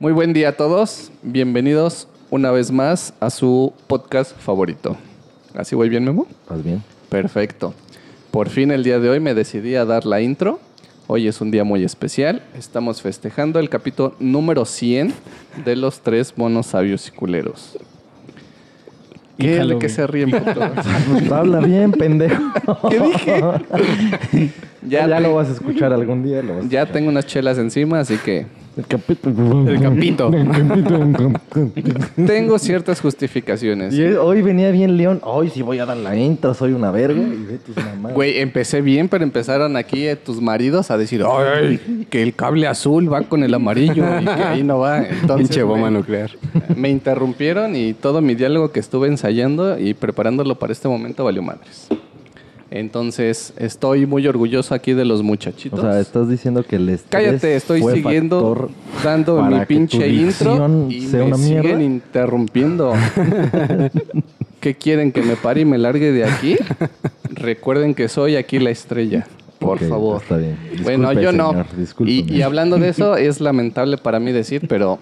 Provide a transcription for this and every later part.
Muy buen día a todos. Bienvenidos una vez más a su podcast favorito. ¿Así voy bien, Memo? ¿Vas bien? Perfecto. Por fin el día de hoy me decidí a dar la intro. Hoy es un día muy especial. Estamos festejando el capítulo número 100 de los tres monos sabios y culeros. ¿Qué? ¿De qué se ríen? Habla bien, pendejo. ¿Qué dije? Ya, Ya, lo vas a escuchar algún día. Lo vas a ya escuchar. tengo unas chelas encima, así que El capítulo. El capito. tengo ciertas justificaciones. Y hoy venía bien León. Hoy sí voy a dar la intro, soy una verga. Y ve tus mamadas. Güey, empecé bien, pero empezaron aquí eh, tus maridos a decir, ay, que el cable azul va con el amarillo y que ahí no va. Entonces, Pinche bomba nuclear. Me interrumpieron y todo mi diálogo que estuve ensayando y preparándolo para este momento valió madres. Entonces, estoy muy orgulloso aquí de los O muchachitos. sea, estás diciendo que estrés Cállate, estoy fue siguiendo dando mi pinche intro y me una siguen interrumpiendo. ¿Qué quieren? ¿Que me pare y me largue de aquí? Recuerden que soy aquí la estrella, por favor. está bien. bueno, yo no. señor. Y, y hablando de eso, es lamentable para mí decir, pero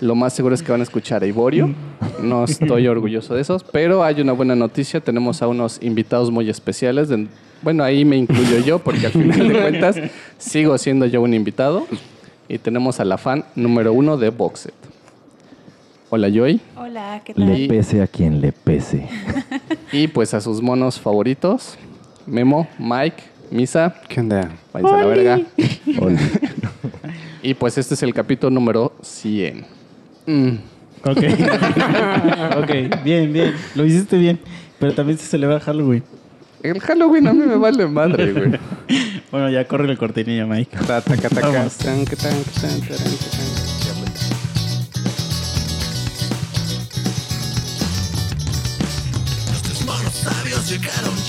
lo más seguro es que van a escuchar a Iborio. No estoy orgulloso de esos, pero hay una buena noticia. Tenemos a unos invitados muy especiales. de- bueno, ahí me incluyo yo, porque al final de cuentas sigo siendo yo un invitado. Y tenemos a la fan número uno de Boxet. Hola, Joy. Hola, ¿qué tal? Le pese a quien le pese. Y pues a sus monos favoritos, Memo, Mike, Misa, ¿Qué onda? váyanse a la verga. Y pues este es el capítulo número 100. Mm. Ok. ok, bien, bien. Lo hiciste bien. Pero también se celebra Halloween. El Halloween a mí me vale madre, güey. Bueno, ya corre la cortinilla, Mike. Ta, taca, taca. Vamos. Tan, que tan, que tan, taran, que tan. Los sabios llegaron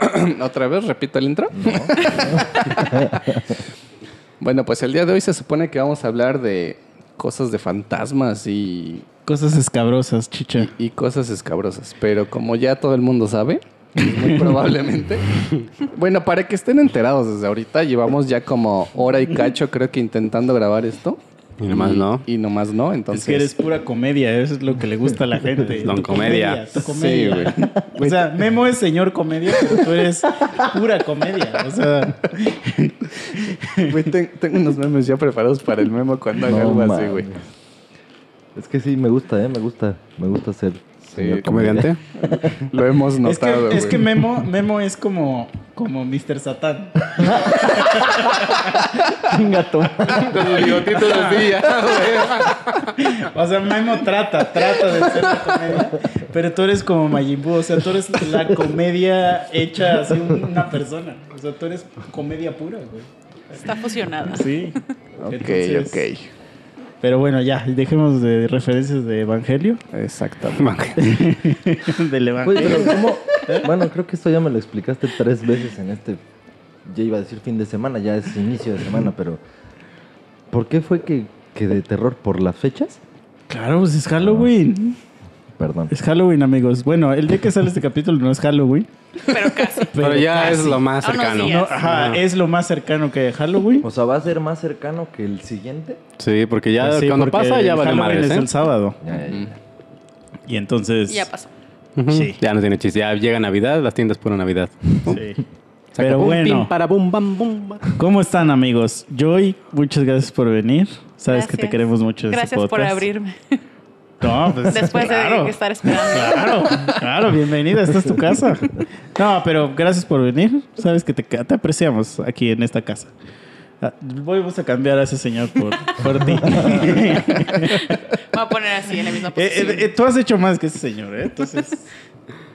¿Otra vez? ¿Repito el intro? bueno, pues el día de hoy se supone que vamos a hablar de cosas de fantasmas y, Cosas escabrosas, chicha. y cosas escabrosas. Pero como ya todo el mundo sabe, muy probablemente. Bueno, para que estén enterados desde ahorita, llevamos ya como hora y cacho, creo que intentando grabar esto. Y nomás no. Y nomás no, entonces. Es que eres pura comedia, eso es lo que le gusta a la gente. Don comedia. Tu comedia. Sí, O sea, Memo es señor comedia, pero tú eres pura comedia. O sea, Güey, ten- tengo unos memes ya preparados para el memo cuando haga No algo así, güey. Es que sí, me gusta, ¿eh? Me gusta. Me gusta ser señor ¿Comediante? Lo hemos es notado, que, es que Memo, Memo es como, como Mr. Satán. Chinga tu Con los bigotitos así, ya. O sea, Memo trata, trata de ser la comedia. Pero tú eres como Majin Buu, o sea, tú eres la comedia hecha así un- una persona. O sea, tú eres comedia pura, güey. Está fusionada. Sí. Ok, Entonces, ok. Pero bueno, ya, dejemos de referencias de Evangelio. Exactamente. Del Evangelio. pero ¿cómo? Bueno, creo que esto ya me lo explicaste tres veces en este. Ya iba a decir fin de semana, ya es inicio de semana, pero. ¿Por qué fue que, que de terror? ¿Por las fechas? Claro, pues es Halloween. Perdón. Es Halloween, amigos. Bueno, el día que sale este capítulo no es Halloween. Pero casi. Pero ya es lo más A unos cercano. días. No, ajá, es lo más cercano que Halloween. O sea, ¿va a ser más cercano que el siguiente? Sí, porque ya Pues sí, cuando porque pasa ya el vale Halloween madres, es ¿eh? el sábado. Ya, ya, ya. Y entonces... Ya pasó. Sí. Ya no tiene chiste. Ya llega Navidad, las tiendas pura Navidad. Sí. Saca Pero bueno, pim, para bum, bam, bum, ba. ¿cómo están amigos? Joy, muchas gracias por venir. Sabes que te queremos mucho. este Gracias por abrirme. No, pues, Después claro, de estar esperando. Claro, claro, bienvenida, esta es tu casa. No, pero gracias por venir. Sabes que te, te apreciamos aquí en esta casa. Ah, Vamos a cambiar a ese señor por, por ti. Voy a poner así en la misma Eh, posición. eh, eh, tú has hecho más que ese señor, ¿eh? Entonces,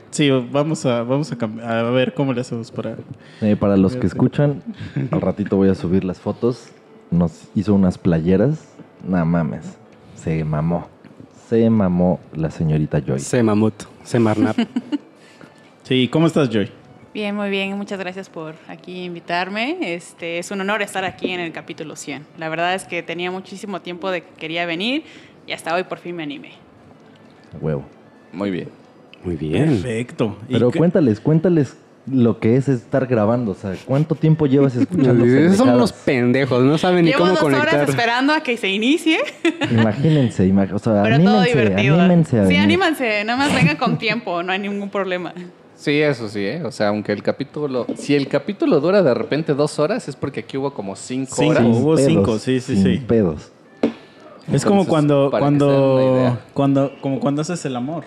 sí, vamos a, vamos a, a ver cómo le hacemos para... Eh, para los que escuchan, al ratito voy a subir las fotos. Nos hizo unas playeras. No mames. Se mamó. Se mamó la señorita Joy. Se mamut, se marnap. Sí, ¿cómo estás, Joy? Bien, muy bien. Muchas gracias por aquí invitarme. Este, es un honor estar aquí en el capítulo 100. La verdad es que tenía muchísimo tiempo de que quería venir y hasta hoy por fin me animé. Huevo. Muy bien. Muy bien. Perfecto. ¿Y Pero cuéntales, cuéntales lo que es estar grabando. O sea, ¿cuánto tiempo llevas escuchando Esos son unos pendejos, no saben ni Llevo cómo dos horas esperando a que se inicie, Imagínense, ima- o sea, pero todo anímense, divertido. anímense a sí, venir. anímense. Nada más vengan con tiempo, no hay ningún problema. Sí, eso sí, ¿eh? O sea, aunque el capítulo... Si el capítulo dura de repente dos horas, es porque aquí hubo como cinco, Cinco. horas. Sin Hubo pedos, cinco, sí, sí, sin sí. pedos. Es como cuando, cuando, cuando, como cuando haces el amor.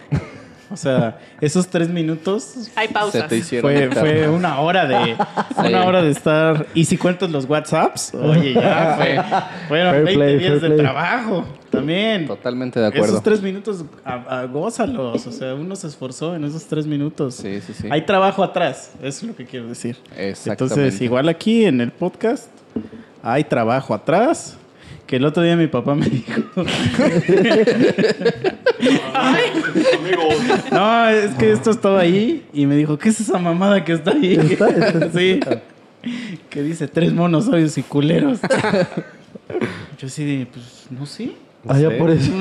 O sea, esos tres minutos Hay Se pausas. te hicieron fue, fue una hora de Sí. una hora de estar. Y si cuentas los WhatsApps, oye, ya fue, fueron Fair 20 play, días de play. trabajo. También. Totalmente de acuerdo. Esos tres minutos, a, a- gózalos. O sea, uno se esforzó en esos tres minutos. Sí, sí, sí. Hay trabajo atrás, eso es lo que quiero decir. Exactamente. Entonces, igual aquí en el podcast, hay trabajo atrás. Que el otro día mi papá me dijo. no, es que esto estaba ahí y me dijo, ¿qué es esa mamada que está ahí? Está, está, sí. Que dice tres monos sabios y culeros. Yo sí de, pues, no sé. Ah, ya sé. por eso.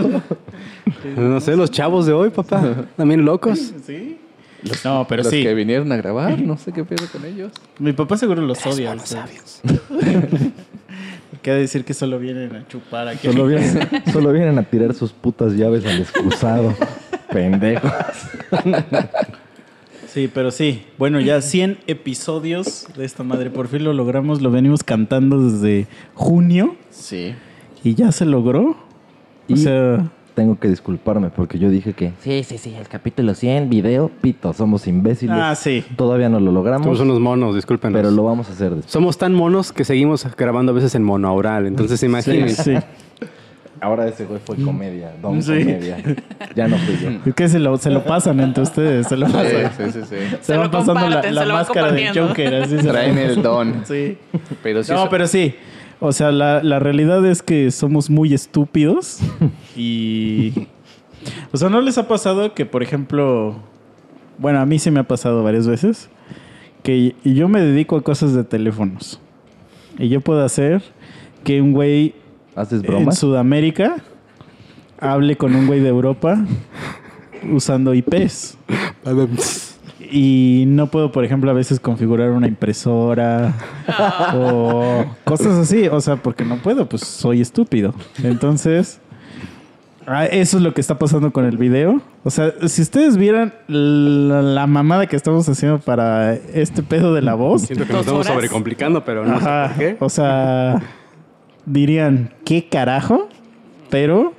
No sé, los chavos de hoy, papá. También locos. Sí. no, pero Los sí. que vinieron a grabar, no sé qué pedo con ellos. Mi papá seguro los odia. Monos sabios. Queda decir que solo vienen a chupar aquí. Solo vienen, solo vienen a tirar sus putas llaves al excusado. Pendejos. Sí, pero sí. Bueno, ya 100 episodios de esta madre. Por fin lo logramos. Lo venimos cantando desde junio Sí. y ya se logró. Y O sea, tengo que disculparme porque yo dije que sí, sí, sí, el capítulo 100, video, pito, somos imbéciles. ah, sí. Todavía no lo logramos, Somos unos monos, discúlpenos. pero lo vamos a hacer después. Somos tan monos que seguimos grabando a veces en monoaural. Entonces, Sí, imagínense. sí. Ahora ese güey fue comedia, don Sí. comedia. Ya no fui yo. Es que se lo, se lo pasan entre ustedes. Se lo Sí, pasan. sí, sí, sí. Se, Se van lo pasando la, la máscara compartiendo. Joker. Así se Traen el don. Sí. Pero sí. No, pero sí. O sea, la, la realidad es que somos muy estúpidos. y. O sea, ¿no les ha pasado que, por ejemplo. Bueno, a mí sí me ha pasado varias veces. Que yo me dedico a cosas de teléfonos. Y yo puedo hacer que un güey ¿Haces en? Sudamérica hable con un güey de Europa usando IPs. Y no puedo, por ejemplo, a veces configurar una impresora o cosas así. O sea, porque no puedo, pues soy estúpido. Entonces, ah, eso es lo que está pasando con el video. O sea, si ustedes vieran la, la mamada que estamos haciendo para este pedo de la voz, Siento que nos estamos horas. sobrecomplicando, pero no Ajá. sé por qué. O sea, dirían, ¿qué carajo? Pero,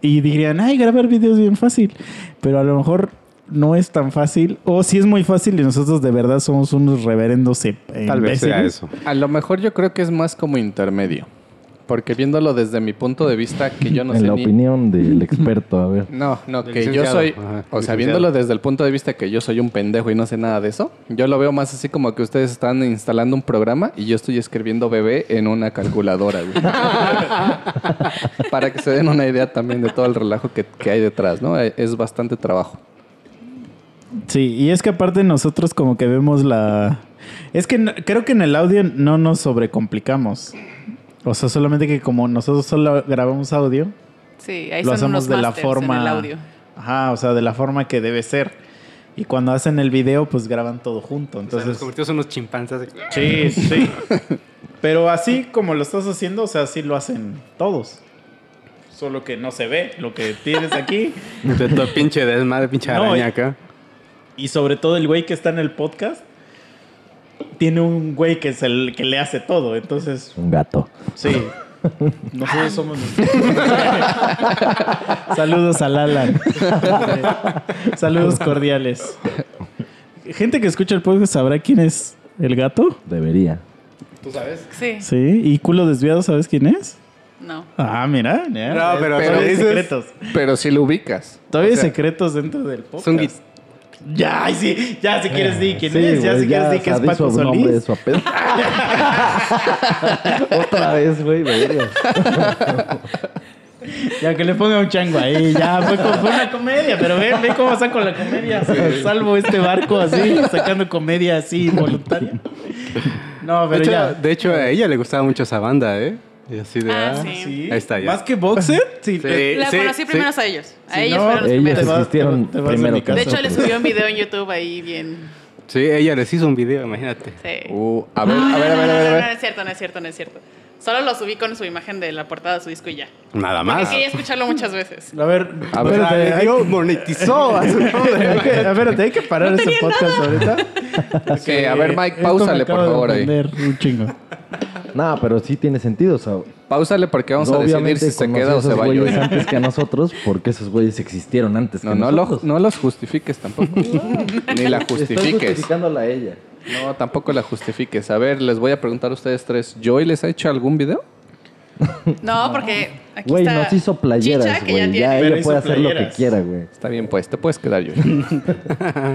y dirían, ay, grabar videos bien fácil. Pero a lo mejor no es tan fácil. O si es muy fácil y nosotros de verdad somos unos reverendos e- Tal vez sea eso. A lo mejor yo creo que es más como intermedio. Porque viéndolo desde mi punto de vista, que yo no en sé la ni... opinión del experto, a ver. No, no, que yo soy, Ajá, o sea, viéndolo desde el punto de vista que yo soy un pendejo y no sé nada de eso, yo lo veo más así como que ustedes están instalando un programa y yo estoy escribiendo bebé en una calculadora, güey. Para que se den una idea también de todo el relajo que, que hay detrás, ¿no? Eh, Es bastante trabajo. Sí, y es que aparte nosotros como que vemos la... Es que no- creo que en el audio no nos sobrecomplicamos. O sea, solamente que como nosotros solo grabamos audio, Sí, ahí lo son hacemos unos de la forma... en el audio. Ajá, o sea, de la forma que debe ser. Y cuando hacen el video, pues graban todo junto. Entonces, Entonces, nos convertimos en unos chimpancés. de- sí, sí. Pero así como lo estás haciendo, o sea, así lo hacen todos. Solo que no se ve lo que tienes aquí. De todo pinche desmadre, pinche No, araña acá. Y sobre todo el güey que está en el podcast tiene un güey que es el que le hace todo. Entonces, Un gato. sí. Nosotros somos Saludos al Alan. Saludos cordiales. Gente que escucha el podcast sabrá quién es el gato. Debería. ¿Tú sabes? Sí, Sí. Y culo desviado, ¿sabes quién es? no. Ah, mira. No, pero- todavía pero hay dices- secretos. Pero si lo ubicas. Todavía O hay sea, secretos dentro del podcast. Ya, ay, sí, ya si quieres di quién Sí, es, ya güey, si quieres di que es Paco su nombre de Solís. su. Otra vez, güey. Ya que le ponga un chango ahí, ya fue, como- fue una comedia, pero ven, ven cómo saco la comedia. Salvo este barco así, sacando comedia así voluntaria. No, De pero hecho, ya. de hecho, a ella le gustaba mucho esa banda, ¿eh? Y así de. Ah, ah, sí. Sí. Ahí está ya. Más que Boxer, sí. Sí. La conocí sí. primero a ellos. A ellos no, fueron los ellos primeros. Te vas- existieron te vas de primero. De hecho, les subí un video en YouTube ahí bien. Sí, ella les hizo un video, imagínate. Sí. Uh, a ver, a ver, a ver, a ver. a No, no, ver. no es cierto, no es cierto, no es cierto. Solo lo subí con su imagen de la portada de su disco y ya. Nada Porque más. quería escucharlo muchas veces. A ver, A ver, espérate, hay, dio- monetizó a su hay que, espérate, hay que parar No este podcast ahorita. Ok, a ver, Mike, pausale, por favor, ahí. Un chingo. No, pero sí tiene sentido. O sea, Pausale porque vamos a decidir si se queda o a se esos va güeyes yo. antes que a nosotros, porque esos güeyes existieron antes que No, no, lo- nosotros. no los justifiques tampoco. Ni la justifiques. justificándola a ella. No, tampoco la justifiques. A ver, les voy a preguntar a ustedes tres. ¿Joy les ha hecho algún video? No, porque aquí Güey, está nos hizo playeras, Chicha, que ya güey. tiene. Ya, Pero ella hizo puede hacer lo que playeras. quiera, güey. Está bien, pues, te puedes quedar, Joy.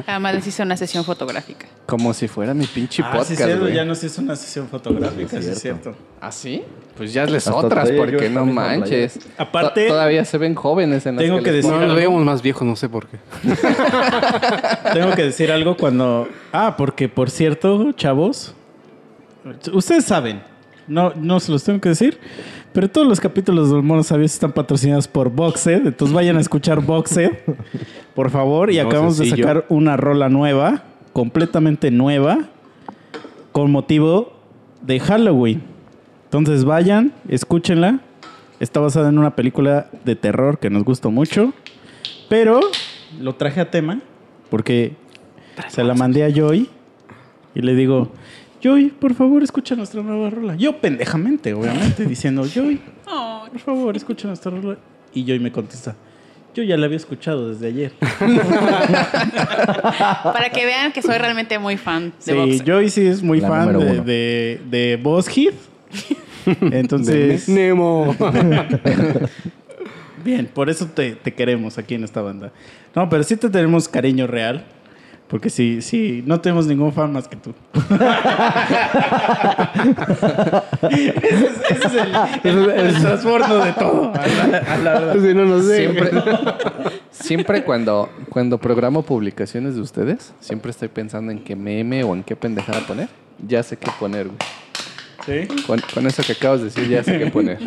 Además les hice una sesión fotográfica. Como si fuera mi pinche Ah, sí, podcast, cierto, güey. ya nos hizo una sesión fotográfica, sí, es cierto. ¿Ah, sí? Pues ya les Hasta otras, yo porque no manches. Aparte- To- todavía se ven jóvenes en las Tengo que les decir- No, nos veíamos más viejos, no sé por qué. Tengo que decir algo cuando... Ah, porque por cierto, chavos, ustedes saben, no, no se los tengo que decir, pero todos los capítulos del Mono Sabio están patrocinados por Boxed, entonces vayan a escuchar Boxed, por favor, y No, acabamos de sacar una rola nueva, completamente nueva, con motivo de Halloween. Entonces vayan, escúchenla. Está basada en una película de terror que nos gustó mucho. Pero lo traje a tema porque se la mandé a Joy y le digo, Joy, por favor, escucha nuestra nueva rola. Yo pendejamente, obviamente, diciendo, Joy, Oh, por favor, escucha nuestra rola. Y Joy me contesta, yo ya la había escuchado desde ayer. para que vean que soy realmente muy fan de Sí, Boxer. Joy sí es muy La fan número de, uno. de, de Boss Heath. Entonces, Nemo. bien, por eso te, te queremos aquí en esta banda. No, pero sí te tenemos cariño real. Porque sí, sí, no tenemos ningún fan más que tú. ese es, ese es el, el, de todo. a la- a la verdad. Sí, no, no sé. Siempre, siempre cuando, cuando programo publicaciones de ustedes, siempre estoy pensando en qué meme o en qué pendejada poner. Ya sé qué poner, güey. ¿Sí? Con, con eso que acabas de decir, ya sé qué poner.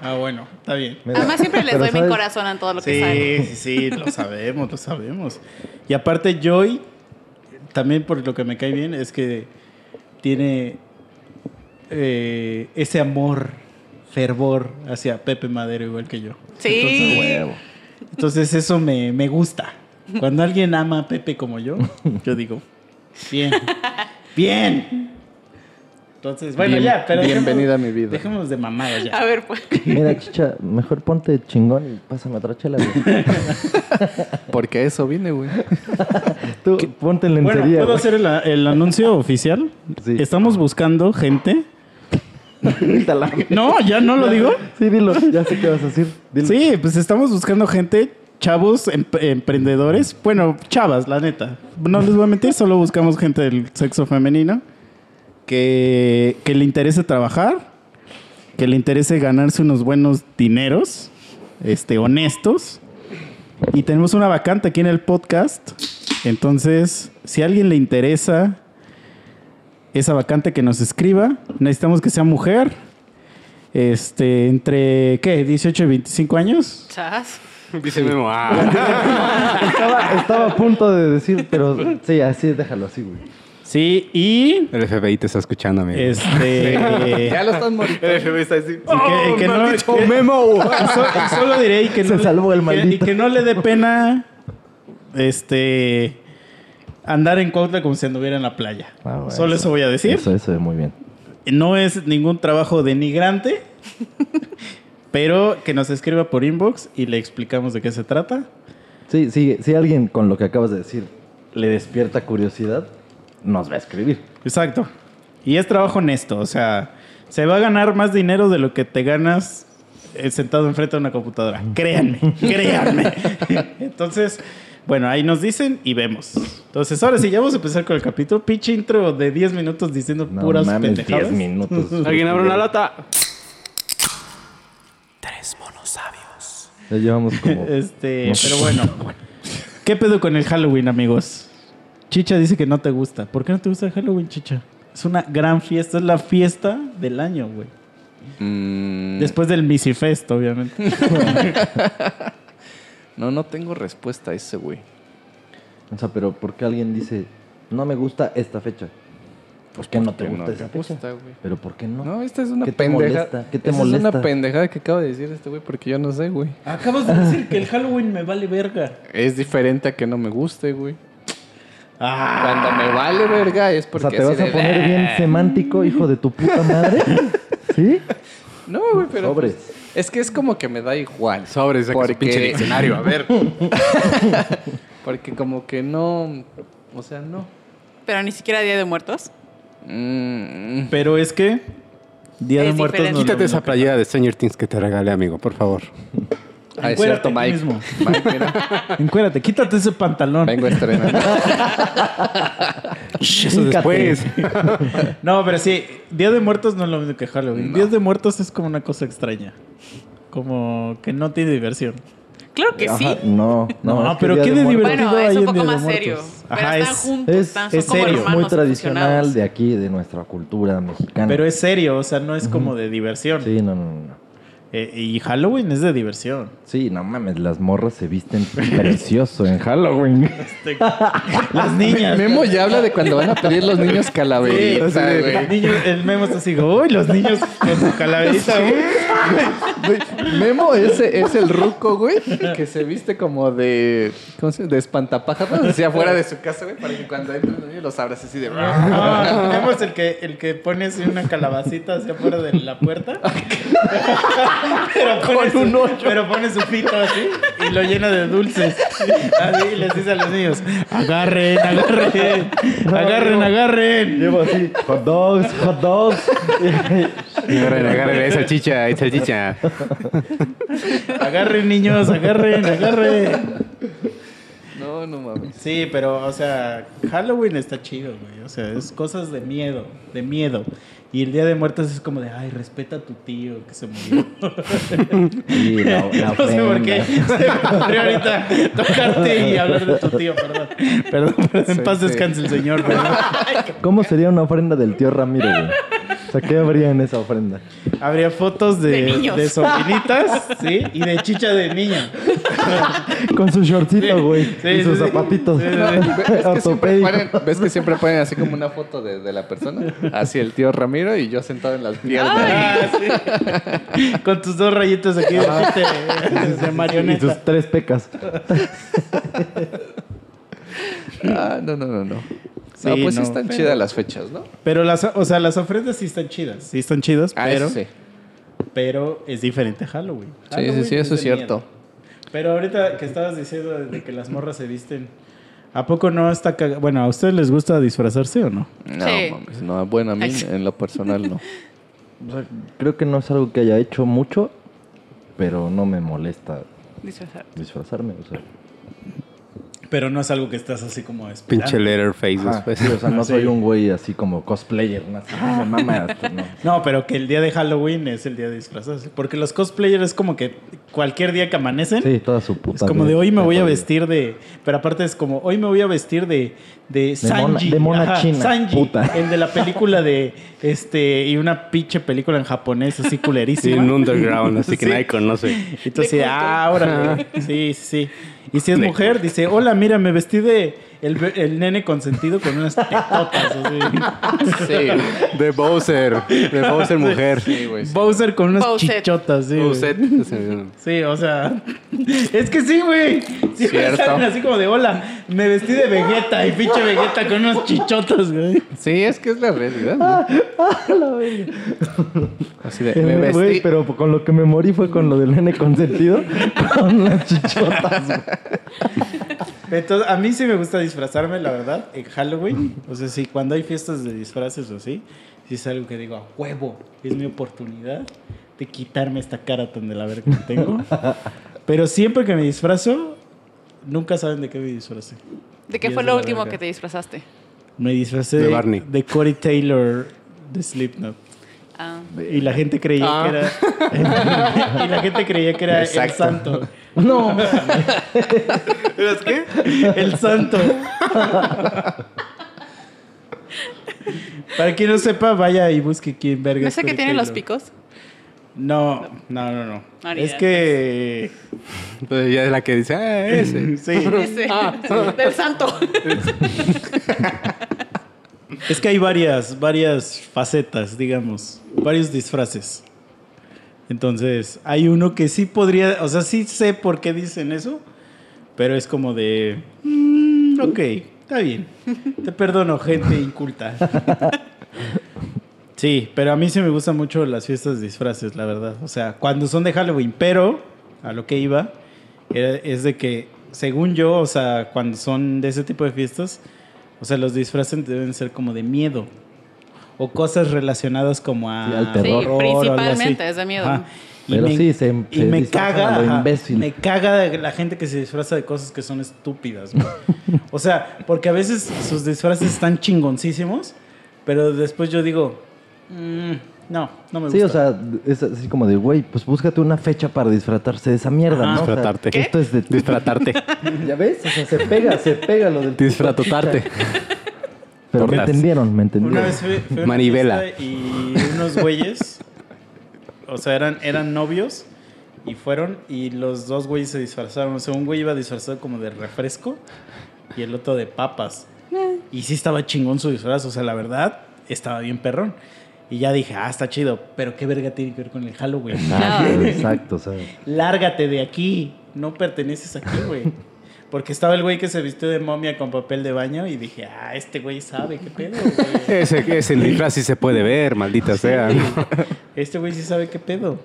Ah, bueno, está bien. Mira, Además siempre les doy mi corazón a todo lo que sale. Sí, sí, sí, lo sabemos, lo sabemos. Y aparte, Joy, también por lo que me cae bien, es que tiene eh, ese amor, fervor hacia Pepe Madero, igual que yo. Sí. Entonces, Huevo. entonces eso me, me gusta. Cuando alguien ama a Pepe como yo, yo digo, bien, bien. Entonces, bueno, Bien- ya, pero bienvenida dejemos- a mi vida. Dejémonos de mamadas ya. A ver, pues. Mira, chicha, mejor ponte chingón y pásame otra chela, güey. Porque a eso vine, güey. Tú ponte en Bueno, lencería, ¿puedo güey. hacer el, el anuncio oficial? Sí. Estamos buscando gente. No, ya no lo digo. Sí, dilo. Ya sé qué vas a decir. Dilo. Sí, pues estamos buscando gente, chavos, em- emprendedores. Bueno, chavas, la neta. No les voy a mentir, solo buscamos gente del sexo femenino que, que le interese trabajar, que le interese ganarse unos buenos dineros, este, honestos. Y tenemos una vacante aquí en el podcast. Entonces, si a alguien le interesa esa vacante que nos escriba, necesitamos que sea mujer. Este, entre, ¿qué? 18 y 25 años. Chas. Dice Memo. Ah. Estaba, estaba a punto de decir, pero sí, así, déjalo así, güey. Sí, y El FBI te está escuchando, amigo. este. Ya lo estás moriendo. El FBI está así. y que, y que no, que- Memo! y so- y solo diré y que Se no, salvó el y que- y maldito. que no le dé pena este andar en Cuautla como si anduviera en la playa. Ah, bueno. Solo eso voy a decir. Eso, eso, muy bien. No es ningún trabajo denigrante, pero que nos escriba por inbox y le explicamos de qué se trata. Sí, sí, si alguien con lo que acabas de decir le despierta curiosidad, nos va a escribir. Exacto. Y es trabajo honesto, o sea, se va a ganar más dinero de lo que te ganas eh, sentado enfrente de una computadora. Créanme, créanme. Entonces, bueno, ahí nos dicen y vemos. Entonces, ahora sí, ya vamos a empezar con el capítulo. Pinche intro de 10 minutos diciendo No puras mames, pendejadas. 10 minutos. Alguien abre una lata. Tres monos Ya llevamos como... Este, pero bueno. ¿Qué pedo con el Halloween, amigos? Chicha dice que no te gusta. ¿Por qué no te gusta el Halloween, Chicha? Es una gran fiesta, es la fiesta del año, güey. Mm, Después del Missy Fest, obviamente. no, no tengo respuesta a ese, güey. O sea, pero ¿por qué alguien dice, no me gusta esta fecha? ¿Por qué no te porque gusta no esa te fecha? gusta, güey. ¿Pero por qué no? No, esta es una ¿Qué te pendeja. molesta? ¿Qué te Esa Es molesta? una pendejada que acaba de decir este güey porque yo no sé, güey. Acabas de decir que el Halloween me vale verga. Es diferente a que no me guste, güey. Ah, Cuando me vale verga es o porque sea, ¿te vas a de, poner "Ah". bien semántico, hijo de tu puta madre? ¿Sí? No, güey, pero Sobres. pues, es que es como que me da igual. Sobres, saca su Porque- pinche diccionario, a ver. Porque como que no, o sea, no. Pero ni siquiera Día de Muertos. Mm, pero es que Día de Es Muertos diferente. no es lo Quítate esa playera de Stranger Things que te regalé, amigo, por favor. Ah, es cierto, Mike. mismo. Mike, quítate ese pantalón. vengo a estrenar. Eso después. No, pero sí, Día de Muertos no es lo mismo que Halloween. Día de Muertos es como una cosa extraña. Como que no tiene diversión. Claro que sí. No, no. No, pero ¿qué de Muertos divertido? Bueno, es un en poco Día de más serio. Pero Ajá, están es- juntos, Es, están, son es como serio, muy tradicional de aquí, de nuestra cultura mexicana. Pero es serio, o sea, no es como de diversión. Sí, no, no, no. Eh, y Halloween es de diversión. Sí, no mames, las morras se visten precioso en Halloween. Este, Las niñas. Memo ya habla de cuando van a pedir los niños calaverita, Sí, el, güey. niño, el memo está así, uy, los niños con su calaverita, uy. Memo ese es el ruco, güey, que se viste como de, ¿cómo se llama? De espantapájaros hacia afuera de su casa, güey, para que cuando entren los niños los abras así de... Ah, Memo es el que, el que pone así una calabacita hacia afuera de la puerta. pero, pone Con un su, hoyo. pero pone su pito así y lo llena de dulces. Así y les dice a los niños, agarren, agarren, agarren, agarren. Llevo así, hot dogs, hot dogs. Agarren, agarren, esa chicha, esa chicha. Agarren, niños, agarren, agarren. No, no mames. Sí, pero, o sea, Halloween está chido, güey. O sea, es cosas de miedo, de miedo. Y el Día de Muertos es como de, ay, respeta a tu tío que se murió. Sí, la, la no sé por qué se me ocurrió ahorita tocarte y hablar de tu tío, perdón. En Sí, paz sí. descanse el señor, perdón. ¿Cómo sería una ofrenda del tío Ramiro, güey? O sea, ¿qué habría en esa ofrenda? Habría fotos de, De de sobrinitas, ¿sí? Y de chicha de niña. Con su shortcito, güey. Sí, y sus sí. zapatitos. Sí, sí, ¿Ves que, siempre ponen, ves que siempre ponen así como una foto de, de la persona? Así el tío Ramiro y yo sentado en las piernas. Ah, sí. Con tus dos rayitos aquí de, de, de Y marioneta. sus tres pecas. Ah, no, no, no, no. Sí, no, pues sí no, están pero- chidas las fechas, ¿no? Pero las, o sea, las ofrendas sí están chidas. Sí están chidas, Ah, pero, sí. pero es diferente a Halloween. Sí, sí, sí, eso es cierto. miedo. Pero ahorita que estabas diciendo de que las morras se visten, ¿a poco no está cagado? Bueno, ¿a ustedes les gusta disfrazarse o no? No, Sí. mames, no, bueno, a mí en lo personal no. O sea, creo que no es algo que haya hecho mucho, pero no me molesta Disfrazar. disfrazarme. O sea, Pero no es algo que estás así como esperando. Pinche letterface después. sí, o sea, no Sí. soy un güey así como cosplayer, ¿no? Pero que el día de Halloween es el día de disfrazarse. Porque los cosplayers es como que cualquier día que amanecen. Sí, toda su puta. Es como de hoy me voy a vestir de. Pero aparte es como hoy me voy a vestir de. De Sanji. mona- de mona china, Sanji. puta. El de la película de. Este. Y una pinche película en japonés así Sí, culerísima. un underground, así que Sí. nadie conoce. Y tú así, ah. Sí, sí, sí. Y si es mujer, dice, hola, mira, me vestí de el, el nene consentido con unas tetotas. así. Sí, De Bowser. De Bowser mujer. sí, güey. sí. Bowser con unas Bowser. chichotas, sí. güey. Bowser. Sí, o sea. Es que sí, güey. Sí, me Cierto. salen así como de hola. Me vestí de Vegeta y pinche Vegeta con unas chichotas, güey. Sí, es que es la realidad. güey. Así de, me vestí. Güey, pero con lo que me morí fue con lo del nene consentido, con las chichotas. güey. Entonces, a mí sí me gusta disfrazarme, la verdad, en Halloween. O sea, sí, cuando hay fiestas de disfraces o así, sí es algo que digo, a huevo, es mi oportunidad de quitarme esta cara tan de la verga que tengo. Pero siempre que me disfrazo, nunca saben de qué me disfracé. ¿De qué Y fue lo último verga. que te disfrazaste? Me disfracé De Barney. de Corey Taylor de Slipknot. Ah. Y la gente creía Ah. que era. y la gente creía que era el Exacto. santo. No, ¿Eres qué? El santo. Para quien no sepa, vaya y busque quién verga. ¿No sé que Corey tiene los picos? No, no, no, no. Es que. Pues ya es la que dice, ah, ese. Sí. Ese. Del santo. Es que hay varias, varias facetas, digamos. Varios disfraces. Entonces, hay uno que sí podría. O sea, sí sé por qué dicen eso. Pero es como de. mm, ok, está bien. Te perdono, gente inculta. Sí, pero a mí sí me gustan mucho las fiestas de disfraces, la verdad. O sea, cuando son de Halloween, pero a lo que iba es de que, según yo, o sea, cuando son de ese tipo de fiestas, o sea, los disfraces deben ser como de miedo. O cosas relacionadas como a... Sí, al terror. Sí, horror o algo así. principalmente es de miedo. Ajá. Y Pero me- sí, se- y se me caga, lo imbécil. me caga de la gente que se disfraza de cosas que son estúpidas. o sea, porque a veces sus disfraces están chingoncísimos, pero después yo digo, "Mm, no, no me gusta. Sí, o sea, es así como de, güey, pues búscate una fecha para disfratarse de esa mierda, Ajá. ¿no? O sea, Disfratarte. Esto es de... Disfratarte. ¿Ya ves? O sea, se pega, se pega lo del... Disfratotarte. Pero me entendieron, me entendieron. Una vez fui, fui una Manivela. y unos güeyes, o sea, eran, eran novios y fueron y los dos güeyes se disfrazaron. O sea, un güey iba disfrazado como de refresco y el otro de papas. Y sí estaba chingón su disfraz, o sea, la verdad, estaba bien perrón. Y ya dije, ah, está chido, pero qué verga tiene que ver con el Halloween. Exacto, exacto, sea, Lárgate de aquí, no perteneces aquí, güey. Porque estaba el güey que se vistió de momia con papel de baño y dije, ah, este güey sabe qué pedo, güey. Ese, ese disfraz sí se puede ver, maldita sea. ¿no? Este güey sí sabe qué pedo.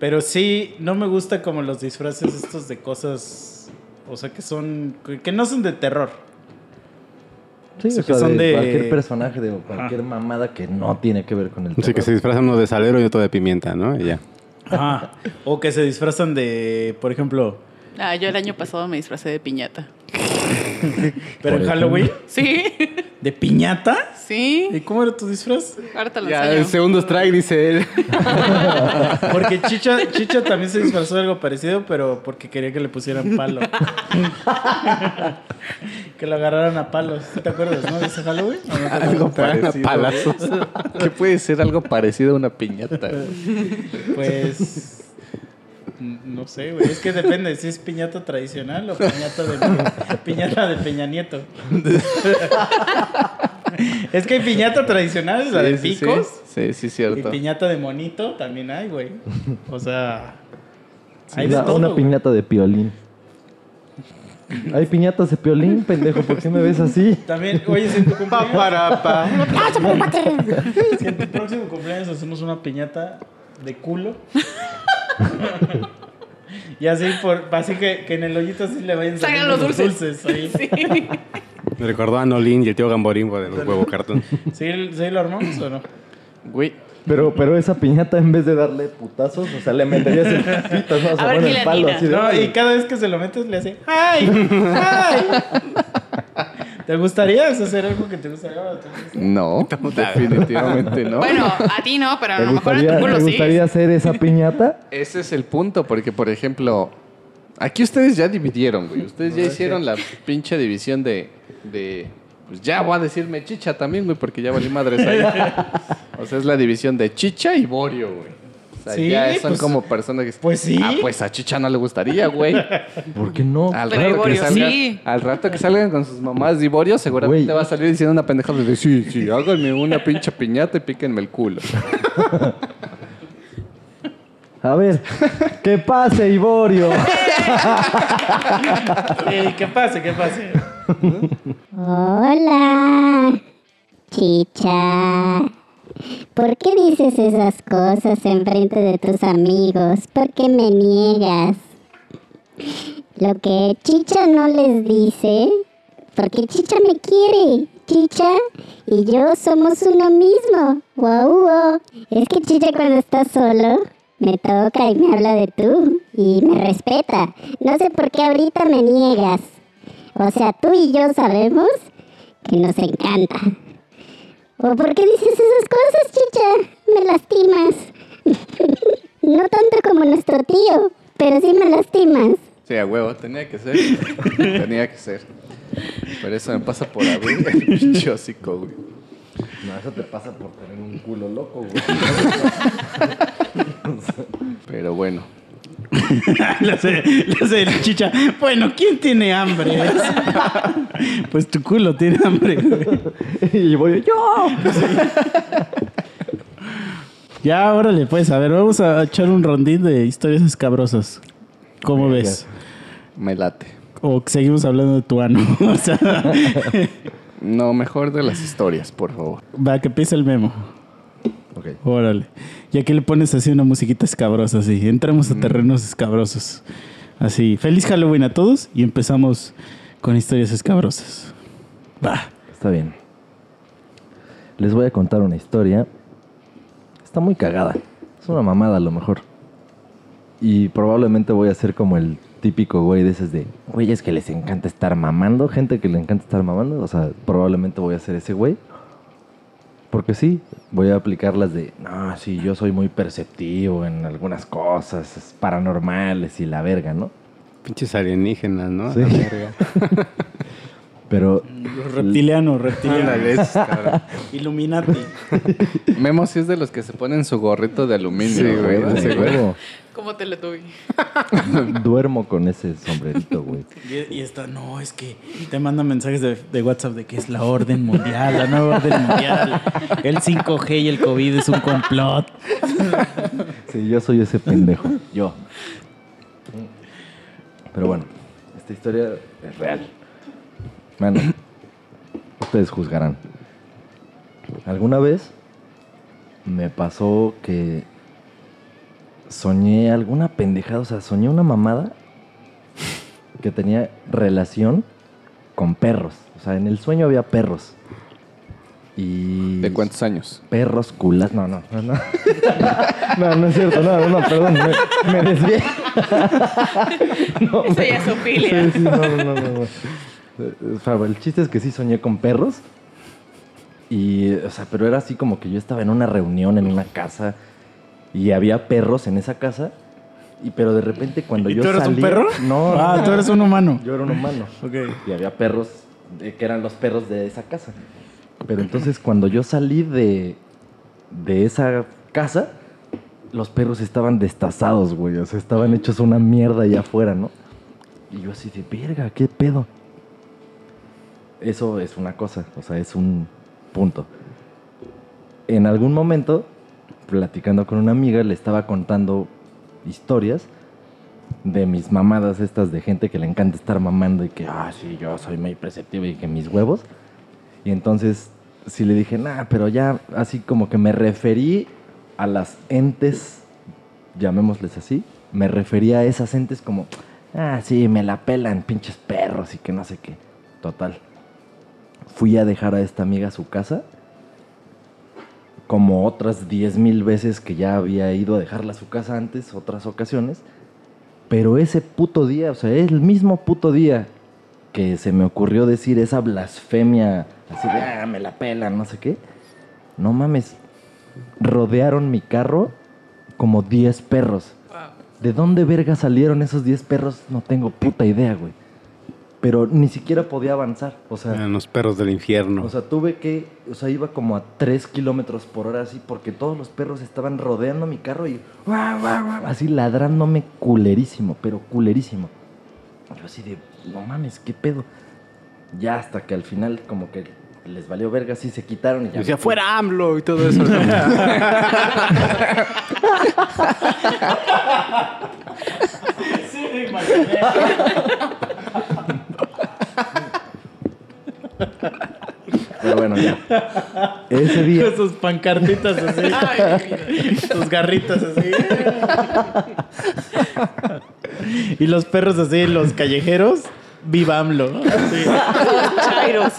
Pero sí, no me gusta como los disfraces estos de cosas, o sea, que son, que no son de terror. sí, O sea, que son de, de- cualquier personaje, de cualquier mamada que no tiene que ver con el Así que terror. se disfrazan uno de salero y otro de pimienta, ¿no? Y ya. Ajá. O que se disfrazan de, por ejemplo, Ah, yo el año pasado me disfracé de piñata. pero en Halloween, ¿Sí? de piñata. ¿Sí? ¿Y cómo era tu disfraz? Ahora te lo Ya, enseño. el segundo strike, dice él. Porque Chicha, Chicha también se disfrazó de algo parecido, pero porque quería que le pusieran palo. que lo agarraran a palos. ¿Sí ¿Te acuerdas, no? De ese Halloween. Algo parecido. palazos. ¿Qué puede ser algo parecido a una piñata? Pues. No sé, güey. Es que depende si es piñata tradicional o piñata de, piñata de Peña Nieto. es que hay piñata tradicional, la de Sí, sí, sí. picos. Sí, sí, Y cierto. piñata de monito también hay, güey. O sea. Sí, hay de una, todo, una güey. piñata de piolín. Hay piñatas de piolín, pendejo, ¿por qué me ves así? También, oye, si en tu cumpleaños. Para, pa. Si en tu próximo cumpleaños hacemos una piñata de culo. y así, por, así que, que en el hoyito así le vayan Salgan saliendo los dulces. ahí. Sí. Me recordó a Nolín y el tío Gamborín de los huevos cartón. ¿Sí, ¿Sí lo armamos o no? Güey, Pero, pero esa piñata en vez de darle putazos, o sea, le meterías el pito, ¿no? O sea, A ver bueno, quién el le palo atina. así de... No, "Ay". y cada vez que se lo metes le hace ¡Ay! ¡Ay! ¿Te gustaría hacer algo que te gustaría? no, definitivamente no. Bueno, a ti no, pero a ¿Te lo mejor a tu gustaría, culo ¿te sí. gustaría hacer esa piñata? Ese es el punto, porque por ejemplo, aquí ustedes ya dividieron, güey. Ustedes ya hicieron la pinche división de, de pues ya voy a decirme chicha también, güey, porque ya valí madres ahí. O sea, es la división de chicha y borio, güey. O sea, Sí, ya son pues- como personas que... pues sí. Ah, pues a chicha no le gustaría, güey. ¿Por qué no? Al Pero rato, que salgan, sí. al rato que salgan con sus mamás de Iborio, seguramente va a salir diciendo una pendejada de sí, sí, háganme una pinche piñata y píquenme el culo. A ver, que pase, Iborio. Eh, ¿Qué pase? ¿Qué pase? Hola, chicha. ¿Por qué dices esas cosas en frente de tus amigos? ¿Por qué me niegas? Lo que Chicha no les dice, porque Chicha me quiere. Chicha y yo somos uno mismo. Wow, wow. Es que Chicha cuando está solo me toca y me habla de tú y me respeta. No sé por qué ahorita me niegas. O sea, tú y yo sabemos que nos encanta. ¿O por qué dices esas cosas, chicha? Me lastimas. no tanto como nuestro tío, pero sí me lastimas. Sí, a huevo, tenía que ser. tenía que ser. Pero eso me pasa por abrir el pinche hocico, güey. No, eso te pasa por tener un culo loco, güey. Pero bueno. Hace, le hace el chicha. Bueno, ¿quién tiene hambre? pues tu culo tiene hambre. y voy yo. Ya, órale, pues, a ver, vamos a echar un rondín de historias escabrosas. ¿Cómo ves? Me late. O seguimos hablando de tu ano. o sea, No, mejor de las historias, por favor. va, que empiece el memo. Ok. Órale. Y aquí le pones así una musiquita escabrosa, así. Entramos a terrenos escabrosos. Así. Feliz Halloween a todos y empezamos con historias escabrosas. Va. Está bien. Les voy a contar una historia. Está muy cagada. Es una mamada a lo mejor. Y probablemente voy a ser como el típico güey de esos de güeyes que les encanta estar mamando, gente que le encanta estar mamando. O sea, probablemente voy a ser ese güey. Porque sí, voy a aplicar las de, no, sí, yo soy muy perceptivo en algunas cosas paranormales y la verga, ¿no? Pinches alienígenas, ¿no? Sí. La verga. Pero Reptiliano, reptiliano. Ándale. Illuminati. Memo sí es de los que se ponen su gorrito de aluminio, Sí, güey, güey. sí, de huevo, ¿Cómo te lo tuve? duermo con ese sombrerito, güey. Y, y esta, no, es que te mandan mensajes de, de WhatsApp de que es la orden mundial, la nueva orden mundial. El 5G y el COVID es un complot. Sí, yo soy ese pendejo. Yo. Pero bueno, esta historia es real. Bueno, ustedes juzgarán. Alguna vez me pasó que soñé alguna pendejada, o sea, soñé una mamada que tenía relación con perros. O sea, en el sueño había perros. Y ¿De cuántos años? Perros culas. No, no, no. No, no, no es cierto. No, no, no, perdón. Me, me desvié. No, Eso me- ya es ofilia. Sí, sí, no, no, no, no. Eh, O sea, el chiste es que sí soñé con perros. Y, o sea, pero era así como que yo estaba en una reunión en una casa y había perros en esa casa. Y pero de repente cuando ¿Y yo tú eres un salía- perro? No, Ah, no, tú eres un humano. yo era un humano. Ok. Y había perros eh, que eran los perros de esa casa. Pero entonces cuando yo salí de, de esa casa, los perros estaban destazados, güey. O sea, estaban hechos una mierda allá afuera, ¿no? Y yo así de, verga, ¿qué pedo? Eso es una cosa, o sea, es un punto. En algún momento, platicando con una amiga, le estaba contando historias de mis mamadas estas de gente que le encanta estar mamando y que, ah, sí, yo soy muy perceptivo y que mis huevos. Y entonces sí le dije, nah, pero ya así como que me referí a las entes, llamémosles así, me refería a esas entes como, ah, sí, me la pelan pinches perros y que no sé qué. Total. Fui a dejar a esta amiga a su casa como otras 10 mil veces que ya había ido a dejarla a su casa antes, otras ocasiones. Pero ese puto día, o sea, el mismo puto día que se me ocurrió decir esa blasfemia, así de, ah, me la pelan, no sé qué. No mames, rodearon mi carro como 10 perros. ¿De dónde verga salieron esos 10 perros? No tengo puta idea, güey. Pero ni siquiera podía avanzar, o sea... Eran los perros del infierno. O sea, tuve que, o sea, iba como a 3 kilómetros por hora así porque todos los perros estaban rodeando mi carro y guau, guau, guau, así ladrándome culerísimo, pero culerísimo. Yo así de, no mames, ¿qué pedo? Ya hasta que al final como que les valió verga, así se quitaron y ya. Decía, me fuera AMLO y todo eso. Pero bueno, ya. Ese día, Con sus pancartitas así. sus garritas así. y los perros así, los callejeros. Viva AMLO. Así. Chairos.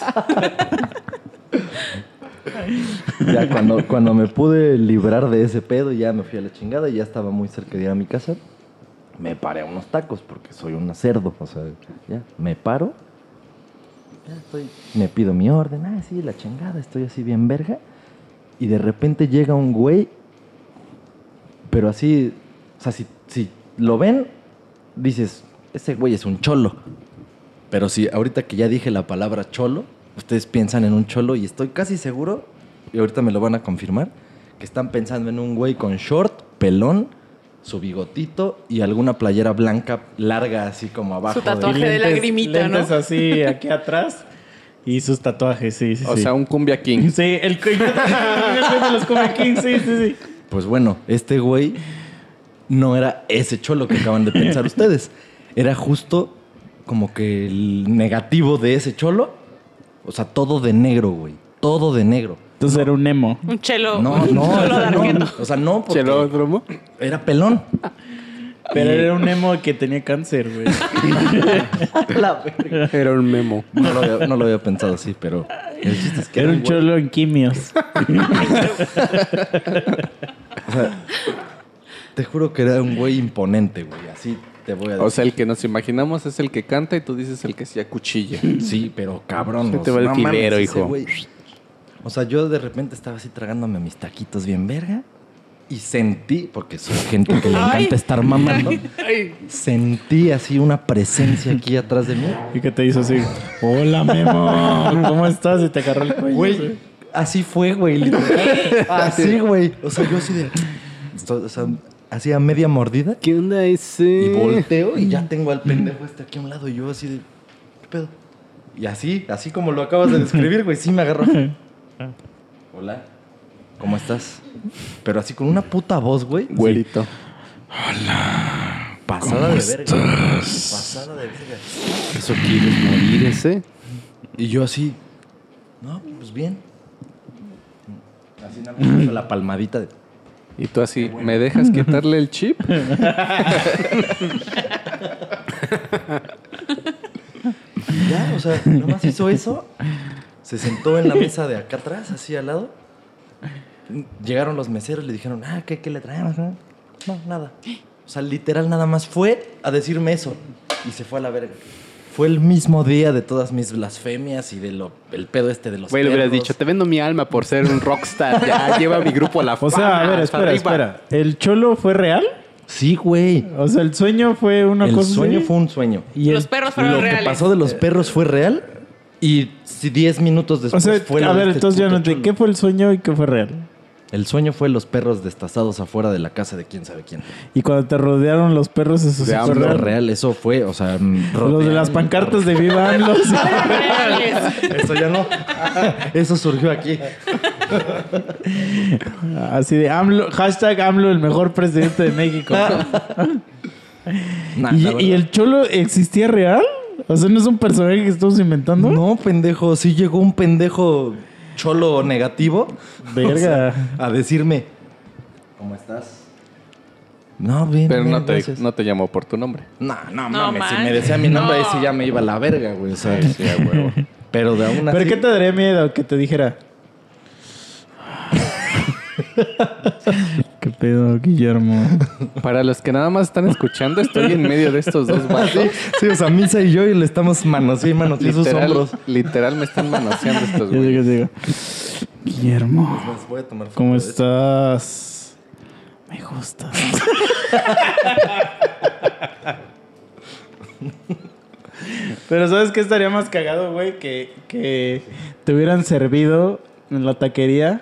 ya cuando, cuando me pude librar de ese pedo, ya me fui a la chingada y ya estaba muy cerca de ir a mi casa. Me paré a unos tacos porque soy un cerdo. O sea, ya, me paro. Ya estoy, me pido mi orden. Ah, sí, la chingada, estoy así bien verga. Y de repente llega un güey, pero así, o sea, si, si lo ven, dices, ese güey es un cholo. Pero si ahorita que ya dije la palabra cholo, ustedes piensan en un cholo y estoy casi seguro, y ahorita me lo van a confirmar, que están pensando en un güey con short, pelón, su bigotito y alguna playera blanca larga así como abajo. Su tatuaje. Y de lagrimita, ¿no? así aquí atrás y sus tatuajes, sí, sí. O sí. sea, un cumbia king. Sí, el el de los Come King, sí, sí, sí. Pues bueno, este güey no era ese cholo que acaban de pensar ustedes. Era justo como que el negativo de ese cholo. O sea, todo de negro, güey. Todo de negro. Entonces era un emo. Un chelo. No, no, o chelo sea, no, o sea, no, porque ¿Chelódromo? era pelón. Pero era un emo que tenía cáncer, güey. Era un memo. No lo, había, no lo había pensado así, pero el chiste es que Era un güey- cholo en quimios. O sea, te juro que era un güey imponente, güey. Así te voy a decir. O sea, el que nos imaginamos es el que canta y tú dices el que se acuchilla. Sí, pero cabrón. Se te va el no mames, quilero, ese hijo. güey. O sea, yo de repente estaba así tragándome mis taquitos bien verga y sentí, porque soy gente que le Ay. encanta estar mamando, sentí así una presencia aquí atrás de mí. ¿Y qué te hizo así? Hola, Memo. ¿Cómo estás? Y te agarró el cuello. Güey, así fue, güey, literal. Así, güey. O sea, yo así de... O sea, así a media mordida ¿Qué onda ese? y volteo y ya tengo al pendejo este aquí a un lado y yo así de... ¿Qué pedo? Y así, así como lo acabas de describir, güey, sí me agarró. Hola, ¿cómo estás? Pero así con una puta voz, güey. Güerito. Pasada de verga. Pasada de verga. ¿Eso quieres morir ese? Y yo así, no, pues bien. Así nada más la palmadita de... Y tú así, ¿me dejas quitarle el chip? Ya, o sea, nomás hizo eso. Se sentó en la mesa de acá atrás, así al lado. Llegaron los meseros, le dijeron, ah, ¿qué, qué le traemos? No, nada. O sea, literal nada más fue a decirme eso. Y se fue a la verga. Fue el mismo día de todas mis blasfemias y de lo, el pedo este de los Güey, le hubieras perros. dicho, te vendo mi alma por ser un rockstar. Ya lleva mi grupo a la O sea, a ver, espera, espera. ¿El cholo fue real? Sí, güey. O sea, el sueño fue una El cosa. sueño así? fue un sueño. Y Los el- perros fueron Lo reales. que pasó de los perros fue real. Y si 10 minutos O después sea, fue a ver, este entonces ya no te... ¿Qué fue el sueño y qué fue real? El sueño fue los perros destazados afuera de la casa de quién sabe quién. Y cuando te rodearon los perros, eso sí fue real. real, eso fue, o sea, mm, Los de las pancartas de Viva. Reales. Eso ya no. Eso surgió aquí. Así de AMLO, hashtag AMLO, el mejor presidente de México. Nah, ¿Y, y el cholo existía real? O sea, ¿no es un personaje que estamos inventando? No, pendejo, sí llegó un pendejo cholo negativo. Verga. O sea, a decirme, ¿cómo estás? No, bien. Pero bien, no te, gracias. no te llamó por tu nombre. No, no, No mames. Si me decía mi nombre, ahí No. sí ya me iba a la verga, güey. O sea, sí, a huevo. Pero de aún así. ¿Pero qué te daría miedo que te dijera? ¿Qué pedo, Guillermo? Para los que nada más están escuchando, estoy en medio de estos dos vatos. Sí, o sea, Misa y yo y le estamos manoseando y manoseando sus hombros. literal me están manoseando estos Yo digo, güeyes. digo, Guillermo, voy a tomar ¿cómo estás? Me gustas. Pero ¿sabes qué estaría más cagado, güey? Que, que te hubieran servido en la taquería.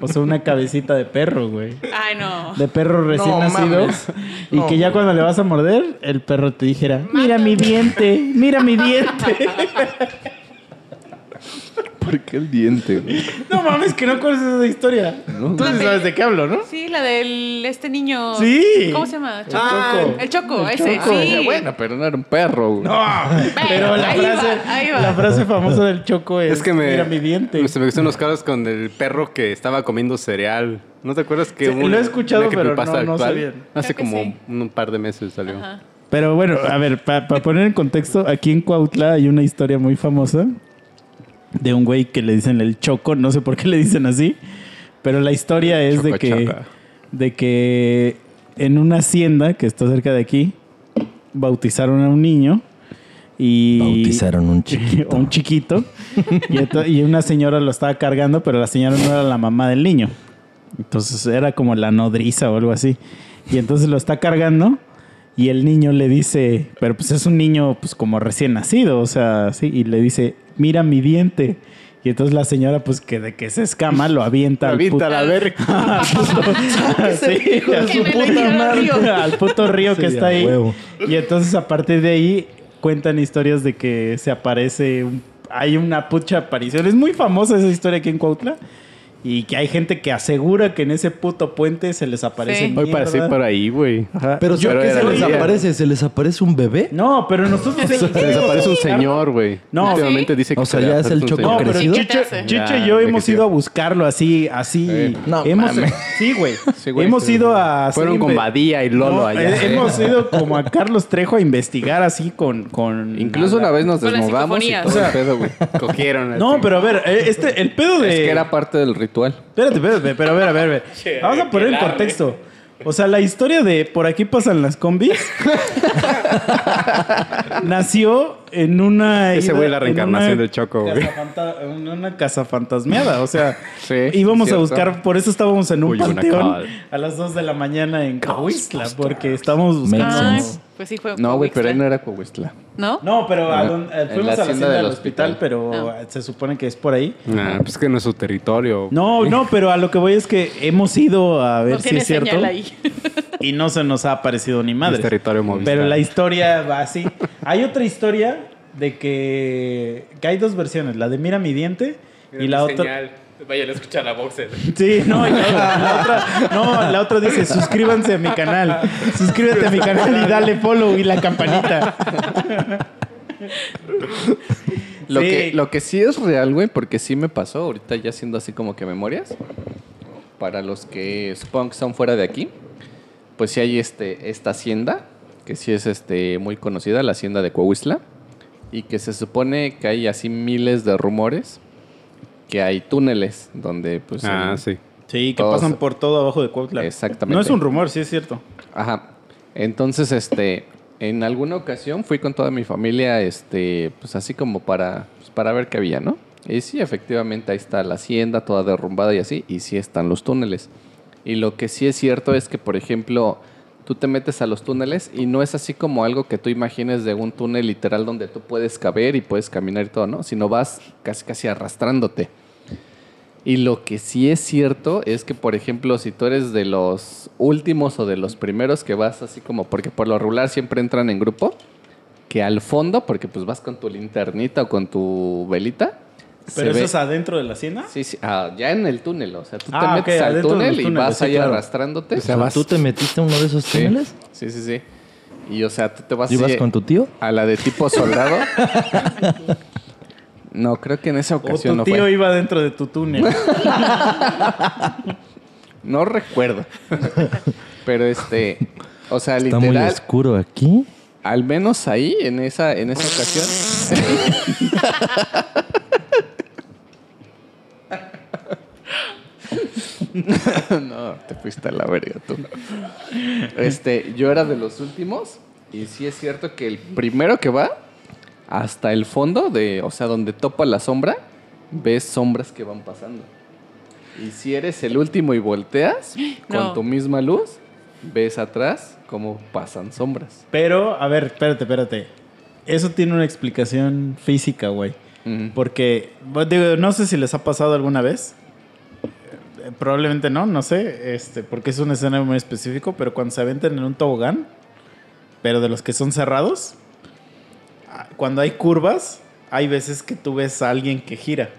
O sea, una cabecita de perro, güey. Ay, no. De perro recién No, nacido. mames. Y No, que ya güey. cuando le vas a morder, el perro te dijera, mira mi diente, mira mi diente. ¿Por qué el diente, güey? no mames, que no conoces esa historia. Tú sí sabes de qué hablo, ¿no? Sí, la del este niño. Sí. ¿Cómo se llama? Choco. Choco. El Choco, El ese. Choco. Sí. Bueno, pero no era un perro, güey. Pero la ahí frase, va, ahí va. la frase famosa del choco es, Es que me. mira mi diente. Se me gustan unos caras con el perro que estaba comiendo cereal. ¿No te acuerdas que Sí, lo he escuchado, pero no- no sé bien. Hace Creo como sí. un par de meses salió. Ajá. Pero bueno, a ver, para poner en contexto, aquí en Cuautla hay una historia muy famosa de un güey que le dicen el choco, no sé por qué le dicen así, pero la historia es de que, de que en una hacienda que está cerca de aquí, bautizaron a un niño y... Bautizaron un chiquito. un chiquito. Y, y una señora lo estaba cargando, pero la señora no era la mamá del niño. Entonces era como la nodriza o algo así. Y entonces lo está cargando Y el niño le dice, pero pues es un niño pues como recién nacido, o sea, sí, y le dice, mira mi diente. Y entonces la señora, pues que de que se escama, lo avienta al Avienta puto- la verga. al puto- sí, a su puta madre, río. al puto río que Sí, está a ahí. huevo. Y entonces a partir de ahí cuentan historias de que se aparece, un- hay una pucha aparición. Es muy famosa esa historia aquí en Cuautla. Y que hay gente que asegura que en ese puto puente se les aparece Sí. Hoy pasé por ahí, güey. Ajá. Pero Yo- ¿qué era se les día. aparece? ¿Se les aparece un bebé? No, pero nosotros... Se les aparece un señor, güey. No. Últimamente dice que O sea, ya es el choco No, señor. pero crecido? Chicho. Chicho y Ya, yo hemos ido a buscarlo así, así. Eh, no hemos, sí, güey. Sí, güey, hemos sí. ido a. Fueron con Badía y Lolo No, allá. eh, hemos ido como a Carlos Trejo a investigar así con. con Incluso una vez nos desnudamos y todo el pedo, güey. Cogieron. No, pero a ver, eh, este, el pedo de. Es que era parte del ritual. Espérate, espérate, pero a ver, a ver, a ver. Vamos a poner en contexto. O sea, la historia de por aquí pasan las combis nació en una. Ese güey la en reencarnación una del Choco, güey. En una casa fantasmeada. O sea, Sí, íbamos a buscar, por eso estábamos en un Uy, panteón a las 2 de la mañana en Cahuistla, porque estábamos buscando. Pues sí fue. No, güey, pero ahí no era Coahuistla. ¿No? No, pero a No, don- eh, fuimos la a la hacienda del hospital, hospital. pero Ah. se supone que es por ahí. Nah, pues que no es su territorio. No, no, pero a lo que voy es que hemos ido a ver No si tiene es cierto. señal ahí. Y no se nos ha aparecido ni madre. Es territorio Movistar. Pero la historia va así. Hay otra historia de que, que hay dos versiones, la de Mira mi diente y la otra... Vayan a escuchar la boxer. Sí, no, y la, la otra, no, la otra dice, suscríbanse a mi canal, suscríbete a mi canal y dale follow y la campanita. Lo, Sí. que, lo que sí es real, güey, porque sí me pasó, ahorita ya siendo así como que memorias, para los que supongo que son fuera de aquí, pues sí hay este, esta hacienda, que sí es este, muy conocida, la hacienda de Coahuistla, y que se supone que hay así miles de rumores, que hay túneles donde pues... Ah, en- sí. Sí, que Todos- pasan por todo abajo de Cuautla. Exactamente. No es un rumor, sí es cierto. Ajá. Entonces, este, en alguna ocasión fui con toda mi familia, este, pues así como para, pues, para ver qué había, ¿no? Y sí, efectivamente, ahí está la hacienda toda derrumbada y así, y sí están los túneles. Y lo que sí es cierto es que, por ejemplo, tú te metes a los túneles y no es así como algo que tú imagines de un túnel literal donde tú puedes caber y puedes caminar y todo, ¿no? Sino vas casi casi arrastrándote. Y lo que sí es cierto es que, por ejemplo, si tú eres de los últimos o de los primeros que vas así como, porque por lo regular siempre entran en grupo, que al fondo, porque pues vas con tu linternita o con tu velita. se Pero eso ve- es adentro de la hacienda. Sí, sí, ah, ya en el túnel, o sea, tú te Ah, metes ok, al túnel y vas sí, ahí claro. arrastrándote. O sea, vas- ¿Tú te metiste a uno de esos túneles? Sí, sí, sí. Y o sea, tú te vas ¿Ibas con tu tío? a la de tipo soldado. no, creo que en esa O ocasión tu no tío fue. iba dentro de tu túnel. No recuerdo. Pero este, o sea, Está muy literal, oscuro aquí. al menos ahí, en esa, en esa ocasión. no, te fuiste a la verga tú. Este, yo era de los últimos y sí es cierto que el primero que va hasta el fondo de, o sea, donde topa la sombra, ves sombras que van pasando. Y si eres el último y volteas con No. tu misma luz, ves atrás cómo pasan sombras. Pero, a ver, espérate, espérate. Eso tiene una explicación física, güey. Porque, digo, no sé si les ha pasado alguna vez. Eh, Probablemente no, no sé, este, porque es un escenario muy específico, pero cuando se aventan en un tobogán, pero de los que son cerrados, cuando hay curvas, hay veces que tú ves a alguien que gira.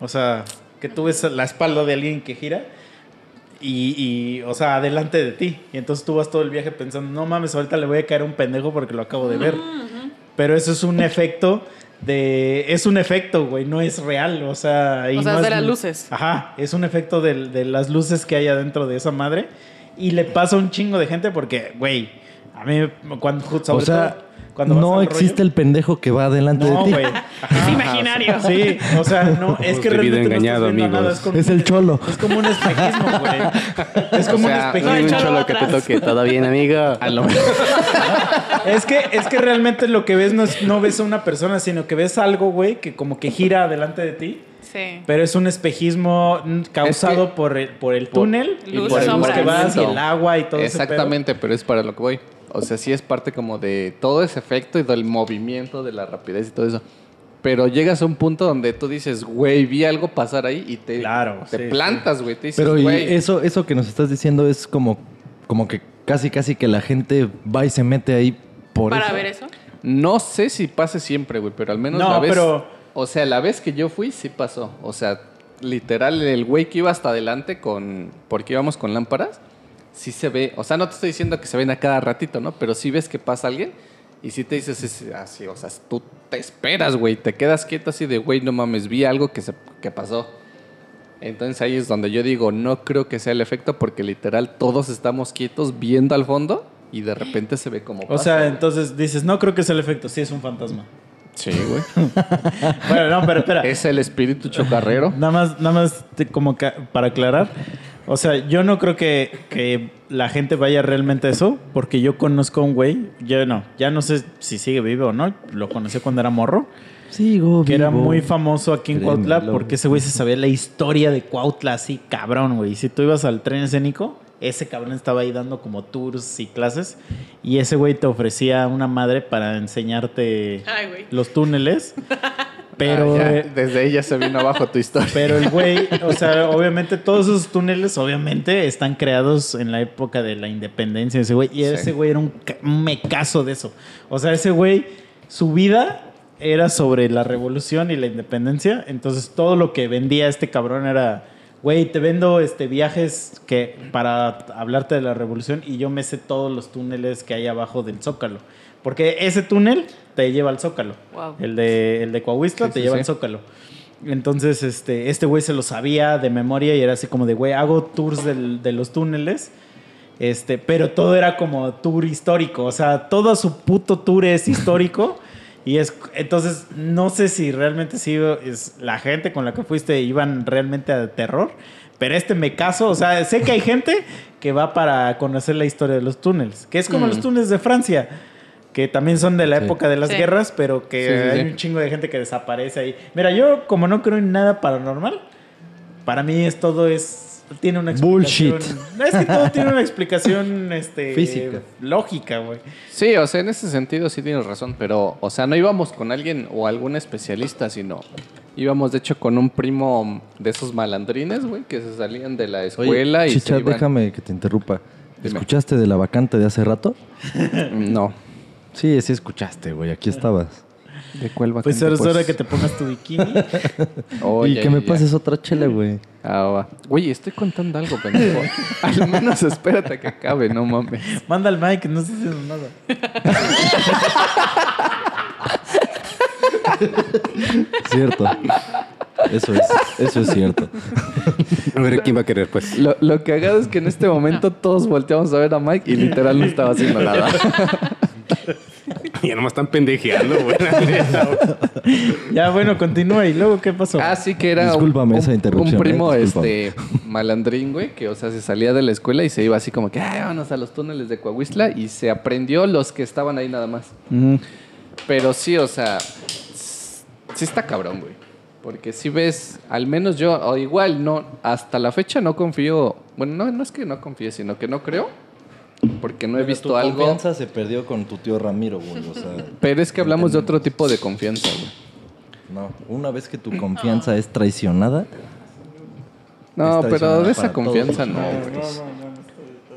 O sea, que tú ves la espalda de alguien que gira y, y, o sea, adelante de ti. Y entonces tú vas todo el viaje pensando, no mames, ahorita le voy a caer a un pendejo porque lo acabo de ver. Pero eso es un efecto de... Es un efecto, güey, no es real. O sea... y O sea, no es de las luces. Ajá, es un efecto de, de las luces que hay adentro de esa madre. Y le pasa a un chingo de gente porque, güey, a mí cuando... sobre o sea, todo cuando vas no existe rollo- el pendejo que va delante No, de ti. Es imaginario. Sí, o sea, no, es que realmente engañado, no estás viendo amigos. nada. Es, como, Es el cholo. es como un espejismo, güey. Es como O sea, un no hay espejismo. un cholo que te toque. ¿Todo bien, amigo? A lo mejor. Es que, es que realmente lo que ves no, es, no ves a una persona, sino que ves algo, güey, que como que gira delante de ti. Sí. Pero es un espejismo causado Es que- por, el, por el túnel y Luz, por el luz que vas y el agua y todo ese. Exactamente, pero es para lo que voy. O sea, sí es parte como de todo ese efecto y del movimiento, de la rapidez y todo eso. Pero llegas a un punto donde tú dices, güey, vi algo pasar ahí y te, Claro, te sí, plantas, güey. Te dices, Pero y güey. eso, eso que nos estás diciendo es como, como que casi casi que la gente va y se mete ahí por Para eso. ver eso. No sé si pase siempre, güey, pero al menos No, la vez. pero- O sea, la vez que yo fui, sí pasó. O sea, literal, el güey que iba hasta adelante con. Porque íbamos con lámparas, sí se ve. O sea, no te estoy diciendo que se ven a cada ratito, ¿no? Pero sí ves que pasa alguien y sí te dices es- así, o sea, tú te esperas, güey. Te quedas quieto así de, güey, no mames, vi algo que, se, que pasó. Entonces ahí es donde yo digo, no creo que sea el efecto porque literal todos estamos quietos viendo al fondo y de repente se ve como O pasa, sea, güey. entonces dices, no creo que sea el efecto, sí es un fantasma. Sí, güey. Bueno, no, pero espera. Es el espíritu chocarrero. Nada más, nada más te- como ca- para aclarar. O sea, yo no creo que, que la gente vaya realmente a eso, porque yo conozco a un güey, yo no, ya no sé si sigue vivo o no, lo conocí cuando era morro, Sigo que era muy famoso aquí en Créemelo. Cuautla, porque ese güey se sabía la historia de Cuautla así, cabrón, güey. Y si tú ibas al tren escénico, ese cabrón estaba ahí dando como tours y clases, y ese güey te ofrecía una madre para enseñarte Ay, los túneles. Pero, Ah, ya, desde ella se vino abajo tu historia. pero el güey, o sea, obviamente todos esos túneles, obviamente, están creados en la época de la independencia de ese güey. Y ese güey era un, un mecazo de eso. O sea, ese güey, su vida era sobre la revolución y la independencia. Entonces, todo lo que vendía este cabrón era, güey, te vendo este viajes que para hablarte de la revolución y yo me sé todos los túneles que hay abajo del Zócalo. Porque ese túnel te lleva al Zócalo. Wow. El de, el de Coahuistla Sí, te sí, lleva sí. al Zócalo. Entonces, este, este güey se lo sabía de memoria y era así como de, güey, hago tours del- de los túneles. Este, pero todo era como tour histórico. O sea, todo su puto tour es histórico. Y es, entonces, no sé si realmente sí es la gente con la que fuiste iban realmente a terror. Pero este me caso, o sea, sé que hay gente que va para conocer la historia de los túneles, que es como Mm. los túneles de Francia, que también son de la Sí. época de las Sí. guerras, pero que Sí, sí, hay sí. un chingo de gente que desaparece ahí. Mira, yo como no creo en nada paranormal, para mí es todo es tiene una explicación. Bullshit. Es que todo tiene una explicación este Física. lógica, güey. Sí, o sea, en ese sentido sí tienes razón, pero, o sea, no íbamos con alguien o algún especialista, sino íbamos de hecho con un primo de esos malandrines, güey, que se salían de la escuela Oye, y Chicha, se iban- déjame que te interrumpa. Dime. ¿Escuchaste de la vacante de hace rato? No. Sí, sí escuchaste, güey. Aquí estabas. ¿De cuál Pues ahora es hora pues? que te pongas tu bikini. Oh, y ya, que ya, me ya. pases otra chela, güey. Ah, va. Güey, estoy contando algo, pendejo. Al menos espérate que acabe, no mames. Manda al Mike, no estás haciendo nada. Cierto. Eso es, eso es cierto. A ver quién va a querer, pues. Lo, lo cagado es que en este momento todos volteamos a ver a Mike y literal no estaba haciendo nada. Ya nomás están pendejeando, güey. Ya, bueno, continúa. ¿Y luego qué pasó? Ah, sí que era Discúlpame un, esa un- interrupción, un primo eh, discúlpame. este malandrín, güey, que o sea, se salía de la escuela y se iba así como que, ay, vámonos a los túneles de Coahuistla y se aprendió los que estaban ahí nada más. Pero sí, o sea, sí está cabrón, güey. Porque si ves, al menos yo, o igual, no, hasta la fecha no confío, bueno, no, no es que no confíe, sino que no creo, porque no he visto tu algo. confianza se perdió con tu tío Ramiro, güey. O sea, Pero es que hablamos de otro tipo de confianza, güey. no. Una vez que tu confianza es traicionada, No, Es pero de esa confianza no.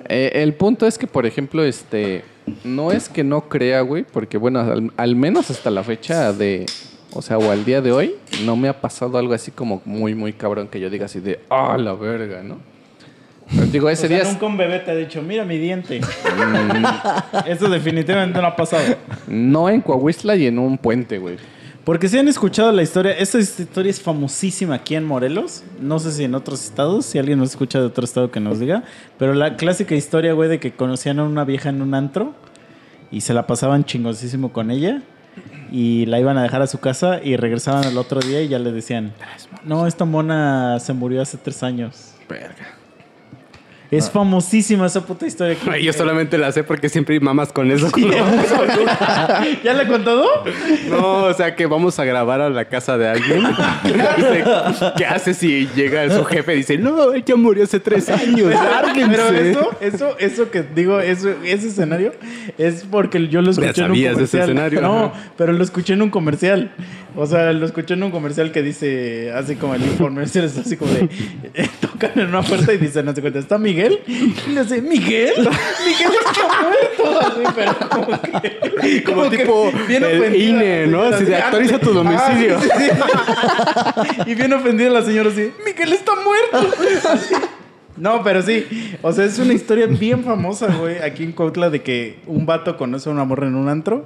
Eh, el punto es que, por ejemplo, este, no es que no crea, güey, porque bueno, al, al menos hasta la fecha de, o sea, o al día de hoy, no me ha pasado algo así como muy, muy cabrón que yo diga así de, ah, la verga, ¿no? Digo, ese O sea, día... nunca un bebé te ha dicho, mira mi diente. Eso definitivamente no ha pasado. No en Coahuistla y en un puente, güey. Porque si han escuchado la historia, esta historia es famosísima aquí en Morelos. No sé si en otros estados, si alguien nos escucha de otro estado que nos diga. Pero la clásica historia, güey, de que conocían a una vieja en un antro y se la pasaban chingosísimo con ella. Y la iban a dejar a su casa y regresaban al otro día y ya le decían, no, esta mona se murió hace tres años. Verga. Es famosísima esa puta historia. Ay, Yo solamente la sé porque siempre hay mamás con eso. ¿Ya le he contado? No, o sea que vamos a grabar a la casa de alguien. Dice, ¿Qué hace si llega su jefe y dice, no, él ya murió hace tres años, lárguense"? Pero eso, eso, eso que digo, eso, ese escenario es porque yo lo escuché en un sabías de ese comercial. escenario, No, ajá. pero lo escuché en un comercial. O sea, lo escuché en un comercial que dice, así como el comercial es así como de, tocan en una puerta y dicen, no se cuenta, ¿está Miguel? Y le dice, ¿Miguel? Miguel está muerto. Así, pero como que, Como que tipo bien el ofendida INE, ¿no? Así de, "Actualiza tu ah, domicilio". sí, sí, sí. y bien ofendida la señora así, Miguel está muerto. Así. No, pero sí. O sea, es una historia bien famosa, güey, aquí en Cuautla de que un vato conoce a una morra en un antro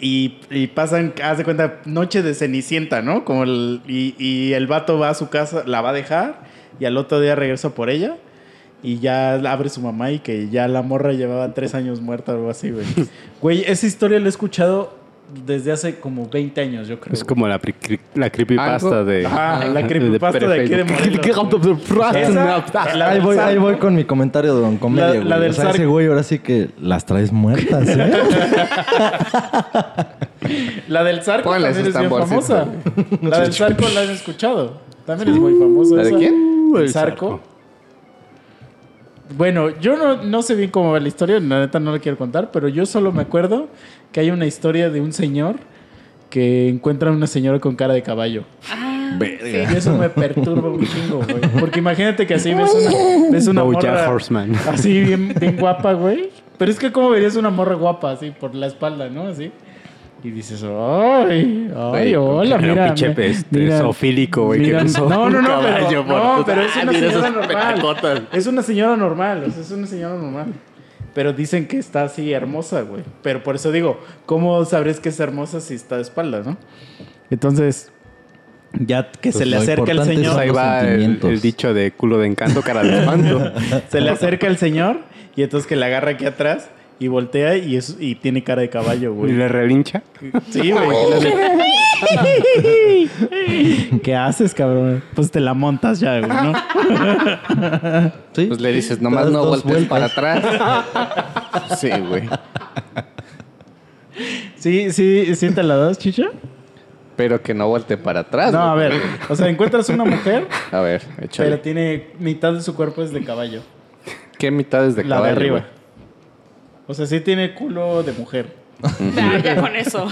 y, y pasan, haz de cuenta, noche de cenicienta, ¿no? Como el, y, y el vato va a su casa, la va a dejar y al otro día regresa por ella y ya abre su mamá y que ya la morra llevaba tres años muerta o algo así, güey. Güey, esa historia la he escuchado desde hace como 20 años, yo creo. Es como la, la creepypasta Algo- de... Ajá, la creepypasta de aquí de Morelos. Esa, la Ahí voy, ahí voy con mi comentario de Don Comedia, La- del o sea, ese güey ahora sí que las traes muertas, ¿eh? La del Zarco también es bien famosa. La del Zarco la han escuchado. También es muy famosa. ¿La de esa. quién? El El Zarco. Bueno, yo no, no sé bien cómo va la historia, la neta no la quiero contar, pero yo solo me acuerdo que hay una historia de un señor que encuentra a una señora con cara de caballo. Ah, Y eso me perturba un chingo, güey. Porque imagínate que así ves una, ves una morra Horseman. así bien, bien guapa, güey. Pero es que cómo verías una morra guapa así por la espalda, ¿no? Así. Y dices, ay, ay, Güey, hola, Era un mira. pinche este, mira, zoofílico, güey, que mira- No, no, no, pero, caballo por- no, pero es Ah, una mira esas señora normal. Es una señora normal, o sea, es una señora normal. Pero dicen que está así hermosa, güey. Pero por eso digo, ¿cómo sabrías que es hermosa si está de espaldas, no? Entonces, ya que se Pues le lo acerca el señor, Ahí va el, el dicho de culo de encanto, cara de espanto. se le acerca el señor y entonces que le agarra aquí atrás y voltea y, es, y tiene cara de caballo, y güey. le relincha. Sí, güey. ¿Qué haces, cabrón? Pues te la montas ya, güey, ¿no? ¿Sí? Pues le dices, nomás no voltees para vueltas. atrás. Sí, güey. Sí, sí, sí te la das, chicha. Pero que no voltee para atrás. No, a ver, o sea, encuentras una mujer, A ver, échale. pero tiene mitad de su cuerpo es de caballo. ¿Qué mitades de la caballo, de arriba. güey? O sea, sí tiene culo de mujer. ya, ya con eso.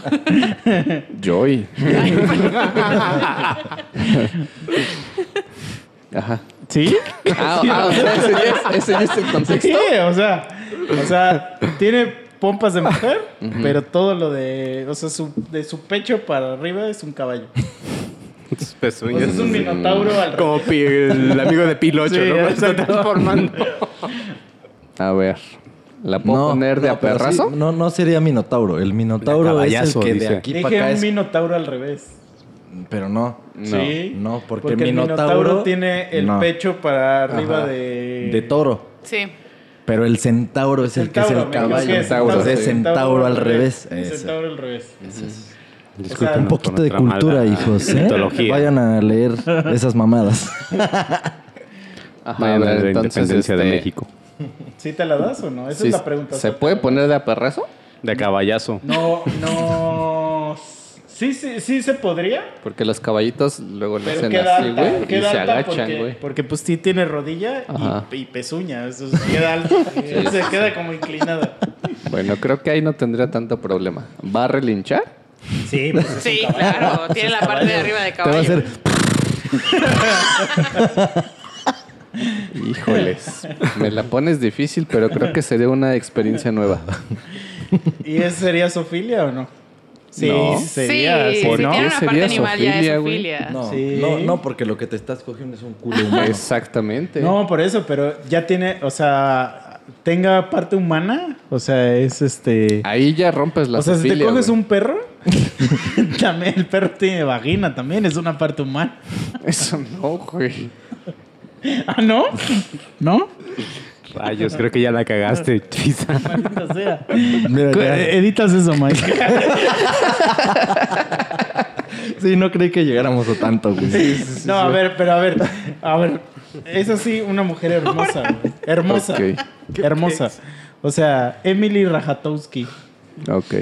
Joy. Ajá. ¿Sí? Ah, ah, o sea, ese ya es, ese ya es el contexto. Sí, o sea, o sea, tiene pompas de mujer, pero todo lo de, o sea, su, de su pecho para arriba es un caballo. Es un minotauro al Como el amigo de Pilocho, Sí, ¿no? Cuando está transformando. A ver. ¿La puedo poner de a pero perrazo? sí, no, no sería Minotauro. El Minotauro es el que de aquí para Dije acá un es... minotauro al revés. Pero no. No. Sí. No, porque, el Minotauro... tiene el no, pecho para arriba Ajá. de... De toro. Sí. Pero el centauro es el que es el caballo. equivoqué, Centauro, al revés. Centauro al revés. Un poquito de cultura, mala hijos. ¿eh? mitología. Vayan a leer esas mamadas. Ajá, Vayan a ver, la entonces, independencia de este, México. ¿Sí te la das o no? Esa sí, es la pregunta. ¿Se puede poner de a perrazo? De caballazo. No, no... Sí, sí, sí se podría, Porque los caballitos luego le hacen queda así, güey, y se agachan, güey. porque pues sí tiene rodilla y, y pezuña. Eso sí queda alta. se queda como inclinada. Bueno, creo que ahí no tendría tanto problema. ¿Va a relinchar? Sí, pues es Sí, caballo. claro. Tiene la parte de arriba de Te va a caballo. hacer... Híjoles, me la pones difícil, pero creo que sería una experiencia nueva. ¿Y esa sería sofilia o no? Sí, No. sería. sí, ¿sí, si no? tiene una Sería parte animal ya zoofilia, es. No, Sí. no, no, porque lo que te estás cogiendo es un culo humano. Exactamente. No, por eso, pero ya tiene, o sea, tenga parte humana, o sea, es este... Ahí ya rompes la o sea, si te coges güey. un perro, también el perro tiene vagina, también es una parte humana. Eso no, güey. ¿Ah, no? ¿No? Rayos, creo que ya la cagaste, Chisa. Maldita sea. Mira, ya. Editas eso, Mike. Sí, no creí que llegáramos a tanto, güey. no, a ver, pero a ver. A ver. Es así una mujer hermosa, güey. Hermosa. Ok. Hermosa. O sea, Emily Rajatowski. Ok.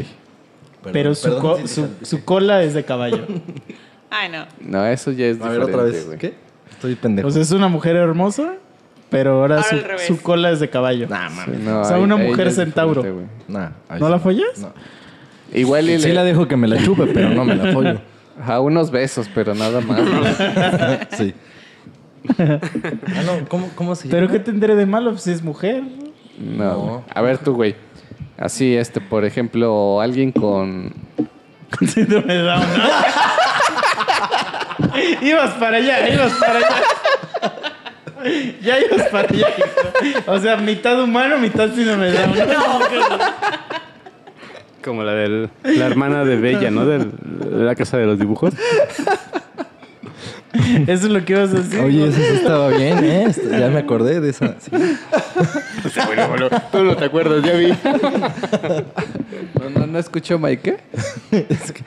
pero su, perdón co- si te su, su cola es de caballo. Ay, no. No, eso ya es A ver, diferente, otra vez. güey. ¿Qué? Estoy pendejo. O sea, es una mujer hermosa, pero ahora, Ahora su, cola es de caballo. Nah, Sí, mames. no, O sea, ahí- una ahí mujer centauro. diferente. Nah, ¿No sí. la follas? No. Igual y Sí le- la dejo que me la chupe, pero no me la follo. a unos besos, pero nada más. Sí. Ah, no, ¿cómo, cómo se llama? ¿Pero qué tendré de malo si es mujer? No. No. A ver tú, güey. Así, este, por ejemplo, alguien con... Con síndrome de Down. ibas para allá, ibas para allá. ya ibas para allá. hijo. O sea, mitad humano, mitad síndrome de Down. Como la de la hermana de Bella, ¿no? De la casa de los dibujos. Eso es lo que ibas a decir. Oye, eso sí estaba bien, ¿eh? Ya me acordé de esa. sí. O sea, bueno, bueno, tú no te acuerdas, ya vi. No, no, no escucho, Mike. Es que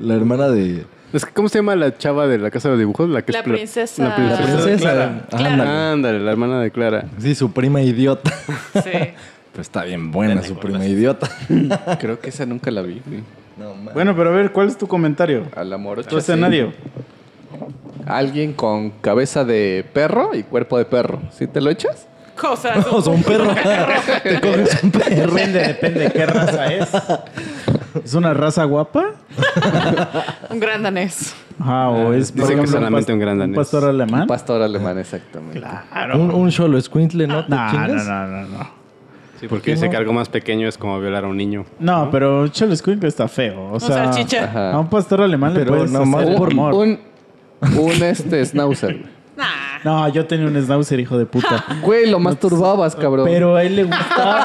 la hermana de. Es que, ¿Cómo se llama la chava de la casa de los dibujos? La, que La es princesa. La La princesa. princesa. Clara. Ándale. Ándale, la hermana de Clara. Sí, su prima idiota. Sí. Pero está bien buena su prima idiota. Creo que esa nunca la vi, güey. No, mames. Bueno, pero a ver, ¿cuál es tu comentario? Al amor. Tú escenario. Alguien con cabeza de perro y cuerpo de perro. ¿Sí te lo echas? Cosas. O sea, un perro. Te coges un perro. Depende, depende de qué raza es. ¿Es una raza guapa? Un gran danés. Ah, o es Dice que solamente un gran danés. pastor alemán. Un pastor alemán, exactamente. Un, un solo escuintle, ¿no? ¿Te No, no, no, no, no. Sí, porque dice que algo más pequeño es como violar a un niño. No, pero Cholo Squinkle está feo. O Un sea, a un pastor alemán le Pero puedes nomás hacer por- amor. Un, un este schnauzer. No, yo tenía un schnauzer, hijo de puta. Güey, lo masturbabas, cabrón. Pero a él le gustaba.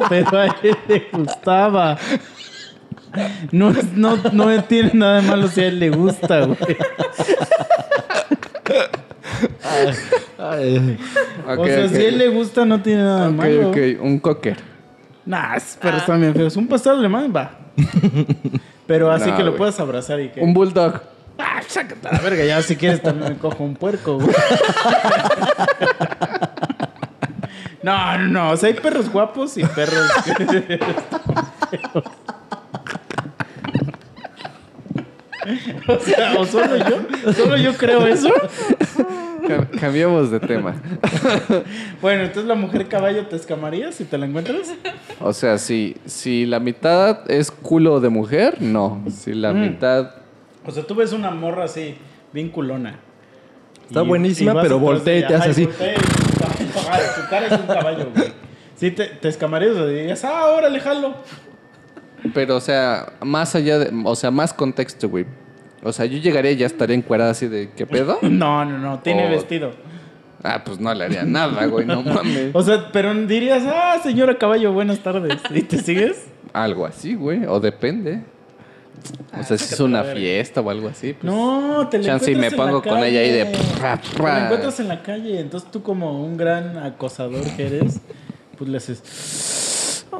pero a él le gustaba. No, es- no, no tiene nada de malo si a él le gusta, güey. Ay, Ok, o sea, ok. si a él le gusta, no tiene nada de Ok, malo. ok. Un cocker. Nah, es- pero están bien feos. Un pastor alemán va. Pero así Nah, que lo güey. puedas abrazar y que. Un bulldog. Ah, sácate a la verga. Ya si quieres también me cojo un puerco, güey. No, no, no. O sea, hay perros guapos y perros. o sea, o solo yo. Solo yo creo eso. Cam- Cambiamos de tema. Bueno, entonces la mujer caballo te escamarías si te la encuentras. O sea, si, si la mitad es culo de mujer, no. Si la Mm. mitad. O sea, tú ves una morra así, bien culona. Está buenísima, pero voltea y te hace así. tu cara es un caballo, güey. Sí, te, te escamarías o dirías, ah, órale, jalo. Pero, o sea, más allá de. O sea, más contexto, güey. O sea, yo llegaría y ya estaría encuerada así de. ¿Qué pedo? No, no, no, tiene O- vestido. Ah, pues no le haría nada, güey. No mames. O sea, pero dirías, ah, señora caballo, buenas tardes. ¿Y te sigues? Algo así, güey. O depende. O sea, si es una fiesta o algo así. Pues, No, te la Chance y me encuentras en la pongo con ella ahí de calle. pra, Te la encuentras en la calle, entonces tú como un gran acosador que eres, pues le haces...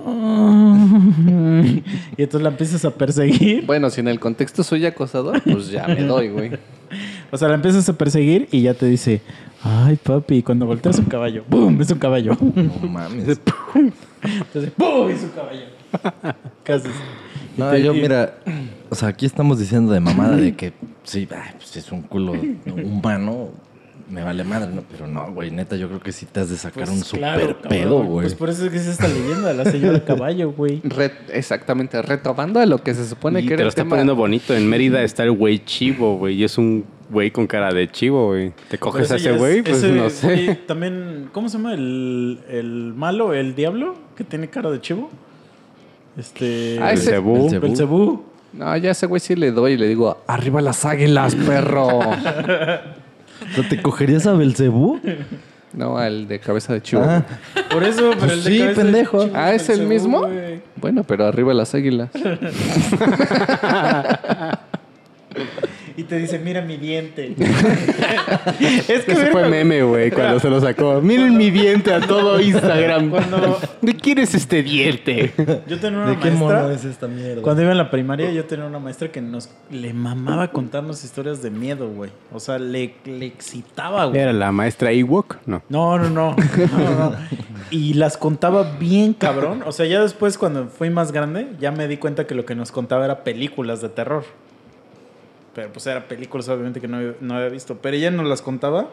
Y entonces la empiezas a perseguir. Bueno, si en el contexto soy acosador, pues ya me doy, güey. O sea, la empiezas a perseguir y ya te dice, ay papi, y cuando volteas un caballo, ¡pum! Es un caballo. No mames. Entonces, ¡pum! Es un caballo. ¿Qué haces? Y No, te- yo mira, o sea, aquí estamos diciendo de mamada de que sí, pues es un culo humano, me vale madre, ¿no? Pero no, güey, neta, yo creo que sí te has de sacar Pues un claro, super cabrón. pedo, güey. Pues por eso es que es esta leyenda de la señora caballo, güey. Re- exactamente, retomando a lo que se supone Y que te era lo el está tema. poniendo bonito. En Mérida está el güey chivo, güey. Y es un güey con cara de chivo, güey. ¿Te coges a ese güey? es- Pues ese- no sé. y también, ¿cómo se llama? El, el malo, el diablo, que tiene cara de chivo. Este. Ah, ese- Belcebú. Belcebú. Belcebú. No, ya ese güey sí le doy y le digo, arriba las águilas, perro. ¿Te cogerías a Belcebú? no, al de cabeza de chivo. Ah, Por eso, pero Pues el de sí, cabeza de pendejo. chivo Ah, ¿es el Belcebú, mismo? Bueno, pero arriba las águilas. y te dice, mira mi diente. es que Ese fue meme, güey, cuando se lo sacó. Miren mi diente a todo Instagram. Cuando- ¿De quién es este diente? Yo tenía una ¿De qué mono maestra. es esta mierda? Cuando iba en la primaria, yo tenía una maestra que nos le mamaba contarnos historias de miedo, güey. O sea, le, le excitaba, güey. ¿Era la maestra Ewok? No. No, no, no, no, no. Y las contaba bien cabrón. O sea, ya después cuando fui más grande, ya me di cuenta que lo que nos contaba era películas de terror. Pero pues era películas obviamente que no, no había visto. Pero ella nos las contaba.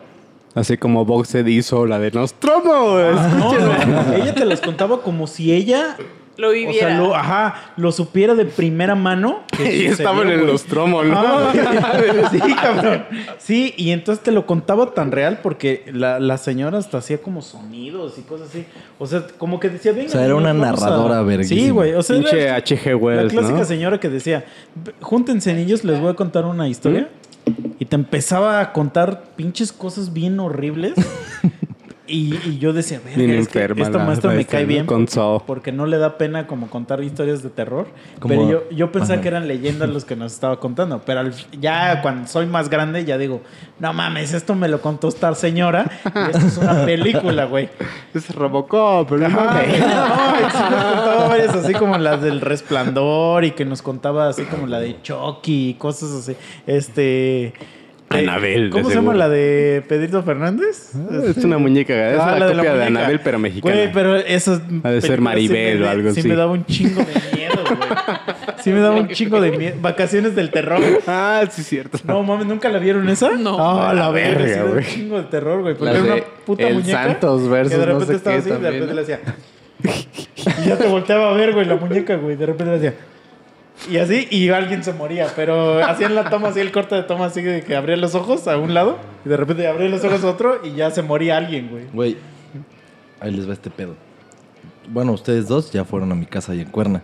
Así como Boxed hizo la de Nostromo. No, no, ella te las contaba como si ella... Lo O viviera. sea, lo, ajá, lo supiera de primera mano. Y estaban en güey. Nostromo, ¿no? Ah, sí, cabrón. Sí, y entonces te lo contaba tan real porque la, la señora hasta hacía como sonidos y cosas así. O sea, como que decía, venga. O sea, era una niños, vamos a-". narradora Sí, verguísima. güey. O sea, Pinche era H.G. la Wells, clásica ¿no? señora que decía, "V- júntense niños, les voy a contar una historia. Y te empezaba a contar pinches cosas bien horribles. Y, y yo decía, "Verga, es que esta la maestra me cae bien Con porque no le da pena como contar historias de terror. Como- Pero yo, yo pensaba Ajá. que eran leyendas los que nos estaba contando. Pero al- ya cuando soy más grande, ya digo, no mames, esto me lo contó esta señora. Y esto es una película, güey. Es Robocop, pero no no, y nos contaba varias así como las del resplandor y que nos contaba así como la de Chucky y cosas así. Este. Anabel, de ¿Cómo se llama la de Pedrito Fernández? Es una muñeca, es Ah, la, la de copia de, muñeca. Anabel, pero mexicana. Güey, pero eso. Ha de ser Maribel o algo sí así. me daba un chingo de miedo, güey. Sí me daba un chingo de miedo. Vacaciones del terror. Ah, sí, es cierto. No mames, ¿nunca la vieron esa? No. Ah, la verga, sí da un güey. chingo de terror, güey. Porque La era una de puta El muñeca. Santos versus que de no repente sé estaba qué así, de también, repente ¿no? le hacía. Y ya te volteaba a ver, güey, la muñeca, güey. De repente le hacía. Y así, y alguien se moría. Pero hacían la toma así, el corte de toma así de que abría los ojos a un lado. Y de repente abría los ojos a otro y ya se moría alguien, güey. Güey, ahí les va este pedo. Bueno, ustedes dos ya fueron a mi casa ahí en Cuerna.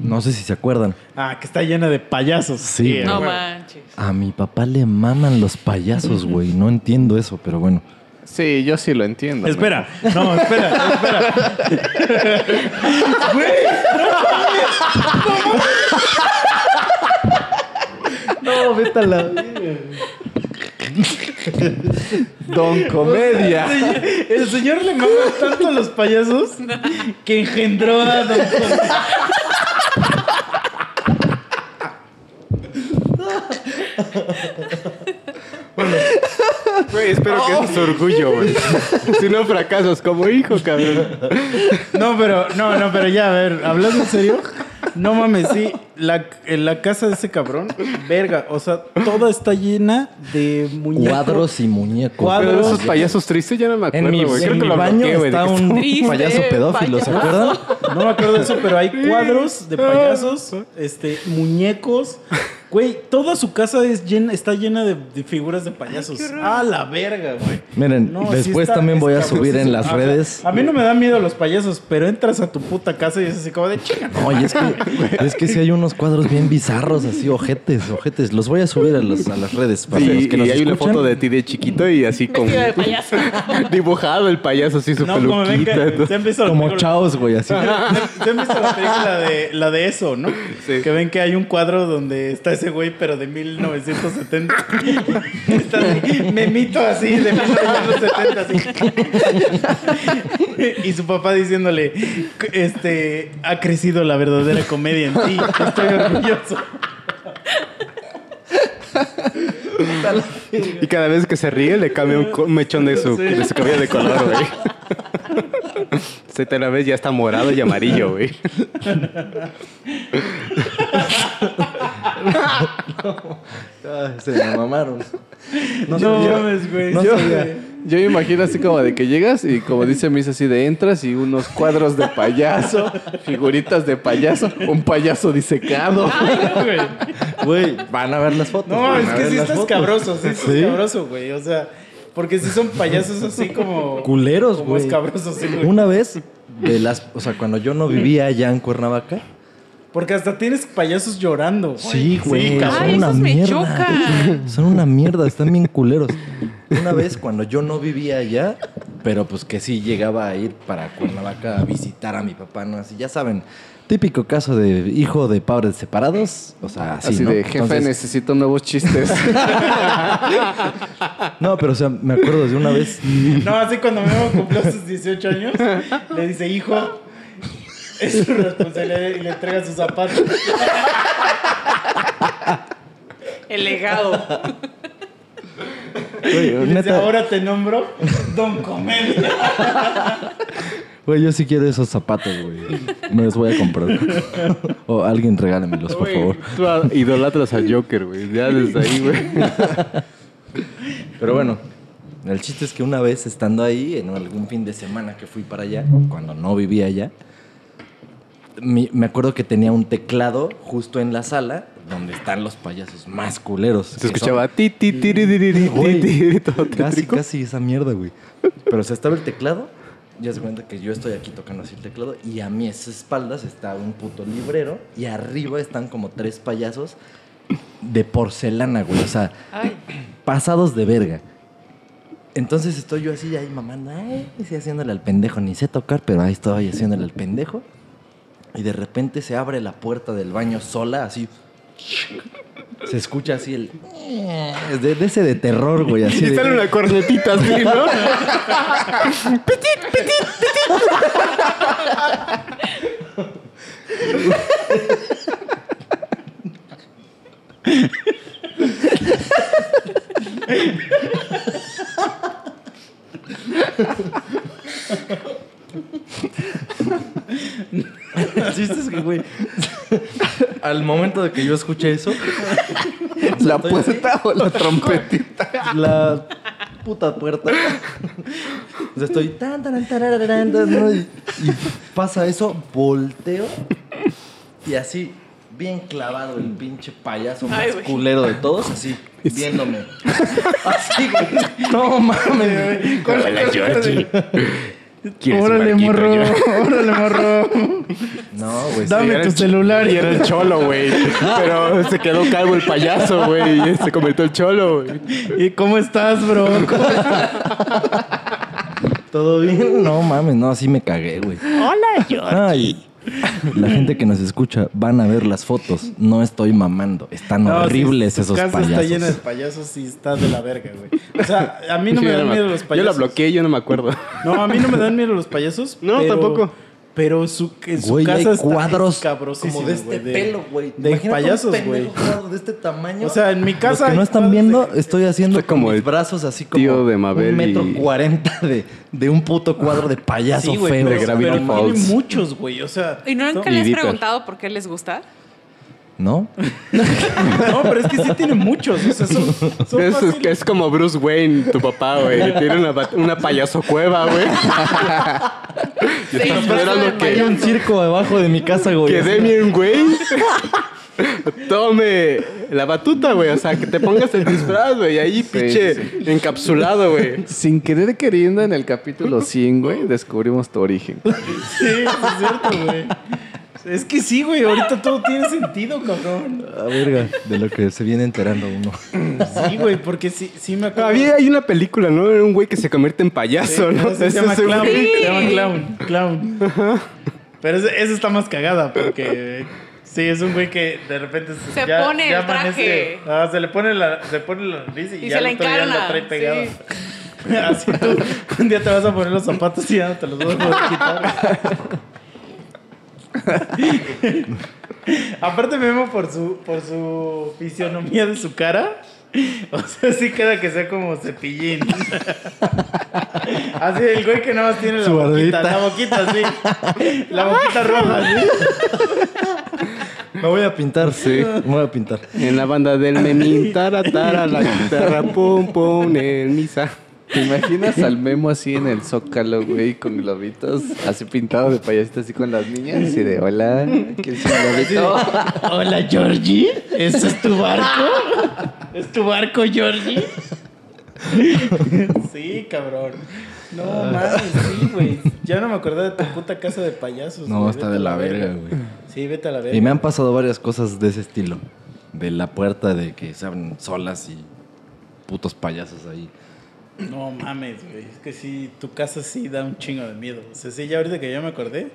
No sé si se acuerdan. Ah, que está llena de payasos. Sí, No güey. manches. A mi papá le maman los payasos, güey. No entiendo eso, pero bueno. Sí, yo sí lo entiendo. Espera, no, espera, espera. Güey, No, vete a la... Don Comedia. el señor le mama tanto a los payasos que engendró a Don Comedia. Güey, espero que eso es orgullo, güey. si no fracasas como hijo, cabrón. No, pero, no, no, pero ya, a ver, hablando en serio, no mames, sí, la, en la casa de ese cabrón, verga, o sea, toda está llena de muñecos. Cuadros y muñecos. Cuadros. Pero esos payasos tristes ya no me acuerdo, En mi, güey. en Creo que mi lo baño bloqueé, güey. de está que un Triste payaso pedófilo, ¿se payaso. acuerdan? No me acuerdo de eso, pero hay cuadros de payasos, este, muñecos. Güey, toda su casa es llena, está llena de, de figuras de payasos. Ah, la verga, güey. Miren, No, sí después está también voy a subir en las Ajá. redes. A mí no me dan miedo los payasos, pero entras a tu puta casa y es así como de chinga. Oye, es que, es que sí hay unos cuadros bien bizarros, así, ojetes, ojetes. Los voy a subir a, los- a las redes para Sí, los que nos y hay una foto de ti de chiquito y así con de payaso. dibujado el payaso así su No, como ven que Como chaos, güey, así. ¿Se han visto la película de la de eso, no? Sí. Que ven que hay un cuadro donde está ese güey, pero de 1970. está así, memito así, de 1970, así. y su papá diciéndole, este, ha crecido la verdadera comedia en ti. Estoy orgulloso. Y cada vez que se ríe le cambia un, mechón de su, de su cabello de color, güey. Ves ya está morado y amarillo, güey. Ay, se me mamaron. No, sabía. mames, güey. No Yo-. Yo me imagino así como de que llegas y como dice Miss así de entras y unos cuadros de payaso, figuritas de payaso, un payaso disecado. güey. Güey, van a ver las fotos. No, es que sí las está fotos. escabroso, sí, sí, Sí. escabroso, güey. O sea, porque si son payasos así como. Culeros, como güey. escabrosos, sí, güey. Una vez, de las, o sea, cuando yo no vivía allá en Cuernavaca, Porque hasta tienes payasos llorando. Sí, güey. cabrón. son Ay, una esos me mierda. chocan. Son una mierda, están bien culeros. Una vez cuando yo no vivía allá, pero pues que sí llegaba a ir para Cuernavaca a visitar a mi papá, ¿no? Así, ya saben, Típico caso de hijo de padres separados. O sea, así, Así ¿no? de, jefe, Entonces- necesito nuevos chistes. No, pero o sea, me acuerdo de una vez. No, así cuando Memo cumplió sus 18 años, le dice, hijo, es su responsabilidad y le entrega sus zapatos. El legado. Güey, Y le dice, neta, ahora te nombro Don Comedia. güey, yo sí quiero esos zapatos, güey. Me los voy a comprar. O alguien regálemelos, por Güey, favor. Tú a- idolatras a Joker, güey. Ya desde ahí, güey. Pero bueno, el chiste es que una vez estando ahí, en algún fin de semana que fui para allá, cuando no vivía allá, mi- me acuerdo que tenía un teclado justo en la sala donde están los payasos más culeros. Se escuchaba ti, ti, todo Casi, casi esa mierda, güey. Pero o sea, estaba el teclado, ya se cuenta que yo estoy aquí tocando así el teclado, y a mis espaldas está un puto librero, y arriba están como tres payasos de porcelana, güey. O sea, Ay. pasados de verga. Entonces estoy yo así ahí mamando, ay, así haciéndole al pendejo, ni sé tocar, pero ahí estoy haciéndole al pendejo. Y de repente se abre la puerta del baño sola, así. Se escucha así el. De, de ese de terror, güey, así. Y de- sale una cornetita así, ¿no? El chiste es que, güey. Al momento de que yo escuché eso, la puerta o la trompetita. la puta puerta. O sea, estoy tan, tan, tarararán, tan, ¿no? y, y pasa eso, volteo y así, bien clavado el pinche payaso más Ay, güey. culero de todos, así, viéndome. Así, güey. No mames, güey. ¿Quieres un Órale, morro. Órale, morro. No, güey. Dame tu celular. Y era el cholo, güey. Pero se quedó calvo el payaso, güey. Y se convirtió el cholo, güey. ¿Y cómo estás, bro? ¿Cómo estás? ¿Todo bien? No mames, no, así me cagué, güey. Hola, yo. Ay, la gente que nos escucha van a ver las fotos. No estoy mamando. Están No, horribles si esos casa payasos. está llena de payasos y está de la verga, güey. O sea, a mí no me Yo dan miedo los Yo payasos. la bloqueé, yo no me acuerdo. No, a mí no me dan miedo los payasos. No, pero- tampoco. Pero su, que su Güey, casa hay está cuadros como de este güey, pelo, güey. De Imagínate payasos, güey. de este tamaño. O sea, en mi casa Los que no están cuadros viendo, de- estoy haciendo como como mis el brazos así como tío de Mabel un metro y- cuarenta de, de un puto cuadro de payaso Sí, güey, feo. pero, de Gravity pero Falls. tiene muchos, güey. O sea, ¿Y nunca no, le has Dieter. preguntado por qué les gusta? ¿No? no, pero es que sí tiene muchos. O sea, son, son Es, es, que es como Bruce Wayne, tu papá, güey. Tiene una, una payaso cueva, güey. y Sí, esperando que, Hay un circo debajo de mi casa, güey. que. Demian, güey, tome la batuta, güey. O sea, que te pongas el disfraz, güey. Ahí, pinche, encapsulado, güey. Sin querer queriendo, en el capítulo 100, güey, descubrimos tu origen. Sí, es cierto, güey. Es que sí, güey. Ahorita todo tiene sentido, cabrón. A verga, de lo que se viene enterando uno. Sí, güey, porque sí, sí me acuerdo. Había, hay una película, ¿no? Era un güey que se convierte en payaso, Sí, ¿no? se Es llama clown. Se llama clown. Clown. Pero ese- esa está más cagada porque. Sí, es un güey que de repente Se pone el amanece- traje. Ah, se le pone la, se pone la nariz y, Y ya se la el encarna, la trae pegada. sí. Así tú, un día te vas a poner los zapatos y ya no te los vas a poder quitar. Aparte Memo por su, por su fisionomía de su cara. O sea, sí queda que sea como cepillín. Así, el güey que nada más tiene la Su boquita, barbita. la boquita así. La boquita roja, así. Me voy a pintar, sí. Me voy a pintar. En la banda del memín, tara, tara, la guitarra, pum, pum, en misa. ¿Te imaginas al Memo así en el zócalo, güey, con globitos, así pintado de payasito, así con las niñas? Y de, hola, ¿qué es un globito? Hola, Georgie. ¿Ese es tu barco? ¿Es tu barco, Georgie? Sí, cabrón. No mames, sí, güey. Ya no me acordé de tu puta casa de payasos. No, güey. está Vete de la verga, güey. Sí, vete a la verga. Y me han pasado varias cosas de ese estilo. De la puerta, de que se abren solas y putos payasos ahí. No mames, güey. Es que sí, tu casa sí da un chingo de miedo. O sea, sí, ya ahorita que ya me acordé,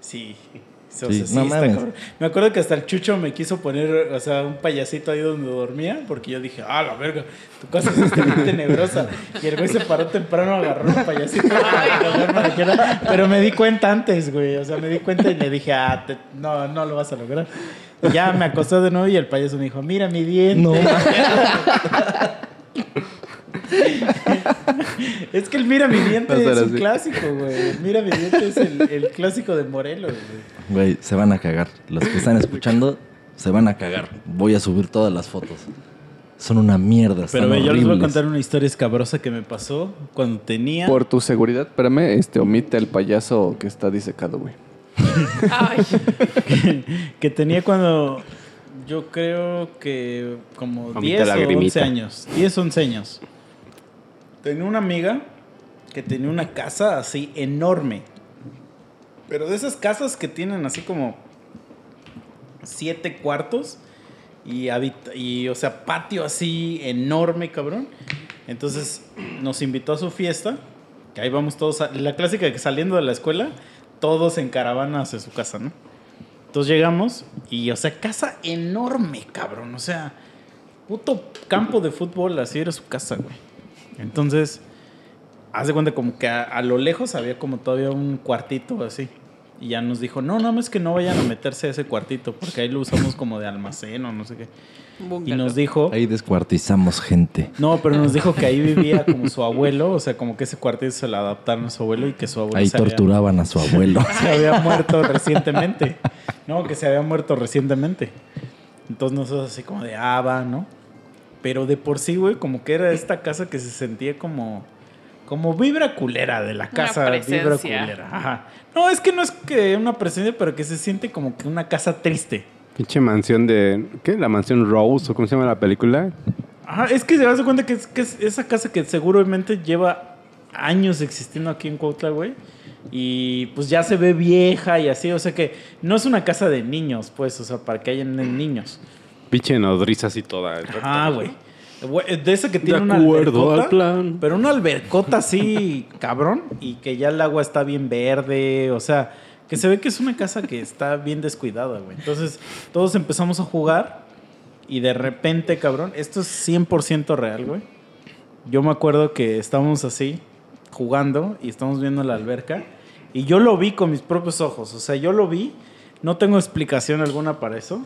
sí. O sea, Sí, sí no está cabrón. Me acuerdo que hasta el Chucho me quiso poner, o sea, un payasito ahí donde dormía, porque yo dije, ah, la verga, tu casa es bien tenebrosa. Y el güey se paró temprano, agarró un payasito. para que Pero me di cuenta antes, güey. O sea, me di cuenta y le dije, ah, te- no, no lo vas a lograr. Y ya me acosté de nuevo y el payaso me dijo, mira mi diente. No, Es que el mira mi diente es un así. clásico, güey. El mira mi diente es el, el clásico de Morelos, güey. Güey, se van a cagar. Los que están escuchando se van a cagar. Voy a subir todas las fotos. Son una mierda. Pero están ve, yo les voy a contar una historia escabrosa que me pasó cuando tenía. Por tu seguridad, espérame, este, omite al payaso que está disecado, güey. Ay, que tenía cuando. Yo creo que como Omite 10 o lagrimita. 11 años. 10 11 años. Tenía una amiga que tenía una casa así enorme. Pero de esas casas que tienen así como siete cuartos y, y o sea, patio así enorme, cabrón. Entonces nos invitó a su fiesta, que ahí vamos todos, a- la clásica que saliendo de la escuela, todos en caravana hacia su casa, ¿no? Entonces llegamos y, o sea, casa enorme, cabrón. O sea, puto campo de fútbol, así era su casa, güey. Entonces, haz de cuenta como que a, a lo lejos había como todavía un cuartito así. Y ya nos dijo, no, no, es que no vayan a meterse a ese cuartito, porque ahí lo usamos como de almacén o no sé qué. Y nos dijo, Ahí descuartizamos gente. no, pero nos dijo que ahí vivía como su abuelo, o sea, como que ese cuartito se lo adaptaron a su abuelo y que su abuelo Ahí se había- torturaban a su abuelo. se había muerto recientemente. No, que se había muerto recientemente. Entonces nosotros así como de, ah, va, ¿no? Pero de por sí, güey, como que era esta casa que se sentía como... Como vibra culera de la casa. Vibra presencia. culera. Ajá. No, es que no es que una presencia, pero que se siente como que una casa triste. Pinche mansión de. ¿Qué? La mansión Rose o cómo se llama la película. Ajá, es que se das cuenta que es, que es esa casa que seguramente lleva años existiendo aquí en Cuautla, güey. Y pues ya se ve vieja y así, o sea que no es una casa de niños, pues, o sea, para que hayan niños. Pinche nodriza así toda. Ah, güey. De esa que De tiene una acuerdo al albercota, plan. pero una albercota así, cabrón, y que ya el agua está bien verde, o sea, que se ve que es una casa que está bien descuidada, güey. Entonces, todos empezamos a jugar y de repente, cabrón, esto es 100% real, güey. Yo me acuerdo que estábamos así, jugando, y estamos viendo la alberca, y yo lo vi con mis propios ojos, o sea, yo lo vi, no tengo explicación alguna para eso,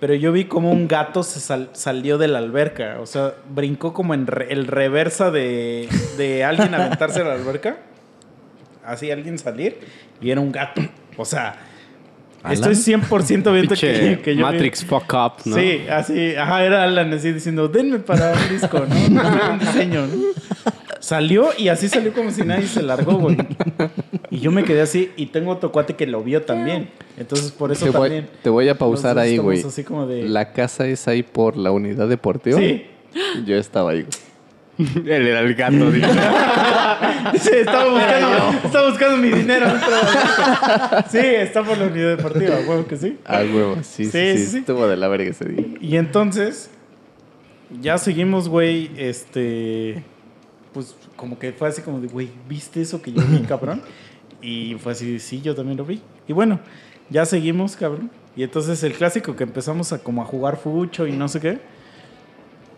pero yo vi como un gato se sal- salió de la alberca. O sea, brincó como en re- el reversa de, de alguien aventarse a la alberca. Así alguien salir y era un gato. O sea, ¿Alan? estoy 100% viendo que, que yo vi- Matrix fuck up, ¿no? Sí, así, ajá, era Alan así diciendo, denme para un disco, ¿no? Un diseño, ¿no? Salió y así salió como si nadie se largó, güey. Y yo me quedé así y tengo otro cuate que lo vio también. Entonces por eso Te voy, también. te voy a pausar ahí, güey. así como de- La casa es ahí por la unidad deportiva. Sí. Yo estaba ahí, güey. Él era el gato. dice. Sí, estaba buscando, estaba buscando mi dinero. Sí, está por la unidad deportiva, huevo que sí. Ah, huevo. Sí, sí, Sí, sí. sí, sí. Estuvo de la verga ese día. Y entonces, ya seguimos, güey, este, pues como que fue así como de, güey, ¿viste eso que yo vi, cabrón? Y fue así, sí, yo también lo vi. Y bueno, ya seguimos, cabrón. Y entonces el clásico que empezamos a como a jugar fucho y no sé qué.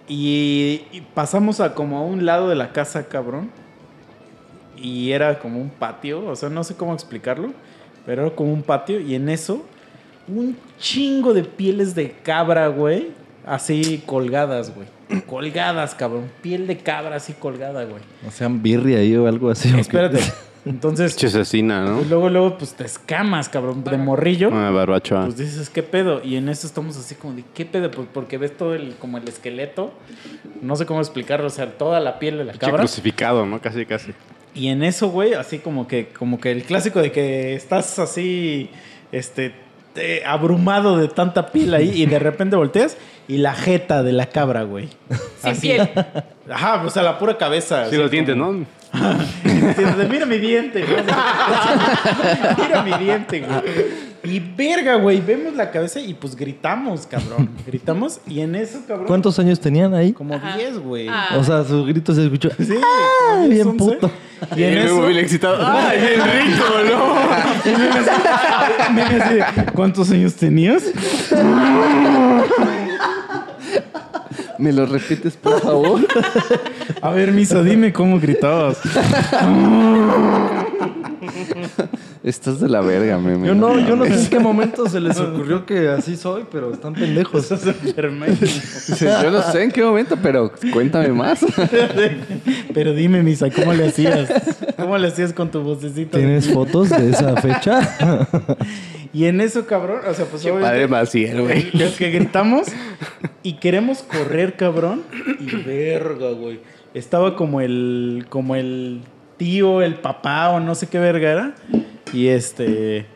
Y, y pasamos a como a un lado de la casa, cabrón. Y era como un patio, o sea, no sé cómo explicarlo, pero era como un patio y en eso un chingo de pieles de cabra, güey, así colgadas, güey. Colgadas, cabrón. Piel de cabra así colgada, güey. O sea, birria ahí o algo así. Espérate. Entonces, Pinche asesina, ¿no? pues luego, luego, pues te escamas, cabrón, de morrillo. Ah, barbachoa. Pues dices, ¿qué pedo? Y en eso estamos así como de, ¿qué pedo? Pues porque ves todo el, como el esqueleto. No sé cómo explicarlo, o sea, toda la piel de la Pinche cabra. crucificado, ¿no? Casi, casi. Y en eso, güey, así como que, como que el clásico de que estás así, este, te- abrumado de tanta piel ahí y de repente volteas y la jeta de la cabra, güey. Sin Así. piel. Ajá, o sea, la pura cabeza. Sí, así los dientes, como- ¿no? Sí, Mira mi diente. Mira mi diente, güey. Y verga, güey, vemos la cabeza y pues gritamos, cabrón. Gritamos y en eso, cabrón. ¿Cuántos años tenían ahí? Como Ajá. 10, güey. Ah. O sea, su grito se escuchó. Sí, ¡Ah! como 10, Bien 11. puto. Y en el eso, móvil excitado. ¡Ay, bien rico, no! De, ¿cuántos años tenías? ¿Me lo repites, por favor? A ver, Misa, dime cómo gritabas. Estás de la verga, meme. Yo no, yo no sé en qué momento se les ocurrió que así soy, pero están pendejos. Estás Yo no sé en qué momento, pero cuéntame más. Pero dime, Misa, ¿cómo le hacías? ¿Cómo le hacías con tu vocecita? ¿Tienes fotos de esa fecha? Y en eso, cabrón, o sea, pues Padre obviamente, Maciel, güey. los que gritamos y queremos correr, cabrón, y verga, güey. Estaba como el, como el tío, el papá o no sé qué verga era. Y este...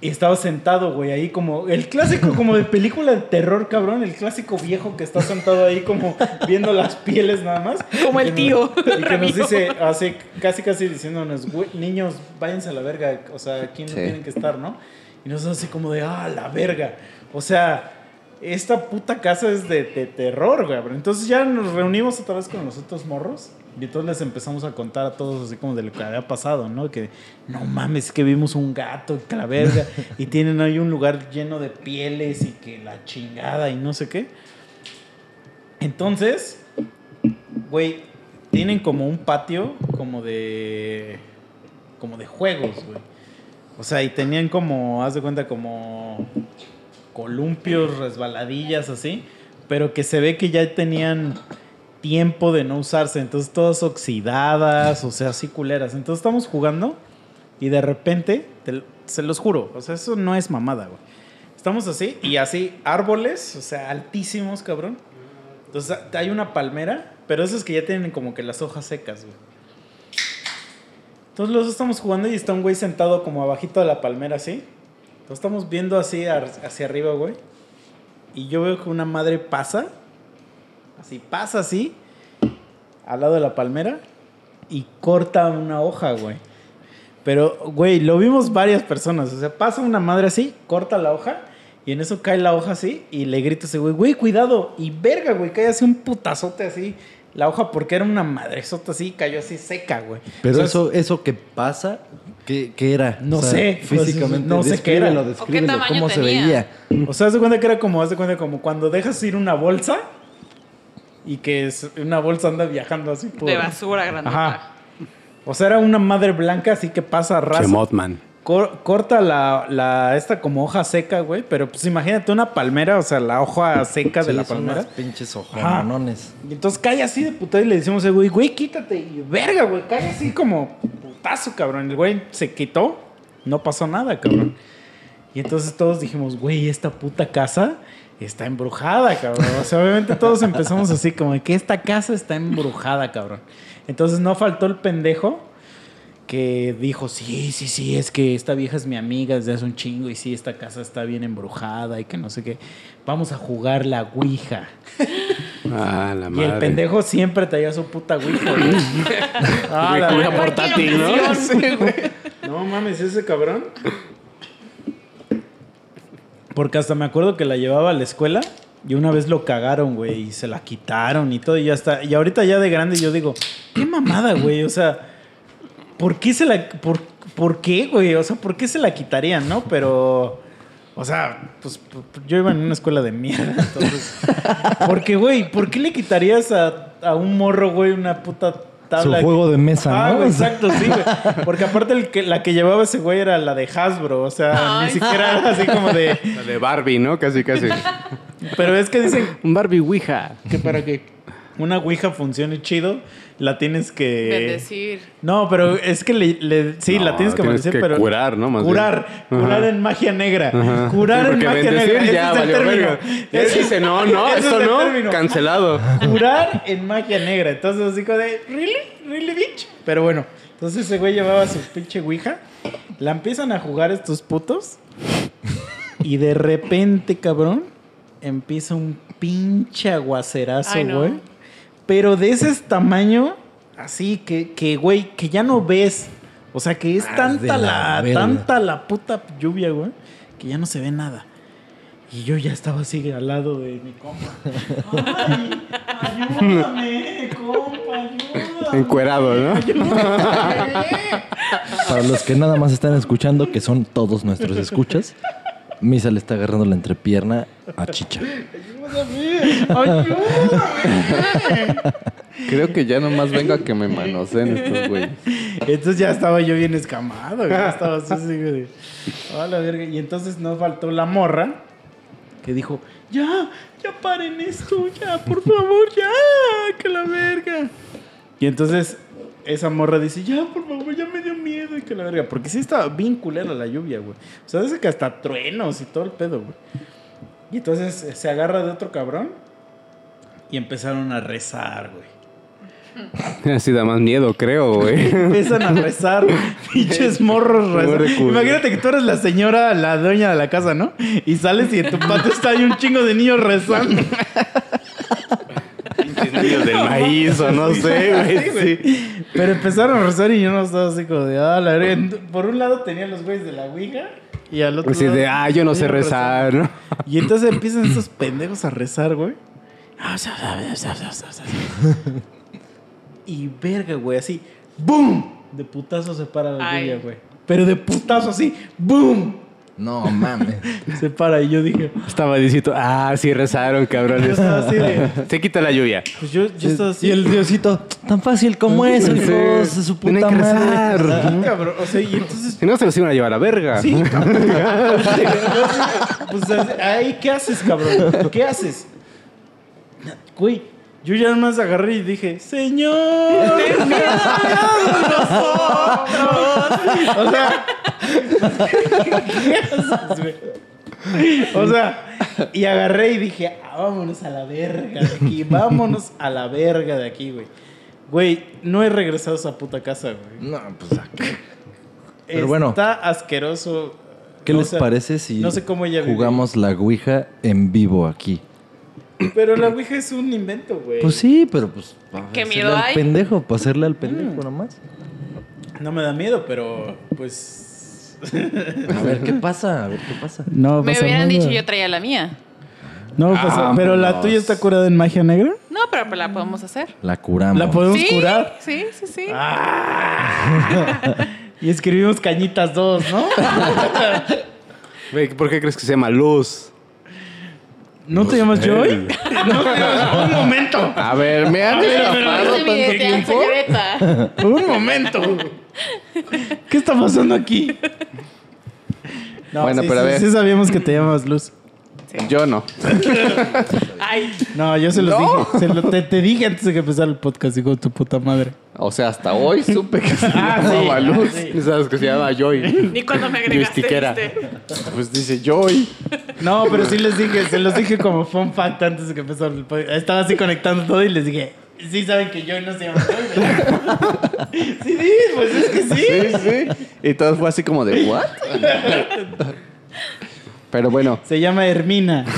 Y estaba sentado, güey, ahí como... El clásico como de película de terror, cabrón. El clásico viejo que está sentado ahí como viendo las pieles nada más. Como el tío, nos- Y que nos dice, así, casi casi diciéndonos, "Güey, niños, váyanse a la verga. O sea, aquí no Sí. tienen que estar, ¿no? Y nosotros así como de, ah, la verga. O sea, esta puta casa es de, de terror, güey. Entonces ya nos reunimos otra vez con los otros morros. Y entonces les empezamos a contar a todos así como de lo que había pasado, ¿no? Que no mames, es que vimos un gato, que la verga. y tienen ahí un lugar lleno de pieles y que la chingada y no sé qué. Entonces, güey, tienen como un patio como de. como de juegos, güey. O sea, y tenían como, haz de cuenta, como columpios, resbaladillas, así. Pero que se ve que ya tenían tiempo de no usarse. Entonces, todas oxidadas, o sea, así culeras. Entonces, estamos jugando y de repente, te- se los juro, o sea, eso no es mamada, güey. Estamos así y así, árboles, o sea, altísimos, cabrón. Entonces, hay una palmera, pero esos que ya tienen como que las hojas secas, güey. Entonces los dos estamos jugando y está un güey sentado como abajito de la palmera así. Entonces estamos viendo así hacia arriba, güey. Y yo veo que una madre pasa. Así, pasa así. Al lado de la palmera. Y corta una hoja, güey. Pero, güey, lo vimos varias personas. O sea, pasa una madre así, corta la hoja. Y en eso cae la hoja así. Y le grita ese güey, güey, cuidado. Y verga, güey, cae así un putazote así. La hoja, porque era una madresota así, cayó así seca, güey. Pero O sea, eso, eso que pasa, ¿qué, qué era? No sé, Físicamente, no sé qué era. descríbelo, ¿O qué tamaño ¿Cómo se veía? O sea, haz de cuenta que era como, haz de cuenta como cuando dejas ir una bolsa y que es- una bolsa anda viajando así por... De basura grandota. Ajá. O sea, era una madre blanca así que pasa raso. Chemotman. Cor- corta la, la, esta como hoja seca, güey. Pero pues imagínate una palmera, o sea, la hoja seca de la son palmera. unas pinches ojonones. Y entonces cae así de putada y le decimos, güey, güey, quítate. Y verga, güey, cae así como putazo, cabrón. El güey se quitó, no pasó nada, cabrón. Y entonces todos dijimos, güey, esta puta casa está embrujada, cabrón. O sea, obviamente todos empezamos así, como de que esta casa está embrujada, cabrón. Entonces no faltó el pendejo que dijo, sí, sí, sí, es que esta vieja es mi amiga desde hace un chingo y sí, esta casa está bien embrujada y que no sé qué. Vamos a jugar la Ouija. Ah, la Y madre. el pendejo siempre traía su puta Ouija, ah, la portátil, ¿no? No mames, ese cabrón. Porque hasta me acuerdo que la llevaba a la escuela y una vez lo cagaron, güey, y se la quitaron y todo, y ya está. Y ahorita ya de grande yo digo, qué mamada, güey, o sea, ¿por qué se la. Por, ¿Por qué, güey? O sea, ¿por qué se la quitarían, no? Pero. O sea, pues p- p- yo iba en una escuela de mierda, entonces. Porque, güey, ¿por qué le quitarías a, a un morro, güey, una puta tabla? Su juego de mesa, Ah, ¿no? güey, exacto, sí, güey. Porque aparte el que, la que llevaba ese güey era la de Hasbro, o sea, Ay. ni siquiera era así como de. La de Barbie, ¿no? Casi, casi. Pero es que dicen Un Barbie Ouija. que para que una Ouija funcione chido, la tienes que. Bendecir. No, pero es que le, le- sí, No, la tienes que tienes bendecir, que pero. curar, ¿no? Más curar, bien. curar Ajá. en magia negra. Ajá. Curar Sí, en magia negra. Ese ya es el término. Ese- dice, no, no, ese es esto no. término. Cancelado. Curar en magia negra. Entonces, así como de, ¿really? ¿really, bitch? Pero bueno, entonces ese güey llevaba su pinche ouija. La empiezan a jugar estos putos. Y de repente, cabrón, empieza un pinche aguacerazo, güey. Pero de ese tamaño, así que, que, güey, que ya no ves O sea que es Ah, tanta la tanta la puta lluvia, güey, que ya no se ve nada. Y yo ya estaba así al lado de mi compa. Ay, ayúdame, compa, ayúdame. Encuerado, ¿no? Para los que nada más están escuchando, que son todos nuestros escuchas, Misa le está agarrando la entrepierna a Chicha. Ayúdame. Creo que ya nomás vengo a que me manoseen estos güeyes. Entonces ya estaba yo bien escamado. Ya estaba así, así, güey. A la verga. Y entonces no faltó la morra que dijo, ya, ya paren esto, ya, por favor, ya, que la verga. Y entonces esa morra dice, ya, por favor, ya me dio miedo y que la verga. Porque sí estaba bien culera la lluvia, güey. O sea, desde que hasta truenos y todo el pedo, güey. Y entonces eh, se agarra de otro cabrón y empezaron a rezar, güey. Así da más miedo, creo, güey. Empiezan a rezar, pinches morros rezando. recurso. Imagínate que tú eres la señora, la dueña de la casa, ¿no? Y sales y en tu patio está ahí un chingo de niños rezando. Niños del maíz o no sé, güey. Sí. Pero empezaron a rezar y yo no estaba así como de, ah, la verga. Por un lado tenía los güeyes de la Ouija y al otro Así lado. de, ah, yo no sé rezar, ¿no? Y entonces empiezan estos pendejos a rezar, güey. Y verga, güey, así, ¡boom! De putazo se para la lluvia, güey. Pero de putazo así, ¡boom! No mames. Se para y yo dije, Estaba diciendo, ah, sí rezaron, yo cabrones. estaba así de, Se quita la lluvia. pues yo, yo estaba así. Y el diosito, tan fácil como eso, hijos de su Tienen puta que madre. rezar. Ah, cabrón, o sea, y entonces, Si no, se los iban a llevar a verga. sí, cabrón. pues ahí, ¿qué haces, cabrón? ¿Qué haces? Güey, yo ya más agarré y dije, Señor, ten piedad de nosotros. O sea, ¿qué haces, güey? O sea, y agarré y dije, "Ah, vámonos a la verga de aquí, vámonos a la verga de aquí, güey. Güey, no he regresado a esa puta casa, güey. No, pues ¿a qué? Pero bueno. Está asqueroso. ¿Qué O les sea, parece si no sé cómo ella vive. jugamos la Ouija en vivo aquí? Pero la Ouija es un invento, güey. Pues sí, pero pues. para ¿Qué hacerle miedo al hay? pendejo, para hacerle al pendejo Mm. nomás. No me da miedo, pero pues. A ver qué pasa, a ver qué pasa. No Me pasa hubieran nada. dicho yo traía la mía. No Pero la tuya está curada en magia negra. No, pero la podemos hacer. La curamos. ¿La podemos Sí, curar? sí, sí, sí. Y escribimos cañitas dos, ¿no? ¿Por qué crees que se llama luz? ¿No te llamas Joy? No te llamas. Un momento. A ver, me han estafado tanto tiempo. Un momento. ¿Qué está pasando aquí? No, Bueno, sí, pero a ver. Sí sabíamos que te llamas Luz. Yo no. Ay, No, yo se los dije. Se lo- te, te dije antes de que empezara el podcast, hijo de tu puta madre. O sea, hasta hoy supe que se Ah, llamaba sí, Luz. ah, sí. ¿Sabes que se llama Joy? ni cuando me agregaste. ¿viste? Pues dice Joy. No, pero sí les dije, se los dije como fun fact antes de que empezara el podcast. Estaba así conectando todo y les dije, sí saben que Joy no se llama Joy. ¿verdad?" sí, sí, pues es que sí. Sí, sí. Y todo fue así como de, ¿what? Pero bueno, Se llama Hermina.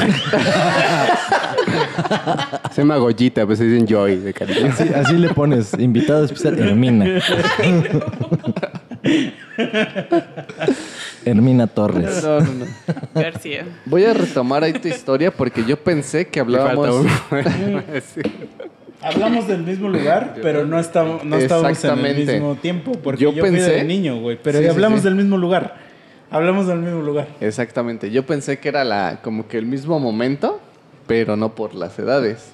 Se llama Goyita, pues se dicen Joy de cariño. Así, así le pones, invitado especial, Hermina. Hermina Torres. no, no, no. García. Voy a retomar ahí tu historia porque yo pensé que hablábamos. Sí. Hablamos del mismo lugar, pero no estamos, no estábamos en el mismo tiempo. Porque Yo yo, fui pensé- de niño, güey. Pero Sí, sí, hablamos sí. del mismo lugar. Hablamos del mismo lugar. Exactamente. Yo pensé que era la como que el mismo momento, pero no por las edades.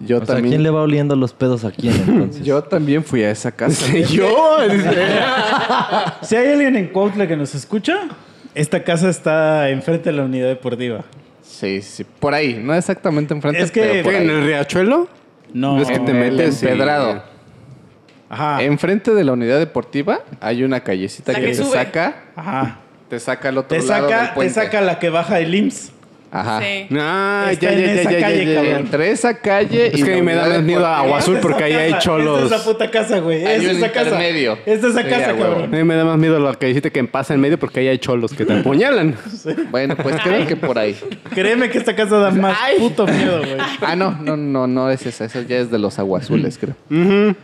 Yo O sea, también. ¿quién le va oliendo los pedos a quién entonces? Yo también fui a esa casa. Yo, Si hay alguien en Cuautla que nos escucha, esta casa está enfrente de la unidad deportiva. Sí, sí, por ahí, no exactamente enfrente, Es que- pero por ¿en ahí. el riachuelo? No, Es que te En el metes empedrado. Ajá. Enfrente de la unidad deportiva hay una callecita La que, que te sube. saca, Ajá. te saca al otro Te lado del te saca la que baja el IMSS. Ajá. Sí. Ah, Está ya, en ya, ya, esa ya, ya, calle, ya, ya. cabrón. Entre esa calle Es y que a la mí me da más miedo deportiva, Agua Azul Esta es porque ahí hay cholos. Esta es esa puta casa, güey. Hay Es esa casa. Esta es esa Sí, casa, a huevo. A cabrón. mí me da más miedo lo que dijiste que pasa en medio porque ahí hay cholos que te apuñalan. Bueno, pues creo que por ahí. Créeme que esta casa da más puto miedo, güey. Ah, no, no, no, no es esa. Esa ya es de los aguazules, creo. Ajá,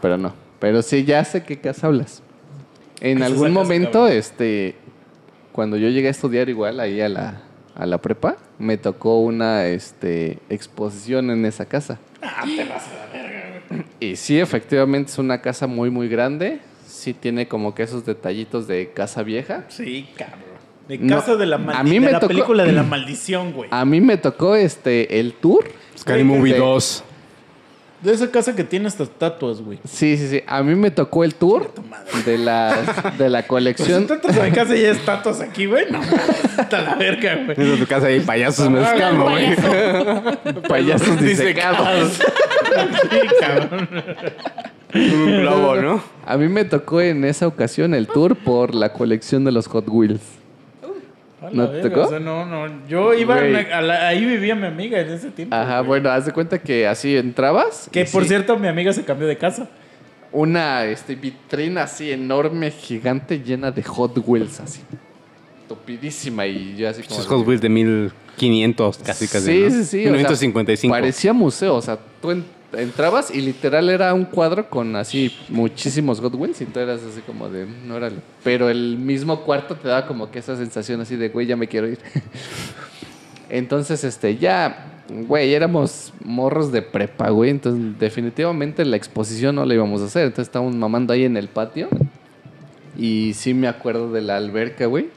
pero no. Pero sí, ya sé qué casa hablas. En algún momento, este, cuando yo llegué a estudiar igual ahí a la, a la prepa, me tocó una este, exposición en esa casa. Ah, Y sí, efectivamente es una casa muy, muy grande. Sí tiene como que esos detallitos de casa vieja. Sí, cabrón. De No, casa de la a maldición. mí me la tocó- película de la maldición, güey. A mí me tocó este, el tour. Scary Movie de- 2. De esa casa que tiene estas estatuas, güey. Sí, sí, sí. A mí me tocó el tour de la, de la Pues colección. si tú entras a mi casa y hay estatuas aquí, güey. No, está la verga, güey. En tu casa hay payasos mezclando, güey. Payasos disecados. Sí, cabrón. Un globo, ¿no? A mí me tocó en esa ocasión el tour por la colección de los Hot Wheels. ¿No te tocó? O sea, no, no. Yo iba a Güey. una- a la- ahí vivía mi amiga en ese tiempo. Ajá, güey. bueno, haz de cuenta que así entrabas. Que por sí, cierto, mi amiga se cambió de casa. Una este, vitrina así enorme, gigante, llena de Hot Wheels, así. Tupidísima y yo así como. Esos Hot Wheels de 1500, casi casi. Sí, ¿no? sí, sí. o sea, 1955. parecía museo, o sea, tú en- entrabas y literal era un cuadro con así muchísimos Wheels y tú eras así como de, no era. Pero el mismo cuarto te daba como que esa sensación así de, güey, ya me quiero ir. Entonces, este, ya, güey, éramos morros de prepa, güey. Entonces, definitivamente la exposición no la íbamos a hacer. Entonces, estábamos mamando ahí en el patio. Y sí me acuerdo de la alberca, güey.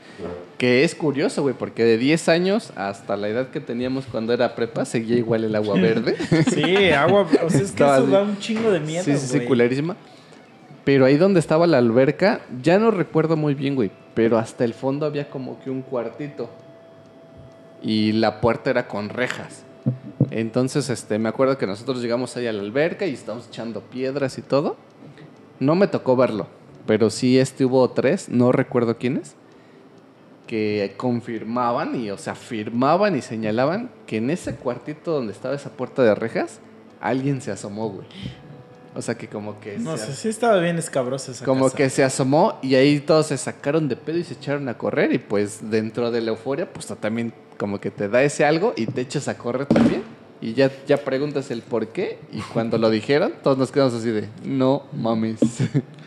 Que es curioso, güey, porque de 10 años hasta la edad que teníamos cuando era prepa, seguía igual el agua verde. Sí, agua. O sea, es que eso da un chingo de miedo. sí, sí, sí, culerísima. Pero ahí donde estaba la alberca, ya no recuerdo muy bien, güey. Pero hasta el fondo había como que un cuartito. Y la puerta era con rejas. Entonces, este, me acuerdo que nosotros llegamos ahí a la alberca y estábamos echando piedras y todo. No me tocó verlo, pero sí este hubo tres, no recuerdo quiénes, que confirmaban y, o sea, afirmaban y señalaban que en ese cuartito donde estaba esa puerta de rejas, alguien se asomó, güey. O sea, que como que... No sé, sí estaba bien escabrosa esa como casa. que se asomó y ahí todos se sacaron de pedo y se echaron a correr y pues dentro de la euforia pues también como que te da ese algo y te echas a correr también y ya, ya preguntas el por qué y cuando lo dijeron todos nos quedamos así de no mames.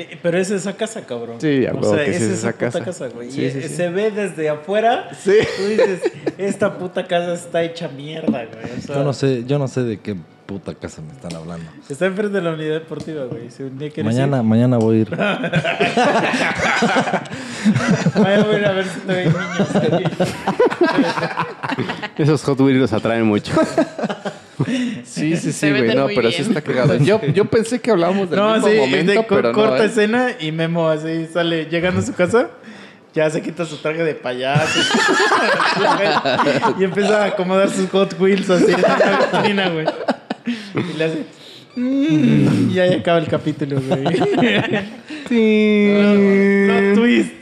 Sí, pero es esa casa, cabrón. Sí, a o sea, que sí es es esa esa puta casa. casa, güey. Sí, y sí, sí. se ve desde afuera. Sí. Tú dices, esta puta casa está hecha mierda, güey. O sea, Yo no sé, yo no sé de qué puta casa me están hablando. Está enfrente de la unidad deportiva, güey. Si un día quieres Mañana, mañana voy a ir. Mañana voy a ir a ver si te ven niños. Esos Hot Wheels los atraen mucho. Sí, sí, sí, güey, no, pero bien. sí está cagado. Yo, yo pensé que hablábamos del No, mismo sí, momento, de co- pero no. corta ¿eh? escena y Memo así sale llegando a su casa. Ya se quita su traje de payaso. y empieza a acomodar sus Hot Wheels así en la vitrina, güey. Y le hace. "Mm", y ahí acaba el capítulo, güey. Plot twist.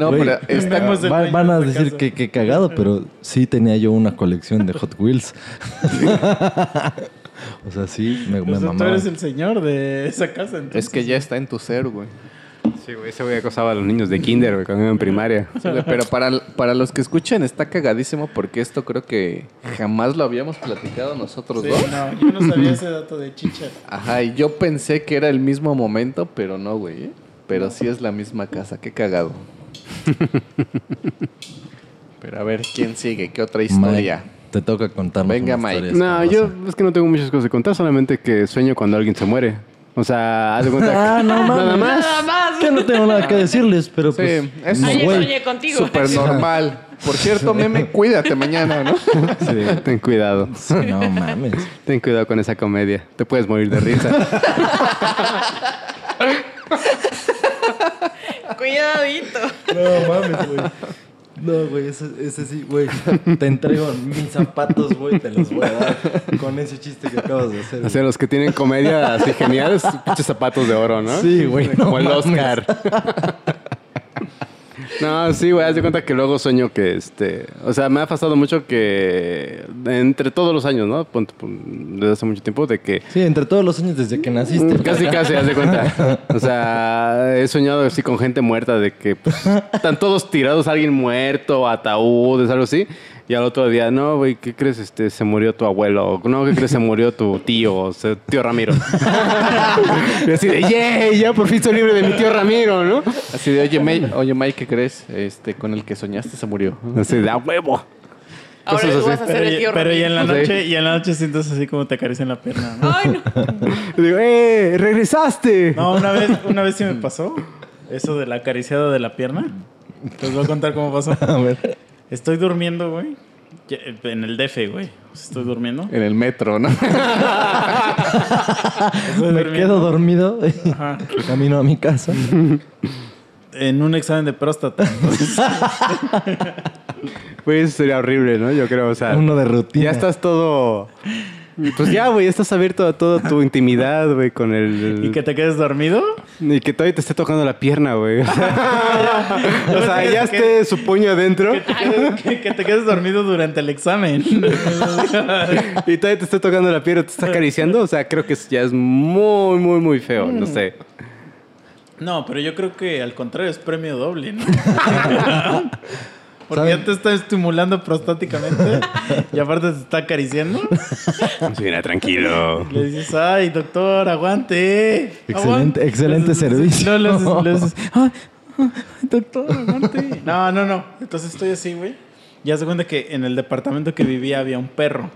No, pero Va- dueño van a decir que, que cagado, pero sí tenía yo una colección de Hot Wheels. o sea, sí, me, me sea, tú mamaba. eres el señor de esa casa. Entonces. es que ya está en tu ser, güey. Sí, güey, ese güey acosaba a los niños de kinder, güey, cuando iba en primaria. Pero para, para los que escuchan está cagadísimo porque esto creo que jamás lo habíamos platicado nosotros Sí, dos. no, yo no sabía ese dato de chicha. Ajá, y yo pensé que era el mismo momento, pero no, güey. ¿eh? Pero sí es la misma casa, qué cagado. pero a ver, ¿quién sigue? ¿Qué otra historia? Mike, te toca contarnos Venga, Mike. No, yo es que no tengo muchas cosas que contar, solamente que sueño cuando alguien se muere. O sea, haz de cuenta. Ah, no Nada mames. más. Nada más. Que no tengo nada que decirles, pero Sí, pues... es Ayer soñé contigo. Súper normal. Por cierto, meme, cuídate mañana, ¿no? Sí, ten cuidado. No mames. Ten cuidado con esa comedia. Te puedes morir de risa. Cuidadito. No mames, güey. No, güey, ese, ese sí, güey. Te entrego mis zapatos, güey, te los voy a dar con ese chiste que acabas de hacer. O sea, los que tienen comedia así geniales, pinches zapatos de oro, ¿no? Sí, güey, no Como el. Oscar. No, sí, güey, haz de cuenta que luego sueño que, este, o sea, me ha pasado mucho que entre todos los años, ¿no? Desde hace mucho tiempo, de que Sí, entre todos los años desde que naciste. Casi, casi, haz de cuenta. O sea, he soñado así con gente muerta, de que pues, están todos tirados, alguien muerto, ataúdes, algo así. Y al otro día, no, güey, ¿qué crees? Este, se murió tu abuelo. No, ¿qué crees? Se murió tu tío, o sea, tío Ramiro. y así de, yeah, ya por fin soy libre de mi tío Ramiro, ¿no? Así de, oye, May, oye, May, ¿qué crees? Este, con el que soñaste se murió. Así de, a huevo. Ahora tú vas a ser Pero, el y- tío pero y en la Sí. noche, y en la noche sientes así como te acarician la pierna. ¿no? Ay, no. Y digo, ¡eh! ¡Regresaste! No, una vez, una vez sí me pasó eso de la acariciada de la pierna. Les voy a contar cómo pasó. A ver. Estoy durmiendo, güey. En el DF, güey. Estoy durmiendo. En el metro, ¿no? Estoy Me durmiendo. quedo dormido. Ajá. Camino a mi casa. En un examen de próstata. Pues eso sería horrible, ¿no? Yo creo, o sea. Uno de rutina. Ya estás todo. Pues ya, güey, estás abierto a toda tu intimidad, güey, con el. y que te quedes dormido. Y que todavía te esté tocando la pierna, güey. O sea, o sea, ya Que- esté su puño adentro Que te, quedes, que- que te quedes dormido durante el examen. y todavía te esté tocando la pierna, te está acariciando. O sea, creo que ya es muy, muy, muy feo. No sé. No, pero yo creo que al contrario es premio doble, ¿no? Porque ¿Saben? ya te está estimulando prostáticamente y aparte te está acariciando. Sí, mira, tranquilo. Le dices, ay, doctor, aguante. Excelente- aguante". excelente servicio. No, le dices, le dices, "Ay, ay, doctor, aguante. No, no, no. Entonces estoy así, güey. Ya se cuenta que en el departamento que vivía había un perro.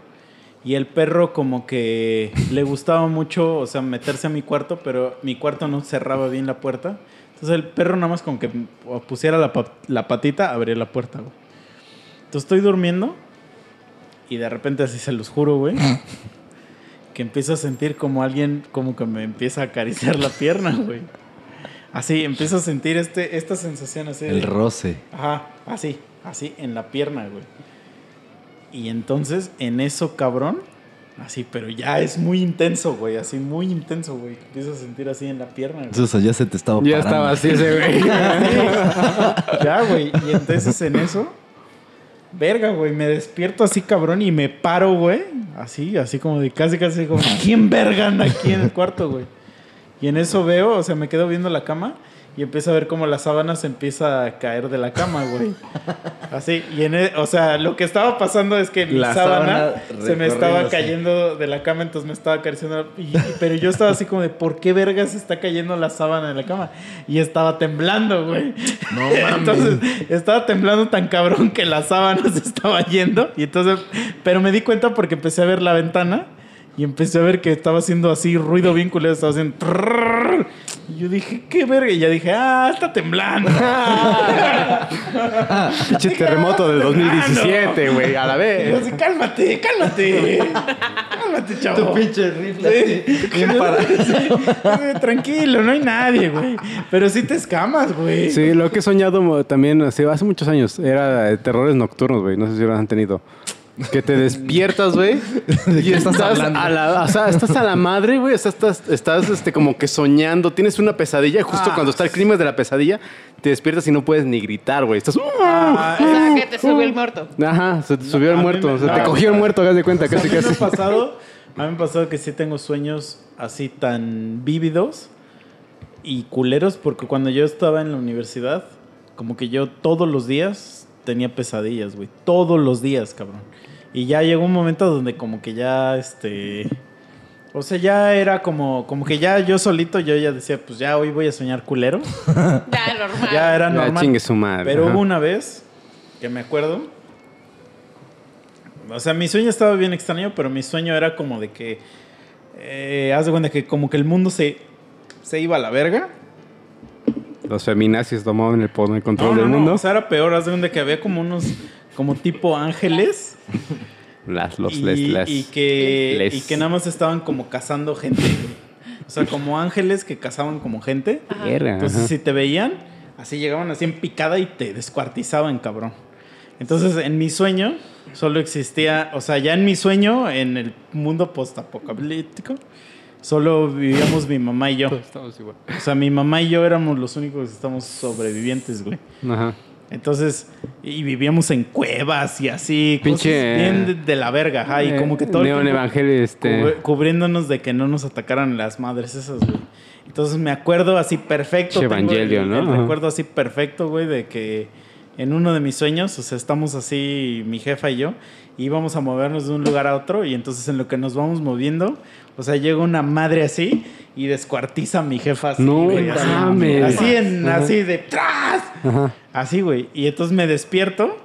Y el perro como que le gustaba mucho, o sea, meterse a mi cuarto, pero mi cuarto no cerraba bien la puerta. Entonces el perro nada más como que pusiera la, la patita, abría la puerta, güey. Entonces estoy durmiendo y de repente así se los juro, güey. que empiezo a sentir como alguien como que me empieza a acariciar la pierna, güey. Así, empiezo a sentir este, esta sensación así. El de- roce. Ajá, así, así, en la pierna, güey. Y entonces, en eso, cabrón, así, pero ya es muy intenso, güey, así, muy intenso, güey. Empiezo a sentir así en la pierna, güey. Entonces ya se te estaba Ya parando. estaba así ese, güey. Ya, güey, y entonces en eso, verga, güey, me despierto así, cabrón, y me paro, güey, así, así como de casi, casi como, ¿quién verga anda aquí en el cuarto, güey? Y en eso veo, o sea, me quedo viendo la cama y empiezo a ver cómo la sábana se empieza a caer de la cama, güey. Así, y en e- o sea, lo que estaba pasando es que mi La sábana, sábana se me estaba cayendo de la cama, entonces me estaba acariciando. y- pero yo estaba así como de, ¿por qué verga se está cayendo la sábana de la cama? Y estaba temblando, güey. No mames. Entonces, estaba temblando tan cabrón que la sábana se estaba yendo. Y entonces, pero me di cuenta porque empecé a ver la ventana y empecé a ver que estaba haciendo así ruido bien culero, estaba haciendo. Y yo dije, qué verga. Y ya dije, ah, está temblando. Pinche terremoto del 2017, güey, a la Y yo vez. así, cálmate, cálmate. Cálmate, chavo. Tu pinche rifle. así, bien parado. Sí, Tranquilo, no hay nadie, güey. Pero sí te escamas, güey. Sí, lo que he soñado también hace, hace muchos años era terrores nocturnos, güey. No sé si lo han tenido. Que te despiertas, güey. ¿De y estás estás hablando? a la, o sea, estás a la madre, güey. O sea, estás, estás este, como que soñando. Tienes una pesadilla. Justo Ah. cuando está el clima de la pesadilla, te despiertas y no puedes ni gritar, güey. Estás. Ah, O sea, que te subió el muerto. Ajá, se te subió el muerto. me- o sea, te no. cogió el muerto, hagas de cuenta, casi, me casi. ha pasado, a mí me ha pasado que sí tengo sueños así tan vívidos y culeros porque cuando yo estaba en la universidad, como que yo todos los días tenía pesadillas, güey. Todos los días, cabrón. Y ya llegó un momento donde como que ya, este... O sea, ya era como, como que ya yo solito, yo ya decía, pues ya hoy voy a soñar culero. Ya, normal. Ya era Ya normal. chingue su madre. Pero ajá. hubo una vez que me acuerdo. O sea, mi sueño estaba bien extraño, pero mi sueño era como de que. Eh, haz de cuenta que como que el mundo se, se iba a la verga. Los feminazis tomaban el, poder- el control No, no, del no, mundo. O sea, era peor. Haz de cuenta que había como unos. Como tipo ángeles. Las, los, y, les, las. y que, les. y que nada más estaban como cazando gente. güey. O sea, como ángeles que cazaban como gente. Verga, Entonces, ajá. si te veían, así llegaban así en picada y te descuartizaban, cabrón. Entonces, en mi sueño, solo existía, o sea, ya en mi sueño, en el mundo postapocalíptico, solo vivíamos mi mamá y yo. Estamos igual. O sea, mi mamá y yo éramos los únicos que estamos sobrevivientes, güey. Ajá. Entonces, y vivíamos en cuevas y así, Pinche- cosas bien de, de la verga, ajá, y como que todo el tiempo Evangelio, este. cubri- cubriéndonos de que no nos atacaran las madres esas, güey. Entonces me acuerdo así perfecto. Tengo el- Evangelio, ¿no? el Ajá. recuerdo así perfecto, güey, de que en uno de mis sueños, o sea, estamos así, mi jefa y yo, íbamos a movernos de un lugar a otro, y entonces en lo que nos vamos moviendo, o sea, llega una madre así y descuartiza a mi jefa así, No güey, así, así, en, así de ¡tras! Ajá. Así, güey. Y entonces me despierto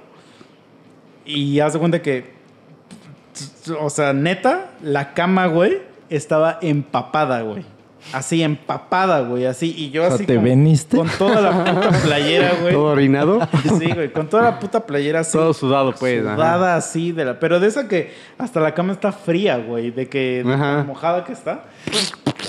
y haz de cuenta que, o sea, neta, la cama, güey, estaba empapada, güey. Así, empapada, güey, así. Y yo O sea, así ¿te con, veniste? con toda la puta playera, güey. ¿Todo orinado? Sí, güey, con toda la puta playera así. Todo sudado, pues. ajá. Sudada así de la... Pero de esa que hasta la cama está fría, güey. De que... de mojada que está.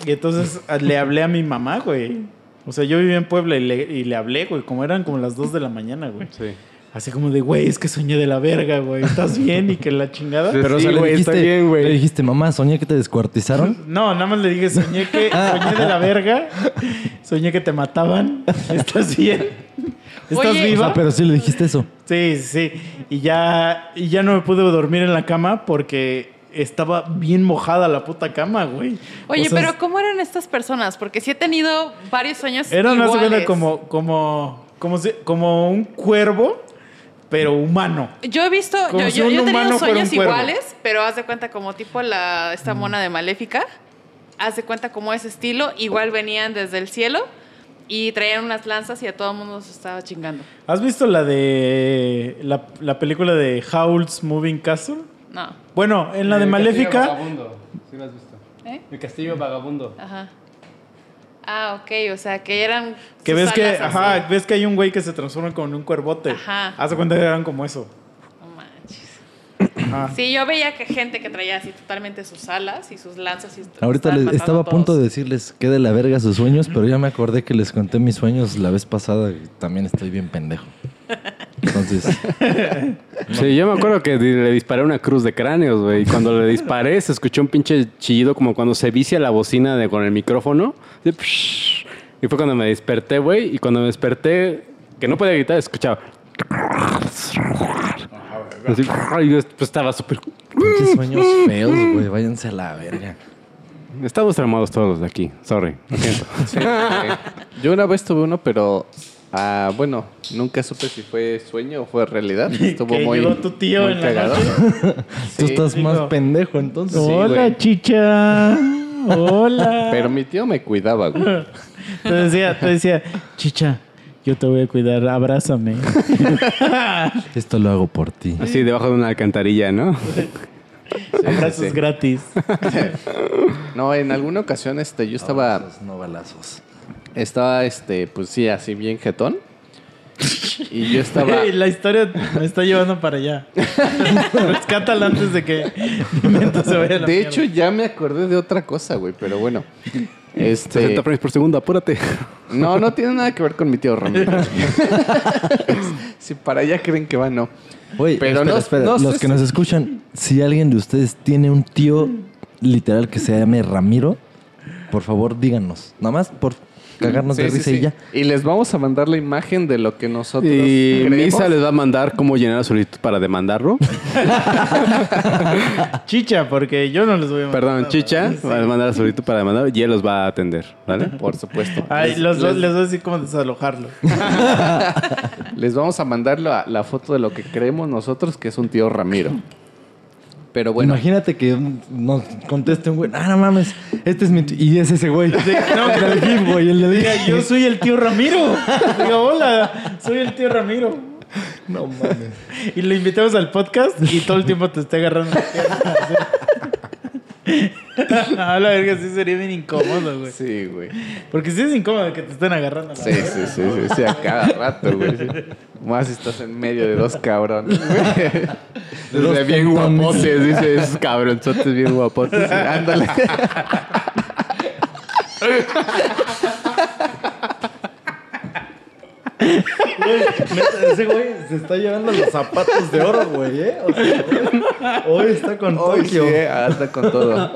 Y entonces a- le hablé a mi mamá, güey. O sea, yo vivía en Puebla y le, y le hablé, güey. Como eran como las 2 de la mañana, güey. Sí. Así como de, güey, es que soñé de la verga, güey. ¿Estás bien? Y que la chingada. Sí. Pero, o Sí, sea, le güey, está dijiste, bien, güey. le dijiste, mamá, soñé que te descuartizaron. No, nada más le dije, soñé que... Soñé de la verga. Soñé que te mataban. ¿Estás bien? ¿Estás Oye. O viva? sea, pero sí le dijiste eso. Sí, sí. Y ya, y ya no me pude dormir en la cama porque estaba bien mojada la puta cama, güey. Oye, O sea, pero ¿cómo eran estas personas? Porque sí he tenido varios sueños Eran más o iguales. menos como, como, como, si- como un cuervo, pero humano. Yo he visto, Como yo, si yo, he tenido sueños iguales, pero haz de cuenta como tipo la, esta mona de Maléfica. Haz de cuenta como ese estilo. Igual venían desde el cielo y traían unas lanzas y a todo el mundo se estaba chingando. ¿Has visto la de la, la película de Howl's Moving Castle? No. Bueno, en la de Maléfica. Vagabundo. ¿Sí lo has visto? ¿Eh? El castillo vagabundo. Ajá. Ah, ok. O sea, que eran. Que sus ves que, alas así. ajá, ves que hay un güey que se transforma con un cuervote. Ajá. Haz de cuenta que eran como eso. Ajá. Sí, yo veía que gente que traía así totalmente sus alas y sus lanzas. Y Ahorita les- estaba a punto de decirles que de la verga sus sueños, pero ya me acordé que les conté mis sueños la vez pasada y también estoy bien pendejo. Entonces, Sí, yo me acuerdo que le disparé una cruz de cráneos, güey. Y cuando le disparé, se escuchó un pinche chillido como cuando se vicia la bocina de, con el micrófono. De. Y fue cuando me desperté, güey. Y cuando me desperté, que no podía gritar, escuchaba. Así, y yo pues, estaba súper. pinches sueños feos, güey. Váyanse a la verga. Estamos traumados todos los de aquí. Sorry. Lo siento. Eh, Yo una vez tuve uno, pero ah, bueno, nunca supe si fue sueño o fue realidad. Estuvo Que muy, llegó tu tío muy en la noche. Tú Sí, estás más pendejo, entonces. Hola, güey. chicha. Hola. Pero mi tío me cuidaba, güey. Te decía, te decía, chicha, yo te voy a cuidar, abrázame. Esto lo hago por ti. Así debajo de una alcantarilla, ¿no? Abrazos sí. gratis. No, en alguna ocasión este, yo estaba, Abrazos, no balazos. estaba, este, pues sí, así bien jetón. Y yo estaba... Güey, La historia me está llevando para allá. Rescátala antes de que Pimiento se vaya a la De mierda. hecho, ya me acordé de otra cosa, güey, pero bueno. 60 Este, frames por segundo, apúrate. no, no tiene nada que ver con mi tío Ramiro. si para allá creen que va, no. Oye, Pero espera, no- espera. no Los sé que nos escuchan, si alguien de ustedes tiene un tío literal que se llame Ramiro, por favor díganos. Nada más por cagarnos de Sí, risa sí. y ya. Y les vamos a mandar la imagen de lo que nosotros Y creemos. Misa les va a mandar cómo llenar la solicitud para demandarlo. Chicha, porque yo no les voy a mandar Perdón. Chicha Sí. va a mandar la solicitud para demandarlo y él los va a atender, ¿vale? Por supuesto. Ay, les, los, les- les voy a decir cómo desalojarlo. les vamos a mandar la, la foto de lo que creemos nosotros que es un tío Ramiro. Pero bueno, Imagínate que nos conteste un güey, ah, no mames, este es mi tío. Y es ese güey. no, el del GIF, güey, el del Diga, yo soy el tío Ramiro. Diga, hola, soy el tío Ramiro. No mames. Y lo invitamos al podcast y todo el tiempo te esté agarrando. A la verga, sí sería bien incómodo, güey. sí, güey. Porque sí es incómodo que te estén agarrando la Sí, sí, sí, sí, sí, a cada rato, güey. sí. Más si estás en medio de dos cabrones, güey. Dos Dice, bien guapotes, dice esos cabronzotes bien guapotes. Sí, ándale. Güey, neta, ese güey se está llevando los zapatos de oro, güey, ¿eh? O sea, hoy, hoy está con Hoy sí, Tokio. eh, anda con todo.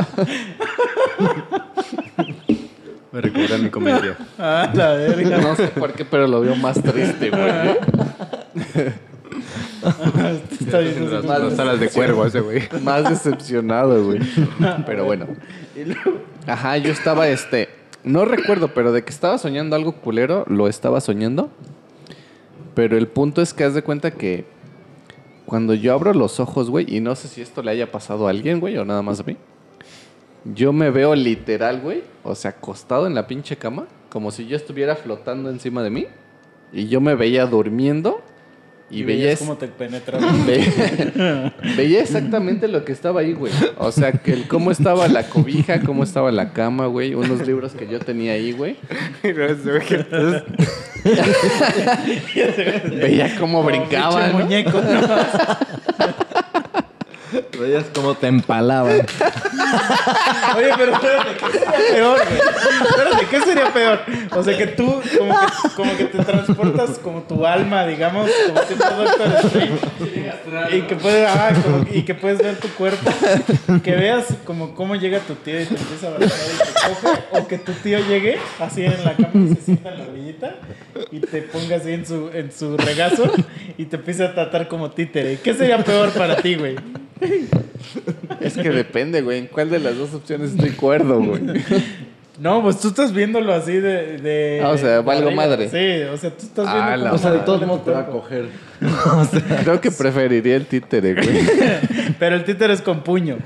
Me recuerda mi comedia. Ah, la verga. No sé por qué, pero lo veo más triste, güey. Está bien, no sé. Más Las alas de cuervo ese güey. Más decepcionado, güey. Pero bueno. Ajá, yo estaba este. No recuerdo, pero de que estaba soñando algo culero, lo estaba soñando. Pero el punto es que haz de cuenta que cuando yo abro los ojos, güey, y no sé si esto le haya pasado a alguien, güey, o nada más a mí. Yo me veo literal, güey, o sea, acostado en la pinche cama, como si yo estuviera flotando encima de mí. Y yo me veía durmiendo y, veía, veías cómo te penetraba. Ve- veía exactamente lo que estaba ahí, güey. O sea, que el cómo estaba la cobija, cómo estaba la cama, güey. Unos libros que yo tenía ahí, güey. Veía cómo brincaba, Pinche ¿no? muñeco, ¿no? Veías cómo te empalaban. Oye, pero espérate, ¿qué sería peor, güey? Espérate, ¿qué sería peor? O sea, que tú como que, como que te transportas como tu alma, digamos, como tipo Doctor Strange. Y que puedes, ajá, como- y que puedes ver tu cuerpo. Que veas como cómo llega tu tío y te empieza a abrazar y te coge. O que tu tío llegue así en la cama y se sienta en la orillita y te ponga así en su, en su regazo y te empieza a tratar como títere. ¿Qué sería peor para ti, güey? Es que depende, güey. ¿En cuál de las dos opciones estoy cuerdo, güey? No, pues tú estás viéndolo así de. de Ah, o sea, de valgo arriba. madre. Sí, o sea, tú estás Ah, viendo. la cómo O sea, de todos modos te va a coger. Creo que preferiría el títere, güey. Pero el títere es con puño.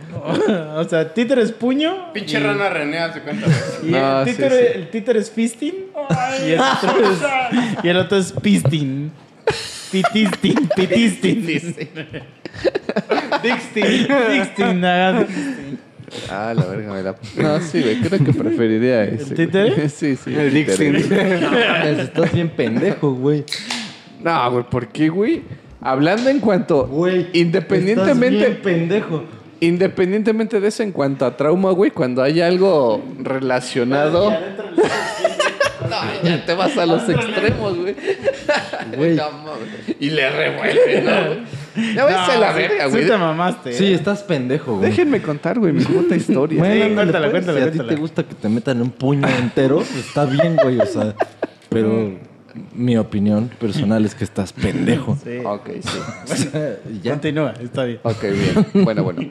O sea, títere es puño. Pinche y- rana René, hace cuenta. Y No, el, sí, títere, sí. el títere es fisting. Y el otro es, y el otro es pisting. Pitisting. Dixting, dixting, haga dixting. Ah, la verga, me la... No, sí, güey. Creo que preferiría ese. güey. títere? Sí, sí. El mames, estás bien pendejo, güey. No, güey, ¿por qué, güey? Hablando en cuanto... Güey. Independientemente... Estás bien pendejo. Independientemente de eso, en cuanto a trauma, güey, cuando hay algo relacionado. No, ya te vas a los extremos, güey. Güey. No, y le revuelve, ¿no? Ya ves a la sí- verga, sí güey. te mamaste. Sí, ¿eh? estás pendejo, güey. Déjenme contar, güey, mi puta historia. Bueno, Sí, ándale, cuéntala, pues, cuéntala, Si a ti te gusta que te metan un puño entero, está bien, güey. O sea, pero mi opinión personal es que estás pendejo. Sí. Ok, sí. Ya. Continúa, está bien. Ok, bien. Bueno, bueno.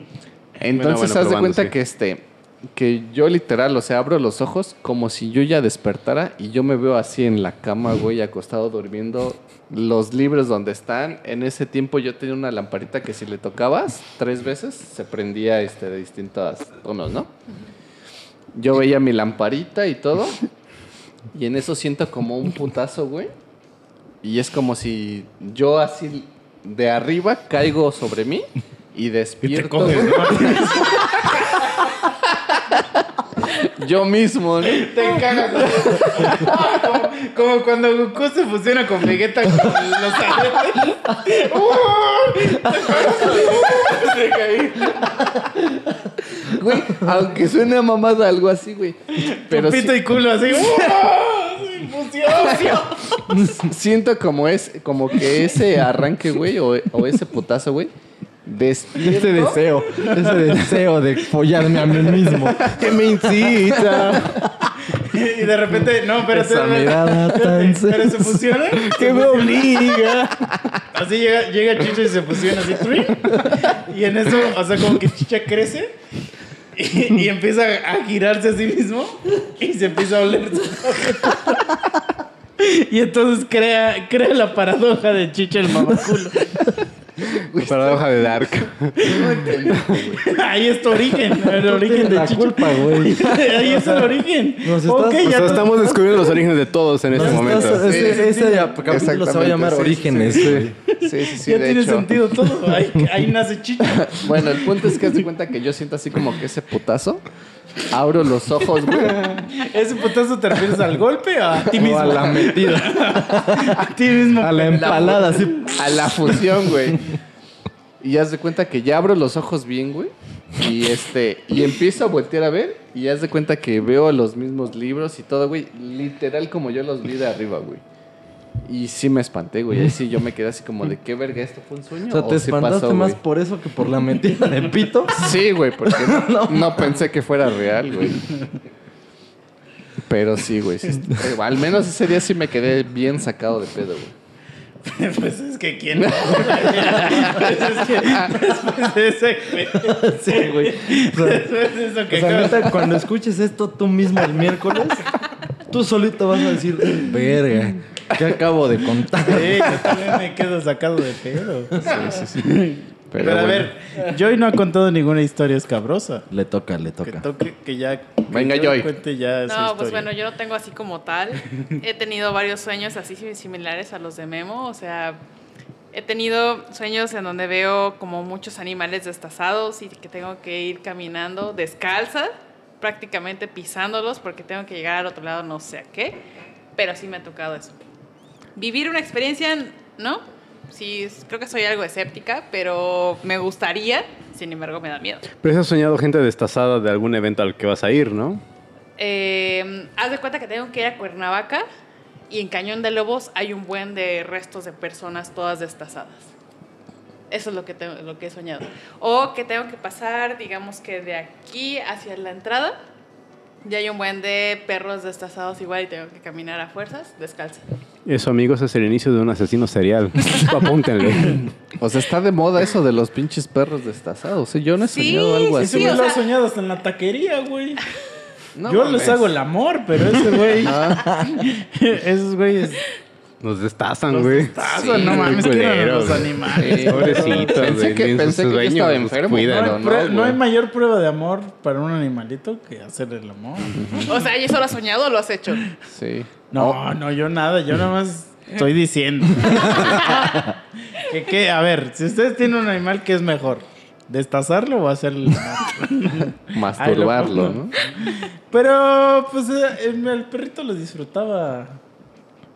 Entonces, bueno, haz de cuenta sí. que este. Que yo literal, o sea, abro los ojos como si yo ya despertara y yo me veo así en la cama, güey, acostado durmiendo. Los libros donde están. En ese tiempo yo tenía una lamparita que si le tocabas tres veces se prendía este, de distintos tonos, ¿no? Yo veía mi lamparita y todo. Y en eso siento como un putazo, güey. Y es como si yo así de arriba caigo sobre mí y Y te despierto. coges. ¿no? Yo mismo, ¿no? Te cagas. como, como cuando Goku se fusiona con Vegeta con los aretes. Se caí. Güey, aunque suene a mamada algo así, güey. Pero Pito sí- y culo así. ¡Fusión! siento como es, como que ese arranque, güey, o, o ese putazo, güey. Despierto. Ese deseo, ese deseo de follarme a mí mismo. que me incita. Y de repente, no, pero Esa mirada tan Pero se fusiona. que me obliga. Así llega, llega Chicha y se fusiona así. Y en eso, o sea, como que Chicha crece. Y, y empieza a girarse a sí mismo. Y se empieza a oler su Y entonces crea, crea la paradoja de Chicha el mamaculo. Paradoja de Dark. Ahí es tu origen, el origen de la culpa, güey. Ahí es el origen. Nos estás- Ok, o O ya sea, te- estamos descubriendo los orígenes de todos en este momento. ese, ese capítulo se va a Exactamente, llamar sí, Orígenes. sí. güey. Sí, sí, sí, ya de tiene hecho. sentido todo. Ahí, ahí nace Chicha. Bueno, el punto es que haz de cuenta que yo siento así como que ese putazo. Abro los ojos, güey. ¿Ese putazo te refieres al golpe o a ti mismo? O a la metida. A ti mismo. A la empalada, así. A la fusión, güey. Y haz de cuenta que ya abro los ojos bien, güey. Y este, y empiezo a voltear a ver. Y haz de cuenta que veo los mismos libros y todo, güey. Literal como yo los vi de arriba, güey. Y sí me espanté, güey. Ahí sí yo me quedé así como de qué verga, esto fue un sueño. O sea, te sí espantaste pasó, más güey? por eso que por la metida de pito. Sí, güey, porque no, no pensé que fuera real, güey. Pero sí, güey. sí, al menos ese día sí me quedé bien sacado de pedo, güey. Pues es que quién. Pues es que después de ese. Sí, güey. O sea, Después de eso que o sea, acabas- neta, cuando escuches esto tú mismo el miércoles, tú solito vas a decir, verga, ¿Qué acabo de contar? Sí, yo también me quedo sacado de pedo. Pero, Pero a bueno. ver, Joy no ha contado ninguna historia escabrosa. Le toca, le Que toca. toque, que ya. que Venga, Joy Joy. cuente ya esa No, pues historia. bueno, yo no tengo así como tal. He tenido varios sueños así similares a los de Memo. O sea, he tenido sueños en donde veo como muchos animales destazados y que tengo que ir caminando descalza, prácticamente pisándolos porque tengo que llegar al otro lado, no sé a qué. Pero sí me ha tocado eso. Vivir una experiencia, ¿no? Sí, creo que soy algo escéptica, pero me gustaría, sin embargo me da miedo. Pero has soñado gente destazada de algún evento al que vas a ir, ¿no? Eh, haz de cuenta que tengo que ir a Cuernavaca y en Cañón de Lobos hay un buen de restos de personas todas destazadas. Eso es lo que, tengo, lo que he soñado. O que tengo que pasar, digamos que de aquí hacia la entrada, ya hay un buen de perros destazados igual y tengo que caminar a fuerzas descalza. Eso, amigos, es el inicio de un asesino serial. Apúntenle. O sea, está de moda eso de los pinches perros destazados. Yo no he Sí, soñado algo sí, así. güey o lo sea- soñado hasta en la taquería, güey. No Yo mames. les hago el amor, pero ese güey. Esos güeyes. Nos destazan, güey. Tazan, no mames, que los güey. animales. Sí. Pobrecitos, Pensé que, pensé que sueños estaba enfermo. No hay, prue- no hay mayor prueba de amor para un animalito que hacer el amor. O sea, ¿y eso lo has soñado o lo has hecho? Sí. No, no, yo nada, yo nada más estoy diciendo. que, que, a ver, si ustedes tienen un animal, ¿qué es mejor? ¿Destazarlo o amor? Masturbarlo, ¿no? Pero, pues, eh, el, el perrito lo disfrutaba.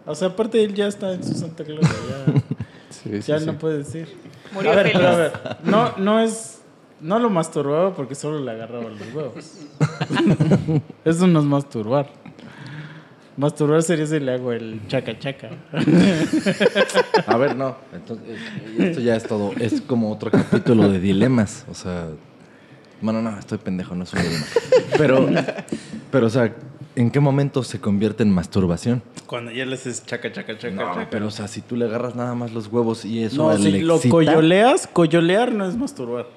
O sea, aparte él ya está en su Santa Claus, ya, Sí, sí, ya sí. no puede decir. Murió a ver, feliz. pero a ver, no, no es... No lo masturbaba porque solo le agarraba los huevos. Eso no es masturbar. Masturbar sería si le hago el chaca chaca. A ver, no. Entonces, esto ya es todo. Es como otro capítulo de dilemas. O sea. Bueno, no, estoy pendejo, no es un dilema. Pero, pero, o sea, ¿en qué momento se convierte en masturbación? Cuando ya le haces chaca chaca chaca. No, chaca. pero, o sea, si tú le agarras nada más los huevos y eso No, si le lo excita, coyoleas, coyolear no es masturbar.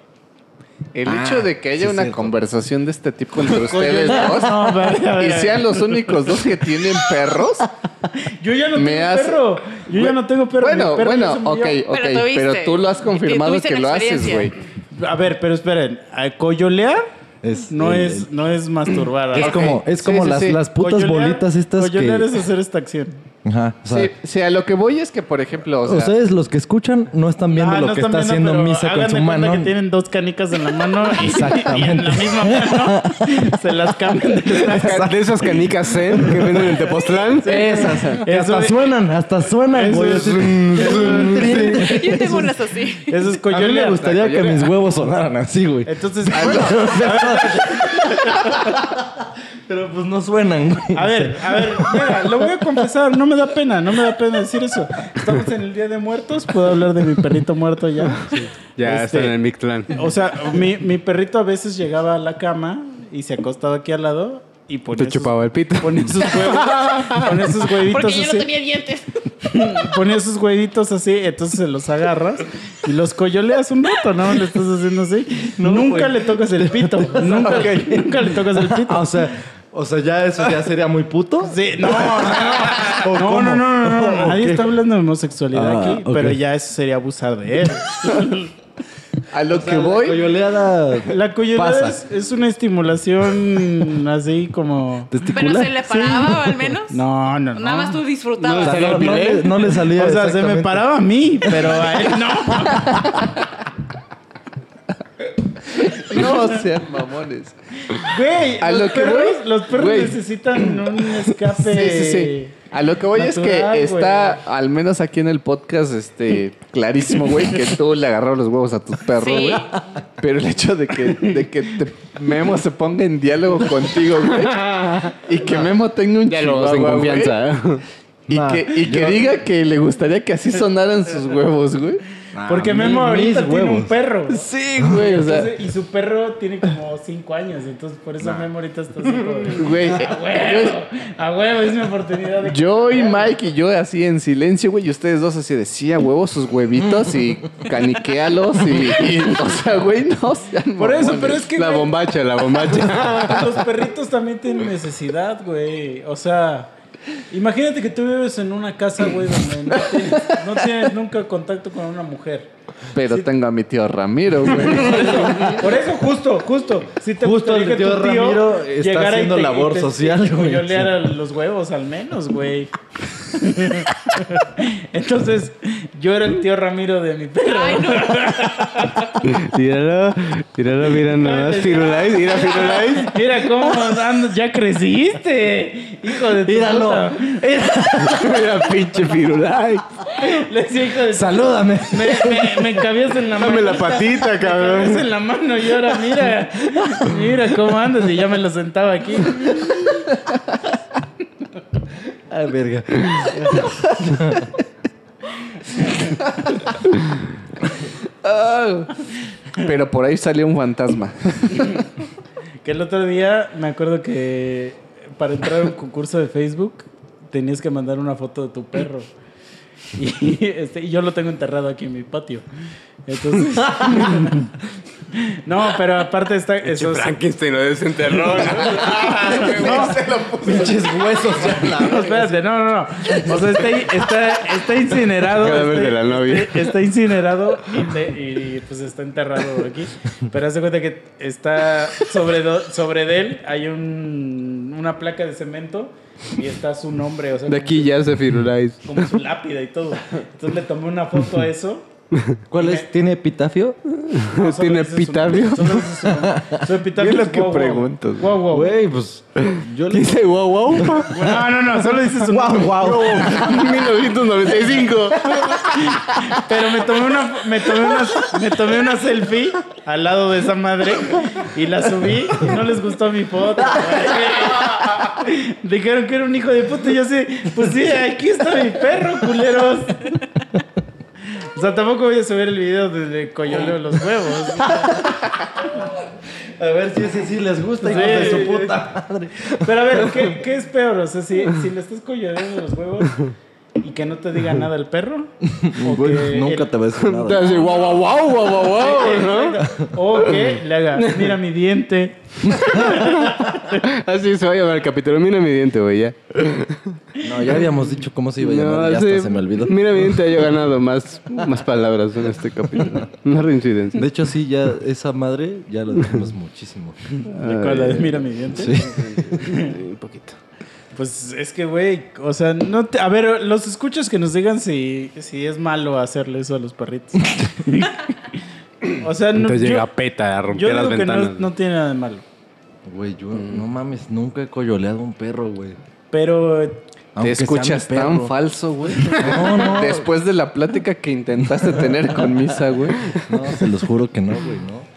El Ah, hecho de que haya sí, una cierto. conversación de este tipo entre ustedes dos No, y sean los únicos dos que tienen perros. Yo ya no me tengo perro. Yo ya no tengo perro. Bueno, perro bueno, ok, ok, Pero pero tú lo has confirmado que lo haces, güey. A ver, pero esperen. a Coyolear Es no, el- es, no es masturbar. Es como, es como sí, las, sí. las putas bolitas estas que... es hacer esta acción. Ajá, o sea, Sí, sí, a lo que voy es que, por ejemplo, o sea, ustedes los que escuchan no están viendo Ah, lo no que está viendo, haciendo Misa con su mano. que tienen dos canicas en la mano y, en la misma mano se las cambian de De esas canicas Zen que venden en Tepoztlán. esas. Que hasta suenan, hasta suenan, Eso güey. es-. Yo tengo unas así. Eso es A mí me gustaría que mis huevos sonaran así, güey. Entonces, bueno, Pero pues no suenan, güey. a ver, a ver, mira, lo voy a confesar, no me da pena, no me da pena decir eso. Estamos en el Día de Muertos, puedo hablar de mi perrito muerto ya. Ya Este- están en el Mictlán. O sea, mi, mi perrito a veces llegaba a la cama y se acostaba aquí al lado y ponía Te sus, chupaba el pito. ponía sus huevos, ponía sus huevitos Porque yo así. no tenía dientes. Ponía sus huevitos así, entonces se los agarras y los coyoleas un rato, ¿no? Le estás haciendo así. nunca le tocas el pito. Nunca, nunca le tocas el pito. Ah, o sea, o sea, ya eso ya sería muy puto. Sí, no, no, ¿O no, no, no, no, no. Nadie está hablando de homosexualidad Ah, aquí, pero ya eso sería abusar de él. A lo que La voy, coyoleada La coyoleada Pasa. es, es una estimulación así como... Pero testicular. se le paraba al menos. No, no, no. Nada más tú O disfrutabas. sea, no, no le, no le salía O sea, se me paraba a mí, pero a él no. no sean mamones. Güey, A los, lo que perros, voy, los perros güey. necesitan un escape. Sí, sí, sí. A lo que voy natural, es que está, al menos aquí en el podcast, este, clarísimo, güey, que tú le agarras los huevos a tus perros, Sí. güey. Pero el hecho de que, de que te- Memo se ponga en diálogo contigo, güey, y que Memo tenga un Diálogos en chihuahua, güey, confianza. y Nah, que, y que yo- diga que le gustaría que así sonaran sus huevos, güey. Porque Memo ahorita tiene un perro. Sí, güey, o sea, Entonces, y su perro tiene como 5 años, entonces por eso Memo ahorita está así como güey. A huevo, a huevo, es mi oportunidad de... Yo y Mike y yo así en silencio, güey, y ustedes dos así de sí, a huevos sus huevitos y caniquéalos y, y, o sea, güey, no sean Por eso, pero es que... La güey, bombacha, la bombacha. Los perritos también tienen necesidad, güey. O sea, Imagínate que tú vives en una casa, güey, donde no tienes, no tienes nunca contacto con una mujer. Pero tengo a mi tío Ramiro, güey. Por eso, justo, justo. Si te Justo el tío tu tío Ramiro está haciendo te- labor te- social, güey. coyoleara los huevos, al menos, güey. Entonces, yo era el tío Ramiro de mi perro. Ay, no. Míralo, míralo, mira nada más. Firulais, mira Firulais. Mira cómo andas, ya creciste. Hijo de tu Míralo. puta. Mira pinche Firulais. Le decía, hijo de Salúdame. Me, me, me cabías en la mano. Dame la patita, Me cabías cabrón. en la mano y ahora mira. Mira cómo andas y ya me lo sentaba aquí. Ay, verga. Ah, Pero por ahí salió un fantasma. Que el otro día me acuerdo que para entrar a un concurso de Facebook tenías que mandar una foto de tu perro. Y, este, y yo lo tengo enterrado aquí en mi patio. Entonces. no, pero aparte está. Eso, Frankenstein lo desenterró. Pinches huesos ya. No, espérate, no, no, no. O sea, está, está, está incinerado. Cadáver está- de la novia. Está, está incinerado y, te- y, pues está enterrado aquí. Pero hace cuenta que está sobre, do- sobre de él hay un, una placa de cemento y está su nombre. O sea, De aquí ya se Firulais. Como su lápida y todo. Entonces le tomé una foto a eso. ¿Cuál es? ¿Tiene epitafio? No, ¿Tiene su epitafio? su. Su epitafio Es lo que. Güey, pues. Yo le. Dice wow, wow. No, no, no, solo dice su nombre. wow. 1995. Pero me tomé una, me tomé una, me tomé una selfie al lado de esa madre y la subí y no les gustó mi foto. Dijeron que era un hijo de puta y yo así, pues sí, aquí está mi perro, culeros. O sea, tampoco voy a subir el video de, coyoleo los huevos. A ver si ese sí les gusta, hijo Sí. de su puta madre. Pero a ver, ¿qué, qué es peor? O sea, si, si le estás coyoleando los huevos y que no te diga nada el perro. O Güey, que nunca el- te ves Te nada. hace wow, wow, wow, wow, wow, ¿no? O que le haga, mira mi diente. Así se va a llamar el capítulo. Mira mi diente, güey, ya. No, ya habíamos dicho cómo se iba a llamar. ya sí, hasta se me olvidó. Mira mi diente, haya ganado más, más palabras en este capítulo. Una reincidencia. De hecho, sí, ya esa madre ya lo dijimos muchísimo. ¿De cuál? ¿La de mira mi diente? Sí. Un poquito. Pues es que, güey, o sea, no te- a ver, los escuchas que nos digan si, si es malo hacerle eso a los perritos. o sea, no, Entonces yo, llega Peta a yo romper las digo que no, ventanas. no tiene nada de malo. Güey, yo no mames, nunca he coyoleado un perro, güey. Pero Aunque Te escuchas tan falso, güey. No, no. Después de la plática que intentaste tener con Misa, güey. No, se los juro que no, güey, no.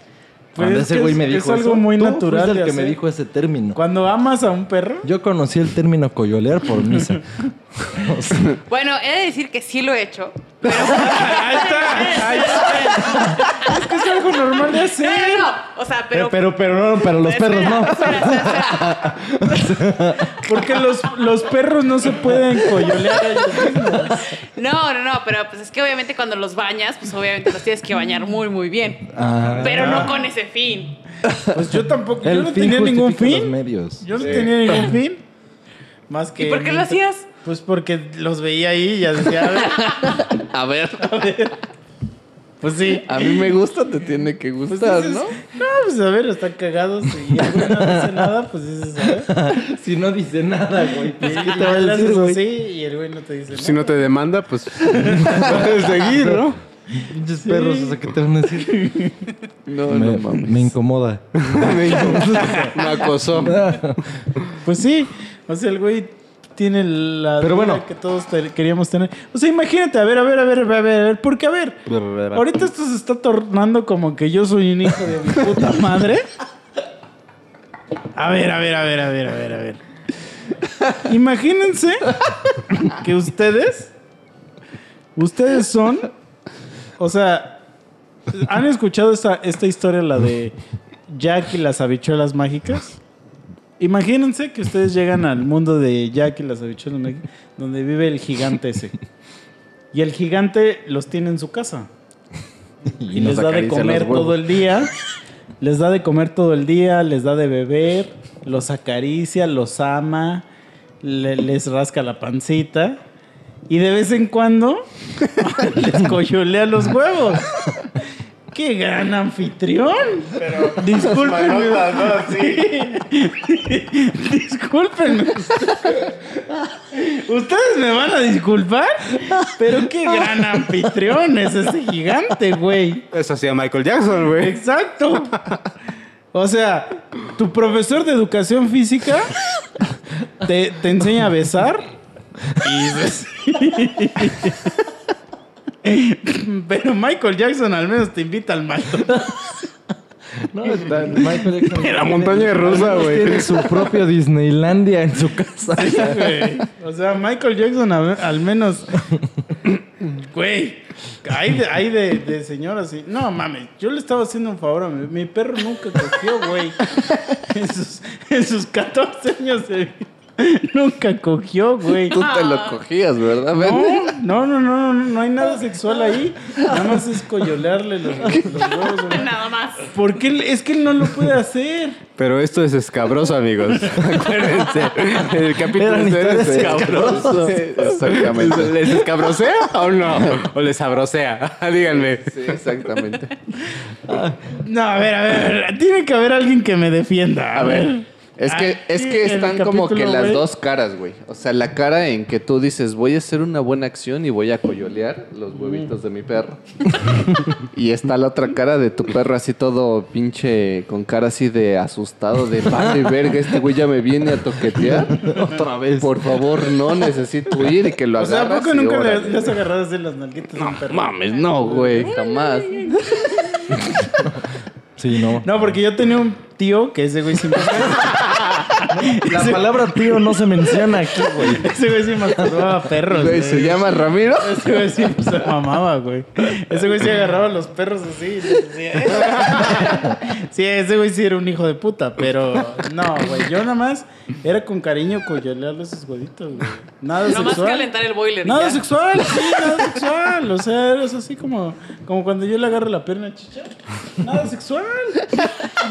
Pues Cuando es ese güey es- me es dijo algo eso, muy tú natural fuiste el que me hacer. dijo ese término. cuando amas a un perro, Yo conocí el término coyolear por misa. Bueno, he de decir que sí lo he hecho. Pero ahí está, ahí está. Es que es algo normal de no, hacer. no, no. O sea, pero. pero, pero, no, pero los Espera, perros no. espera, espera, espera. Porque los, los perros no se pueden coyolear a ellos mismos. No, no, no, pero pues es que obviamente cuando los bañas, pues obviamente los tienes que bañar muy, muy bien. Ah, Pero no con ese fin. Pues yo tampoco, yo no fin tenía ningún fin. medios. Yo no tenía ningún fin. Más que. ¿Y por qué lo hacías? Pues porque los veía ahí y ya decía, a ver, A ver, pues sí. a mí me gusta, te tiene que Pues gustar, dices, ¿no? No, pues a ver, están cagados y el güey no dice nada, pues dices, a ver. Si no dice nada, güey. Pues, ¿qué te va a decir, haces güey? así y el güey no te dice nada. Si no te demanda, pues puedes seguir, ¿no? Pinches perros, o sea, ¿qué te van a decir? No, me, no mames. me incomoda. Me acosó. Pues sí, o sea, el güey tiene la Pero bueno. que todos te- queríamos tener. O sea, imagínate, a ver, a ver, a ver, a ver, a ver, porque a ver, ahorita esto se está tornando como que yo soy un hijo de mi puta madre. A ver, a ver, a ver, a ver, a ver, a ver. Imagínense que ustedes, ustedes son, o sea, ¿han escuchado esta, esta historia, la de Jack y las habichuelas mágicas? Imagínense que ustedes llegan al mundo de Jack y las habichuelas donde vive el gigante ese. Y el gigante los tiene en su casa. Y, les da de comer todo el día. Les da de comer todo el día, les da de beber, los acaricia, los ama. le- les rasca la pancita y de vez en cuando les coyolea los huevos. ¡Qué gran anfitrión! Pero discúlpenme. discúlpenme. Ustedes me van a disculpar, pero qué gran anfitrión es ese gigante, güey. Eso hacía Michael Jackson, güey. Exacto. O sea, tu profesor de educación física te, te enseña a besar y Pero Michael Jackson al menos te invita al McDonald's. No, está- Michael Jackson. En la montaña rusa, güey. Tiene su propio Disneylandia en su casa. güey. O sea, Michael Jackson al, al menos. Güey. Hay de, hay de, de señoras así. No mames, yo le estaba haciendo un favor a mi, mi perro nunca cogió, güey. En sus, en sus 14 años de vida. Nunca cogió, güey. Tú te lo cogías, ¿verdad? No, no, no, no, no, no hay nada sexual ahí. Nada más es coyolearle los, los huevos. güey. Nada más. Porque es que él no lo puede hacer. Pero esto es escabroso, amigos. Acuérdense. El capítulo es escabroso. Exactamente. ¿Les escabrosea o no? ¿O les abrosea? Díganme. Sí, exactamente. No, a ver, a ver, a ver, Tiene que haber alguien que me defienda. A ver, es que, es que están como que las güey. dos caras, güey. O sea, la cara en que tú dices, voy a hacer una buena acción y voy a coyolear los huevitos de mi perro. y está la otra cara de tu perro así todo pinche, con cara así de asustado, de vale verga, este güey ya me viene a toquetear. Otra vez. Por favor, no necesito ir y que lo O sea, ¿a agarras poco nunca le, le has agarrado así las nalguitas a un perro? Mames, no, güey, jamás. Sí, no. No, porque yo tenía un tío que ese güey siempre... La palabra tío no se menciona aquí, güey. ese güey sí masturbaba perros, Güey. ¿se llama Ramiro? Ese güey sí se mamaba, güey. Ese güey sí agarraba a los perros así. "Eh". Sí, ese güey sí era un hijo de puta, pero no, güey. Yo nada más era con cariño coyolearle esos huevitos, güey. Nada Nomás sexual. calentar el boiler. Nada ya. sexual, sí, nada sexual. O sea, eres así como, como cuando yo le agarro la pierna a Chicha. Nada sexual.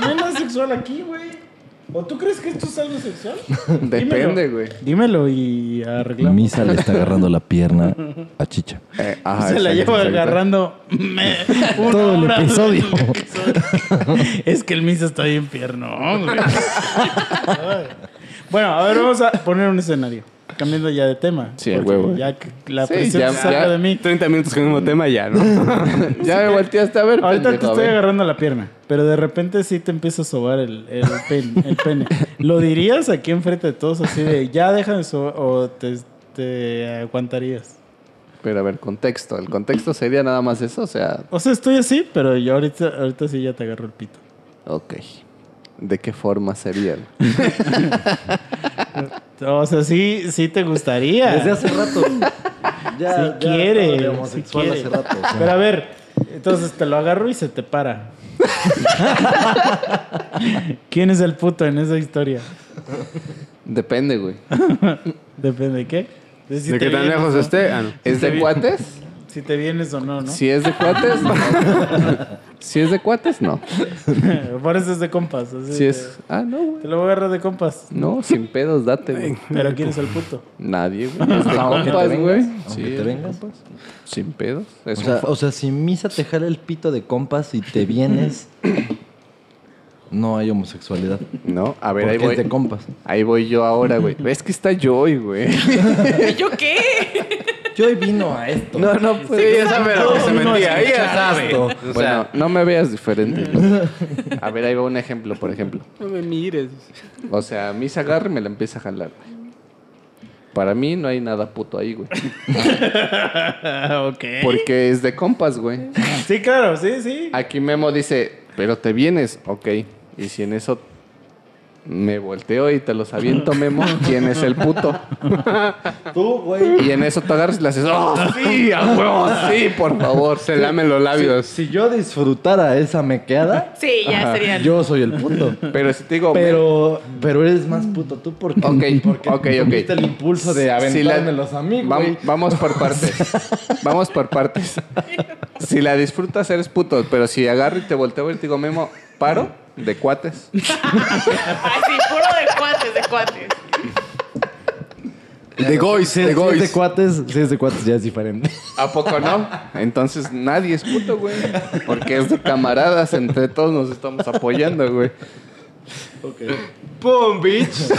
No hay nada sexual aquí, güey. ¿O tú crees que esto es algo sexual? Depende, güey. Dímelo y arreglamos. Misa le está agarrando la pierna a Chicha. Eh, ajá, Se la lleva agarrando me- una Todo el hora episodio. es que el Misa está bien. Ay. bueno, a ver, vamos a poner un escenario. Cambiando ya de tema. Sí, porque huevo. Ya que la Sí, presión ya- se saca ya- de mí. 30 minutos con el mismo tema ya, ¿no? Ya me volteaste a ver. Ahorita te pendejo, estoy agarrando la pierna, pero de repente sí te empieza a sobar el, el, pen- el pene. ¿Lo dirías aquí enfrente de todos así de ya déjame sobar o te, te aguantarías? Pero a ver, contexto. El contexto sería nada más eso, o sea, O sea, estoy así, pero yo ahorita, ahorita sí ya te agarro el pito. ok. ¿De qué forma sería? O sea, sí, sí te gustaría. Desde hace rato. Ya, si ya quiere, si quiere. hace rato. o sea. Pero a ver, entonces te lo agarro y se te para. ¿Quién es el puto en esa historia? Depende, güey. Depende de qué. De, si ¿De qué tan lejos esté? Ah, no. ¿Es de cuates? Si te vienes o no, ¿no? Si es de cuates, no. Si es de cuates, no. Por eso es de compas. así Si es. Ah, no, güey. Te lo voy a agarrar de compas. No, sin pedos, date, güey. Pero ¿quién es el puto? Nadie, güey. Es de Aunque te compas, güey. aunque Sí, te vengas. compas. Sin pedos. Es O sea, o sea, si Misa te jala el pito de compas y te vienes, no hay homosexualidad. No, a ver, ahí Porque voy. es de compas. Ahí voy yo ahora, güey. Es que está Joy, güey. ¿Y yo qué? Yo hoy vino a esto. No, no, pues. Sí, ya sabe lo que se metía. Ahí ya sabe. esto. O Bueno, no me veas diferente. A ver, ahí va un ejemplo, por ejemplo. no me mires. O sea, a mí se agarra y me la empieza a jalar, güey. Para mí no hay nada puto ahí, güey. ok. Porque es de compas, güey. Sí, claro, sí, sí. Aquí Memo dice, pero te vienes, ok. Y si en eso me volteo y te los aviento, Memo, ¿quién es el puto? Tú, güey. Y en eso te agarras y le haces, ¡oh, sí, a huevo, sí, por favor! Se lamen los labios. Si yo disfrutara esa mequeada, Sí, ya sería. yo soy el puto. Pero si te digo, Pero, pero eres más puto tú porque, Ok, porque ok, ok. tuviste el impulso de aventármelos a mí, Vam- güey. vamos por partes. vamos por partes. Si la disfrutas, eres puto. Pero si agarro y te volteo a y te digo, Memo, paro de cuates. Ay, sí, puro de cuates, de cuates. De Gois, de es de Gois. cuates, si es de cuates ya es diferente. ¿A poco no? Entonces nadie es puto, güey. Porque es de camaradas, entre todos nos estamos apoyando, güey. ¡Pum, bitch!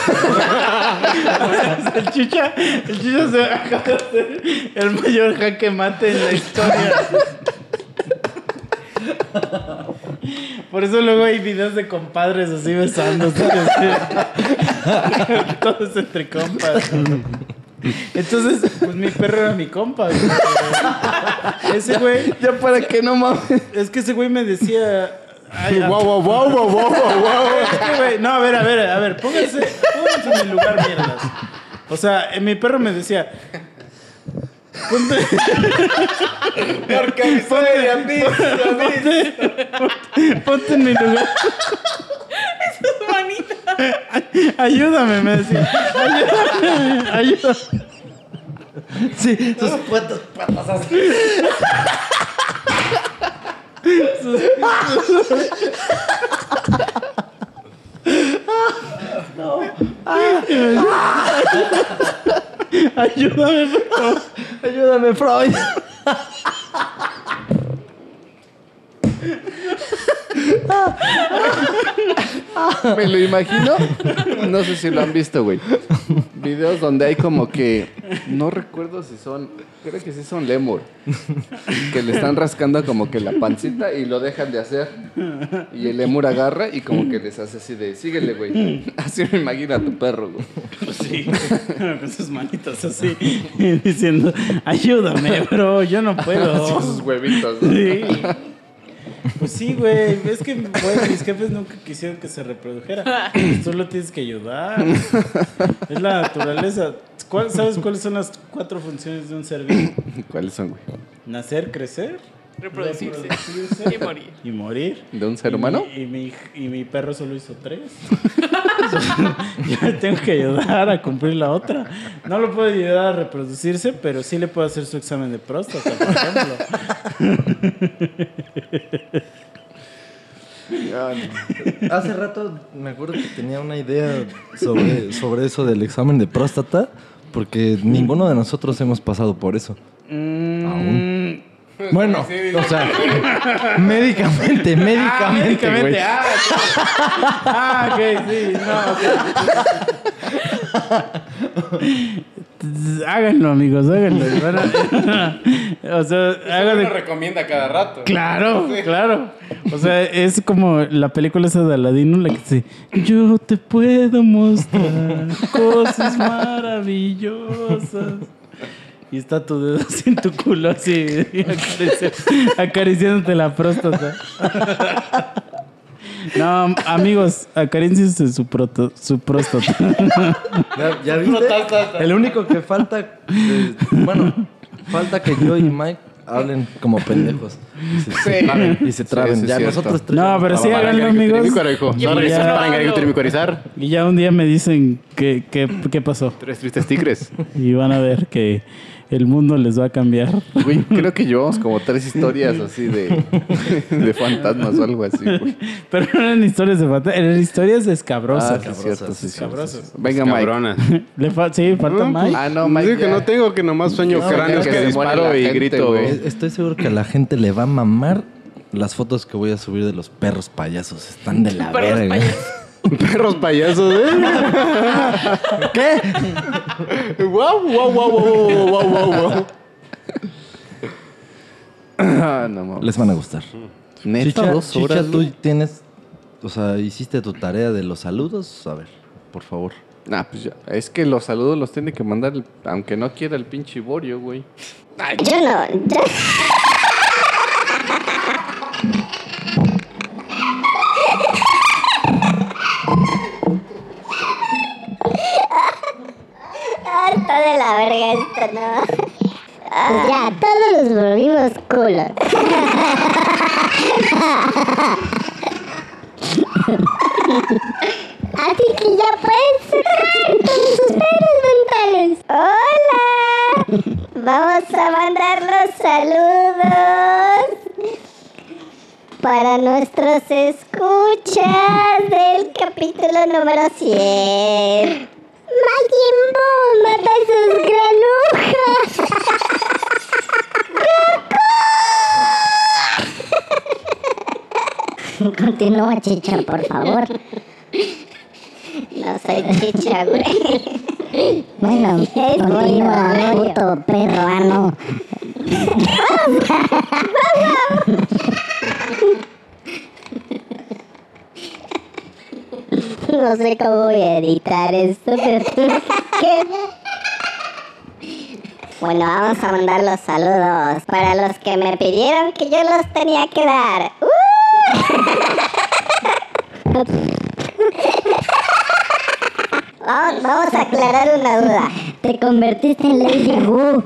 El chicha, el chicha se acaba de hacer el mayor jaque mate en la historia. Por eso luego hay videos de compadres así besándose. así. Todos entre compas. Entonces, pues mi perro era mi compa. güey. Ese güey, Ya para que no mames. es que ese güey me decía. Ay, ¡Wow, wow, wow, wow, wow, wow! es que, güey, no, a ver, a ver, a ver, pónganse, pónganse en mi lugar, mierdas. O sea, eh, mi perro me decía. Ponte, Porque mi suegra ponte, ponte- ponte en mi lugar. Manita. Ayúdame, me decía. Ayúdame, ayúdame. Sí, sus puertas patas así. Ayúdame, por favor. Ayúdame, Freud. Me lo imagino. No sé si lo han visto, güey. Videos donde hay como que. No recuerdo si son. Creo que sí son lemur. Que le están rascando como que la pancita y lo dejan de hacer. Y el lemur agarra y como que les hace así de. Síguele, güey. Así me imagino a tu perro, güey. Sí, con sus manitas así, diciendo, ayúdame, bro, yo no Así puedo. sus huevitos. ¿no? Sí. Pues sí, güey. Es que mis jefes nunca quisieron que se reprodujera. Pues tú lo tienes que ayudar. Es la naturaleza. ¿Cuál- ¿Sabes cuáles son las cuatro funciones de un ser vivo? ¿Cuáles son, güey? Nacer, crecer, Reproducirse. reproducirse Y morir. y morir. ¿De un ser Y humano? mi- Y mi, y mi perro solo hizo tres. Yo le tengo que ayudar a cumplir la otra. No lo puedo ayudar a reproducirse, pero sí le puedo hacer su examen de próstata, por ejemplo. Hace rato me acuerdo que tenía una idea sobre, sobre eso del examen de próstata, porque ninguno de nosotros hemos pasado por eso. Aún. Bueno, o sea, médicamente, Ah, médicamente, güey. médicamente. Ah, ok. Ah, ok, sí. No. Háganlo, amigos, háganlo. O sea, háganlo. recomienda cada rato. Claro, claro. O sea, es como la película esa de Aladino, la que dice, yo te puedo mostrar cosas maravillosas. Y está tu dedo así en tu culo, así, acarici- acariciándote la próstata. No, amigos, acaríciense su, proto- su próstata. ¿Ya, ya viste? El único que falta, eh, bueno, falta que yo y Mike hablen como pendejos. Y se, se traben, y se traben. sí, ya cierto. nosotros tres. No, pero sí háganlo, amigos. Y ya un día me dicen qué pasó. Tres tristes tigres. Y van a ver que el mundo les va a cambiar. Güey, creo que llevamos como tres historias así de, de fantasmas o algo así, güey. Pero no eran historias de fantasmas, eran historias escabrosas. Ah, sí, cierto, sí, sí, Escabrosas. sí. Venga, Mike. Cabrona. Le fa- sí, falta Mike. Ah, no, Mike. Sí, que no tengo, que nomás sueño No, cráneos que, que disparo la y gente, grito. güey. Estoy seguro que a la gente le va a mamar las fotos que voy a subir de los perros payasos. Están de la verga. Perros payasos, ¿eh? ¿Qué? ¡Wow, wow, wow, wow, wow, wow, wow! Ah, no, mames. Les van a gustar. Neta, Chicha, dos Chicha, tú güey? tienes, o sea, hiciste tu tarea de los saludos. A ver, por favor. Nah, pues ya. Es que los saludos los tiene que mandar, el- aunque no quiera el pinche Borio, güey. Yo no. yo- Ah, Está de la verga esto, ¿no? Pues ya, todos nos volvimos culos. Así que ya pueden cerrar con sus pelos mentales. ¡Hola! Vamos a mandar los saludos para nuestros escuchas del capítulo número 100. Majin Buu mata sus granujas. ¡Goku! Continúa, Chicha, por favor. No soy Chicha, güey. Bueno, continúa, puto peruano. No sé cómo voy a editar esto, pero. Bueno, vamos a mandar los saludos para los que me pidieron que yo los tenía que dar. ¡Uh! Vamos, vamos a aclarar una duda. Te convertiste en Lady Wu.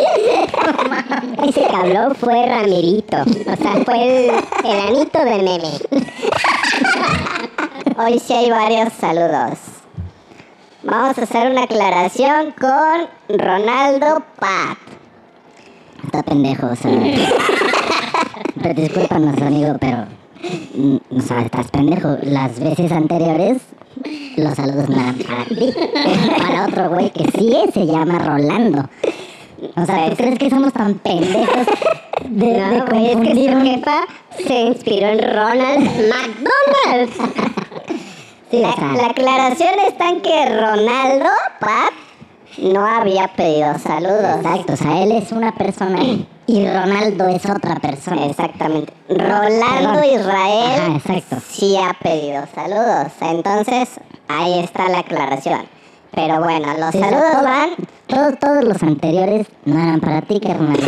Ese cabrón fue Ramirito. O sea, fue el, el anito de meme. Hoy sí hay varios saludos. Vamos a hacer una aclaración con Ronaldo Pat. Está pendejo, o sea. Pero discúlpanos, amigo, pero. mm, O sea, estás pendejo. Las veces anteriores, los saludos no eran para ti. Para otro güey que sí se llama Rolando. O sea, ¿tú crees que somos tan pendejos de, de No, güey, es que su jefa se inspiró en Ronald McDonald. Sí, o La, sea, la aclaración está en que Ronaldo Pat no había pedido saludos. Exacto, o sea, él es una persona y Ronaldo es otra persona. Exactamente. Rolando Perdón. Israel Ajá, exacto. sí ha pedido saludos. Entonces, ahí está la aclaración. Pero bueno, los Sí, saludos van. Todos, todos los anteriores no eran para ti, carnal.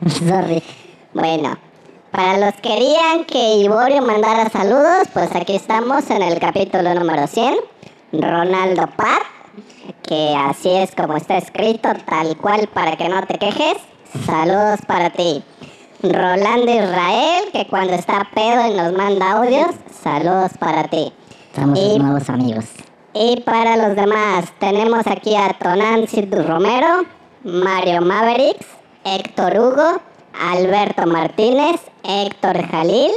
Sorry. Bueno, para los que querían que Iborio mandara saludos, pues aquí estamos en el capítulo número 100. Ronaldo Pat, que así es como está escrito, tal cual para que no te quejes. Saludos para ti. Rolando Israel, que cuando está pedo y nos manda audios, saludos para ti. Somos Y- nuevos amigos. Y para los demás, tenemos aquí a Tonancy Romero, Mario Mavericks, Héctor Hugo, Alberto Martínez, Héctor Jalil,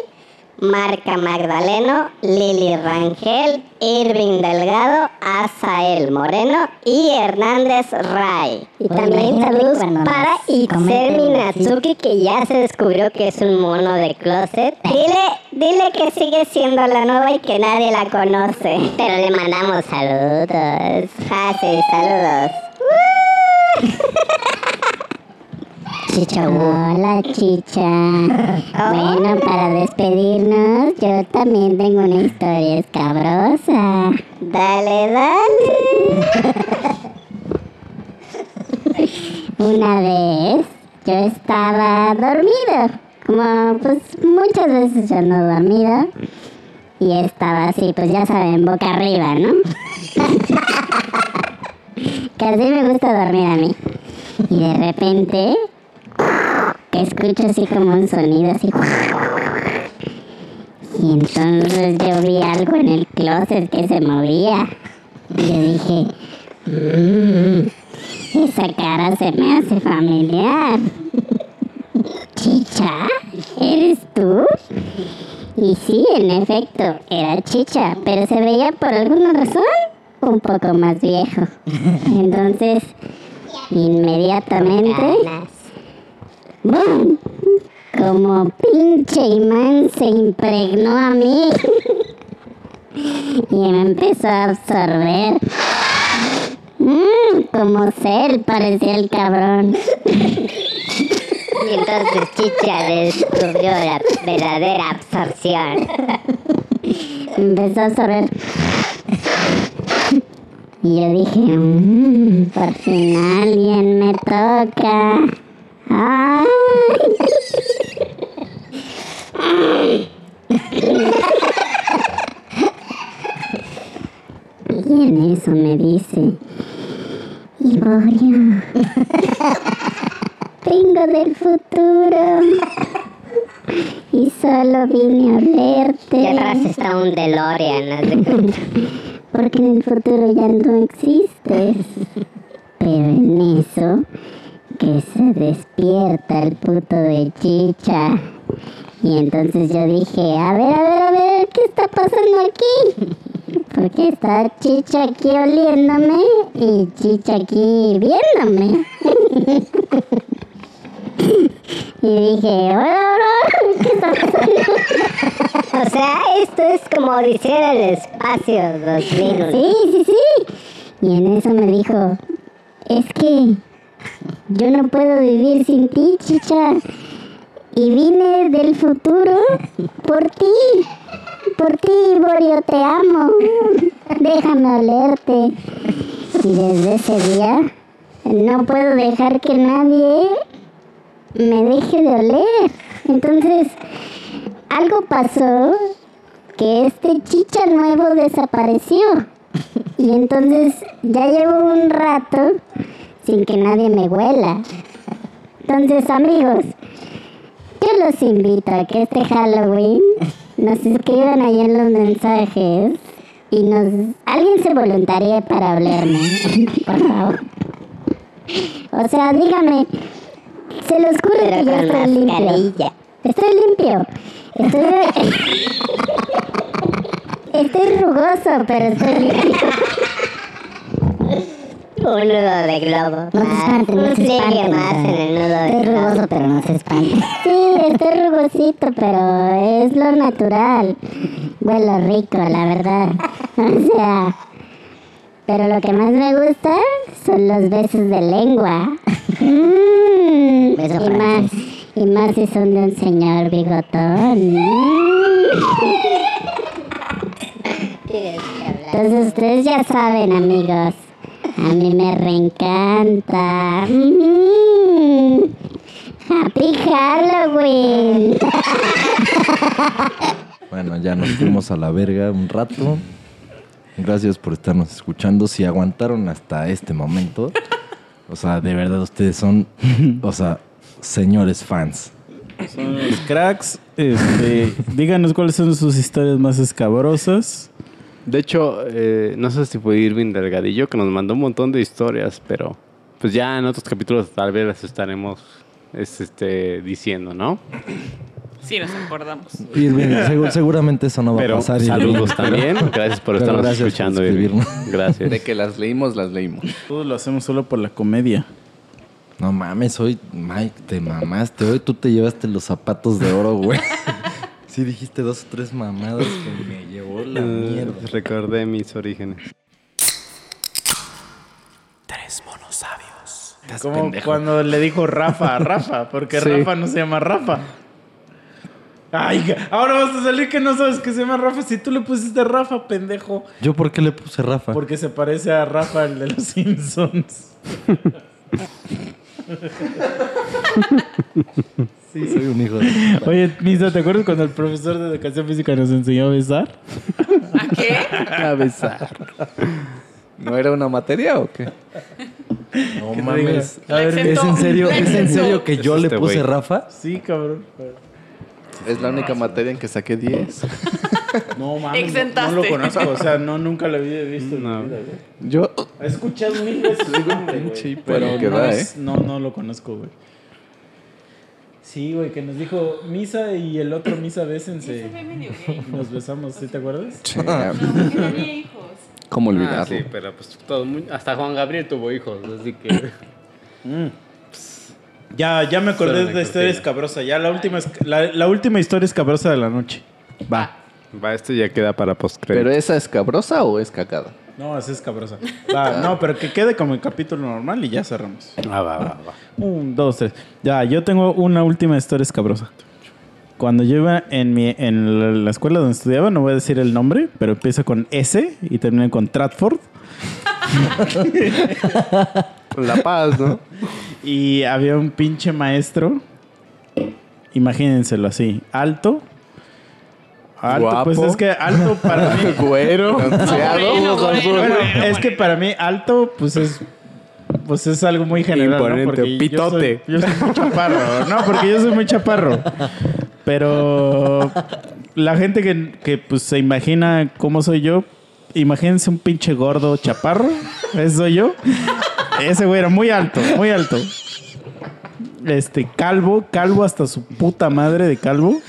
Marca Magdaleno, Lili Rangel, Irving Delgado, Azael Moreno y Hernández Ray. Y Pues también saludos para Itzel. Minatsuki, que ya se descubrió que es un mono de closet. Dile, dile que sigue siendo la nueva y que nadie la conoce. Pero le mandamos saludos. Ah, sí, saludos. Chicha, hola chicha. Bueno, para despedirnos, yo también tengo una historia escabrosa. Dale, dale. Una vez yo estaba dormido, como pues muchas veces yo ando dormido. Y estaba así, pues ya saben, boca arriba, ¿no? que así me gusta dormir a mí. Y de repente, escucho así como un sonido así. Y entonces yo vi algo en el closet que se movía. Y yo dije, "Mm, esa cara se me hace familiar. Chicha, ¿eres tú? Y sí, en efecto, era Chicha, pero se veía por alguna razón un poco más viejo. Entonces, inmediatamente, ¡boom! Como pinche imán se impregnó a mí y me empezó a absorber. Mm, como cel parecía el cabrón. Y entonces Chicha descubrió la verdadera absorción. Empezó a absorber. Y yo dije, "Mm, por fin alguien me toca. Ay. Y en eso me dice, Iborio, vengo del futuro y solo vine a verte. Y atrás está un DeLorean. Porque en el futuro ya no existes. Pero en eso, que se despierta el puto de chicha. Y entonces yo dije, a ver, a ver, a ver, ¿qué está pasando aquí? Porque está chicha aquí oliéndome y chicha aquí viéndome. Y dije, hola, hola, ¿qué está pasando? O sea, esto es como Odisea del Espacio 2001. Sí, sí, sí. Y en eso me dijo, es que yo no puedo vivir sin ti, chicha. Y vine del futuro por ti. Por ti, Borio, te amo. Déjame olerte. Y desde ese día no puedo dejar que nadie me deje de oler. Entonces, algo pasó que este chicha nuevo desapareció. Y entonces ya llevo un rato sin que nadie me huela. Entonces, amigos, yo los invito a que este Halloween nos escriban ahí en los mensajes y nos alguien se voluntarie para olerme, por favor. O sea, dígame, se los juro que yo estoy limpio. Estoy limpio. Estoy Estoy rugoso, pero estoy limpio. Un nudo de globo. No se espanten, no se espanten. más en el nudo de Estoy rugoso, pero no se espanten. Sí, estoy rugosito, pero es lo natural. Huelo rico, la verdad. O sea, pero lo que más me gusta son los besos de lengua. Mm, Beso y más, y más si son de un señor bigotón. Entonces ustedes ya saben, amigos. A mí me reencanta. Mm. Happy Halloween. Bueno, ya nos fuimos a la verga un rato. Gracias por estarnos escuchando. Si aguantaron hasta este momento, o sea, de verdad ustedes son, o sea, señores fans. Son los cracks. Este, díganos cuáles son sus historias más escabrosas. De hecho, eh, no sé si fue Irving Delgadillo que nos mandó un montón de historias, pero pues ya en otros capítulos tal vez las estaremos es, este, diciendo, ¿no? Sí, nos acordamos. Irving, segu- seguramente eso no va Pero a pasar. Irving. saludos también. Gracias por Pero estarnos gracias por escuchando, Irving. escribirnos. Gracias. De que las leímos, las leímos. Todos lo hacemos solo por la comedia. No mames, hoy, Mike, te mamaste. Hoy tú te llevaste los zapatos de oro, güey. Sí dijiste dos o tres mamadas que me llevó la mierda. Eh, Recordé mis orígenes. Tres monos sabios. Como cuando le dijo Rafa a Rafa, porque Sí. Rafa no se llama Rafa. Ay, ahora vas a salir que no sabes que se llama Rafa. Si tú le pusiste Rafa, pendejo. ¿Yo por qué le puse Rafa? Porque se parece a Rafa, el de los Simpsons. Sí, soy un hijo de... Oye, Misa, ¿te acuerdas cuando el profesor de educación física nos enseñó a besar? ¿A qué? A besar. ¿No era una materia o qué? No mames. A ver, ¿Es en serio, ¿es en serio que yo le este puse. Rafa? Sí, cabrón. Es la única materia en que saqué 10. No mames, no, no lo conozco. O sea, no, nunca lo había visto en No. mi vida, güey. Yo, He escuchado mil veces güey, pero que no, da, es- no, no lo conozco, güey. Sí, güey, que nos dijo Misa y el otro Misa bésense. Medio gay. Nos besamos, ¿sí te acuerdas? sí, No, tenía hijos. ¿cómo Ah, olvidarlo? sí, pero pues todo muy- hasta Juan Gabriel tuvo hijos, así que... Ya, ya me acordé de la historia escabrosa. Ya la última, es- la, la última historia escabrosa de la noche. Va. Va, esto ya queda para ¿Pero postcrédito. esa es cabrosa o es cacada? No, esa es escabrosa. Va, no, pero que quede como el capítulo normal y ya cerramos. Ah, va, va, va. Un, dos, tres. Ya, yo tengo una última historia escabrosa. Cuando yo iba en, mi, en la- la escuela donde estudiaba, no voy a decir el nombre, pero empieza con S y termina con Tratford. La Paz, ¿no? Y había un pinche maestro, imagínenselo así, alto. Alto, Guapo. pues es que alto para mí. Güero. Bueno, bueno, es que para mí alto, pues es pues es algo muy general, ¿no? Imponente, Porque pitote. Yo soy, yo soy muy chaparro, no, porque yo soy muy chaparro. Pero la gente que, que, pues se imagina cómo soy yo, imagínense un pinche gordo chaparro, ese soy yo. Ese güey era muy alto, muy alto. Este, calvo, calvo hasta su puta madre de calvo.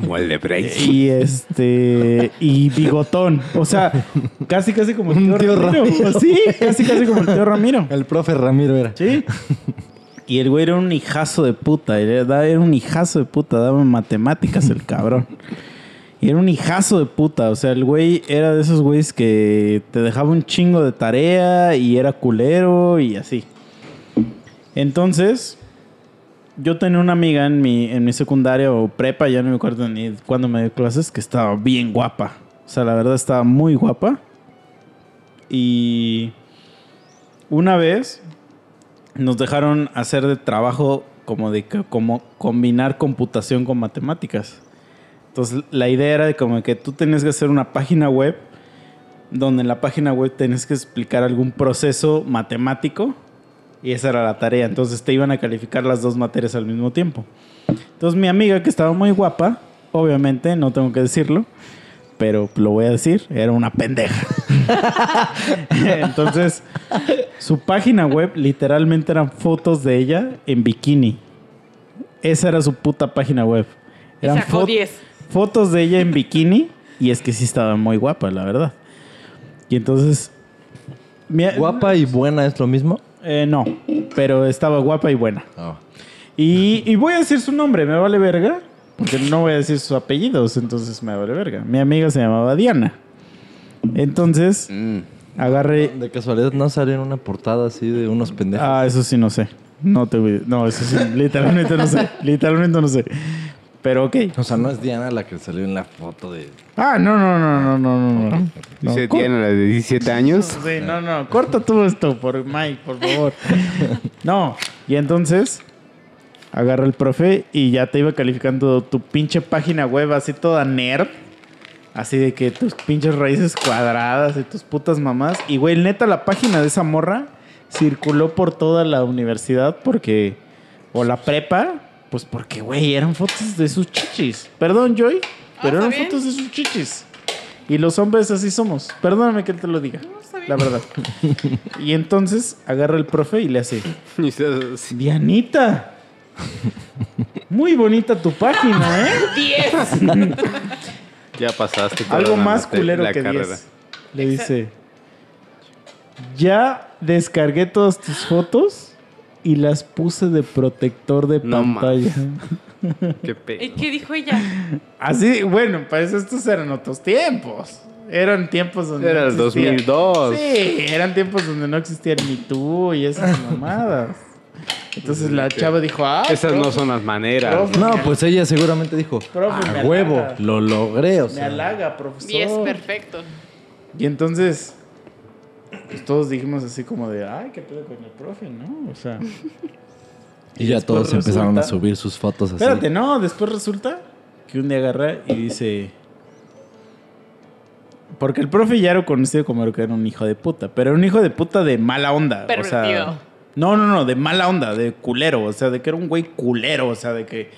Como el de Break. Y este. Y bigotón. O sea, casi casi como el tío, Un tío Ramiro. Ramiro. Sí, casi casi como el tío Ramiro. El profe Ramiro era. Sí. Y el güey era un hijazo de puta. Era, era un hijazo de puta. Daba matemáticas el cabrón. Y era un hijazo de puta. O sea, el güey era de esos güeyes que te dejaba un chingo de tarea y era culero y así. Entonces, yo tenía una amiga en mi, en mi secundaria o prepa, ya no me acuerdo ni cuándo me dio clases, que estaba bien guapa. O sea, la verdad estaba muy guapa. Y una vez nos dejaron hacer de trabajo como de como combinar computación con matemáticas. Entonces la idea era de como que tú tenías que hacer una página web donde en la página web tenías que explicar algún proceso matemático y esa era la tarea. Entonces te iban a calificar las dos materias al mismo tiempo. Entonces mi amiga que estaba muy guapa, obviamente, no tengo que decirlo, pero lo voy a decir, era una pendeja. Entonces, su página web literalmente eran fotos de ella en bikini. Esa era su puta página web. Y Eran sacó fo- 10. fotos de ella en bikini y es que sí estaba muy guapa, la verdad. Y entonces... mi- ¿Guapa y buena es lo mismo? Eh, no, pero estaba guapa y buena. Oh. Y, y voy a decir su nombre, me vale verga. Porque no voy a decir sus apellidos, entonces me vale verga. Mi amiga se llamaba Diana. Entonces, agarré. De casualidad no salió en una portada así de unos pendejos. Ah, eso sí no sé. No te voy. No, eso sí, literalmente no sé. Literalmente no sé. Pero ok. O sea, no es Diana la que salió en la foto de. Ah, no, no, no, no, no, no. no. No, Dice cor- tiene la de 17 años. Sí, no, no. Corta todo esto por Mike, por favor. No. Y entonces, agarra el profe y ya te iba calificando tu pinche página web así toda nerd. Así de que tus pinches raíces cuadradas y tus putas mamás. Y güey, neta, la página de esa morra circuló por toda la universidad porque. O la prepa. Pues porque, güey, eran fotos de sus chichis. Perdón, Joy. Pero Ah, eran ¿está bien? fotos de sus chichis. Y los hombres así somos. Perdóname que te lo diga. está bien. La verdad. y entonces agarra el profe y le hace, Y se- así. Dianita, muy bonita tu página, ¿eh? 10. Ya pasaste. Algo más culero la que carrera. 10. Le dice, ya descargué todas tus fotos y las puse de protector de No pantalla. Qué ¿Y pedo. qué dijo ella? Así, bueno, pues estos eran otros tiempos. Eran tiempos donde Era no el existía- 2002. Sí, eran tiempos donde no existía el Me Too y esas mamadas. Entonces la chava dijo, ah, Esas no son las maneras. Profe. No, pues ella seguramente dijo, Profe, me a huevo, halaga". lo logré, o me sea. halaga, profesor. 10, perfecto. Y entonces, pues todos dijimos así como de, ay, qué pedo con el profe, ¿no? O sea, Y ya todos empezaron a resulta- subir sus fotos así. espérate, no, después resulta que un día agarra y dice... Porque el profe ya era conocido como que era un hijo de puta, pero era un hijo de puta de mala onda. O sea, no, no, no, de mala onda, de culero, o sea, de que era un güey culero, o sea, de que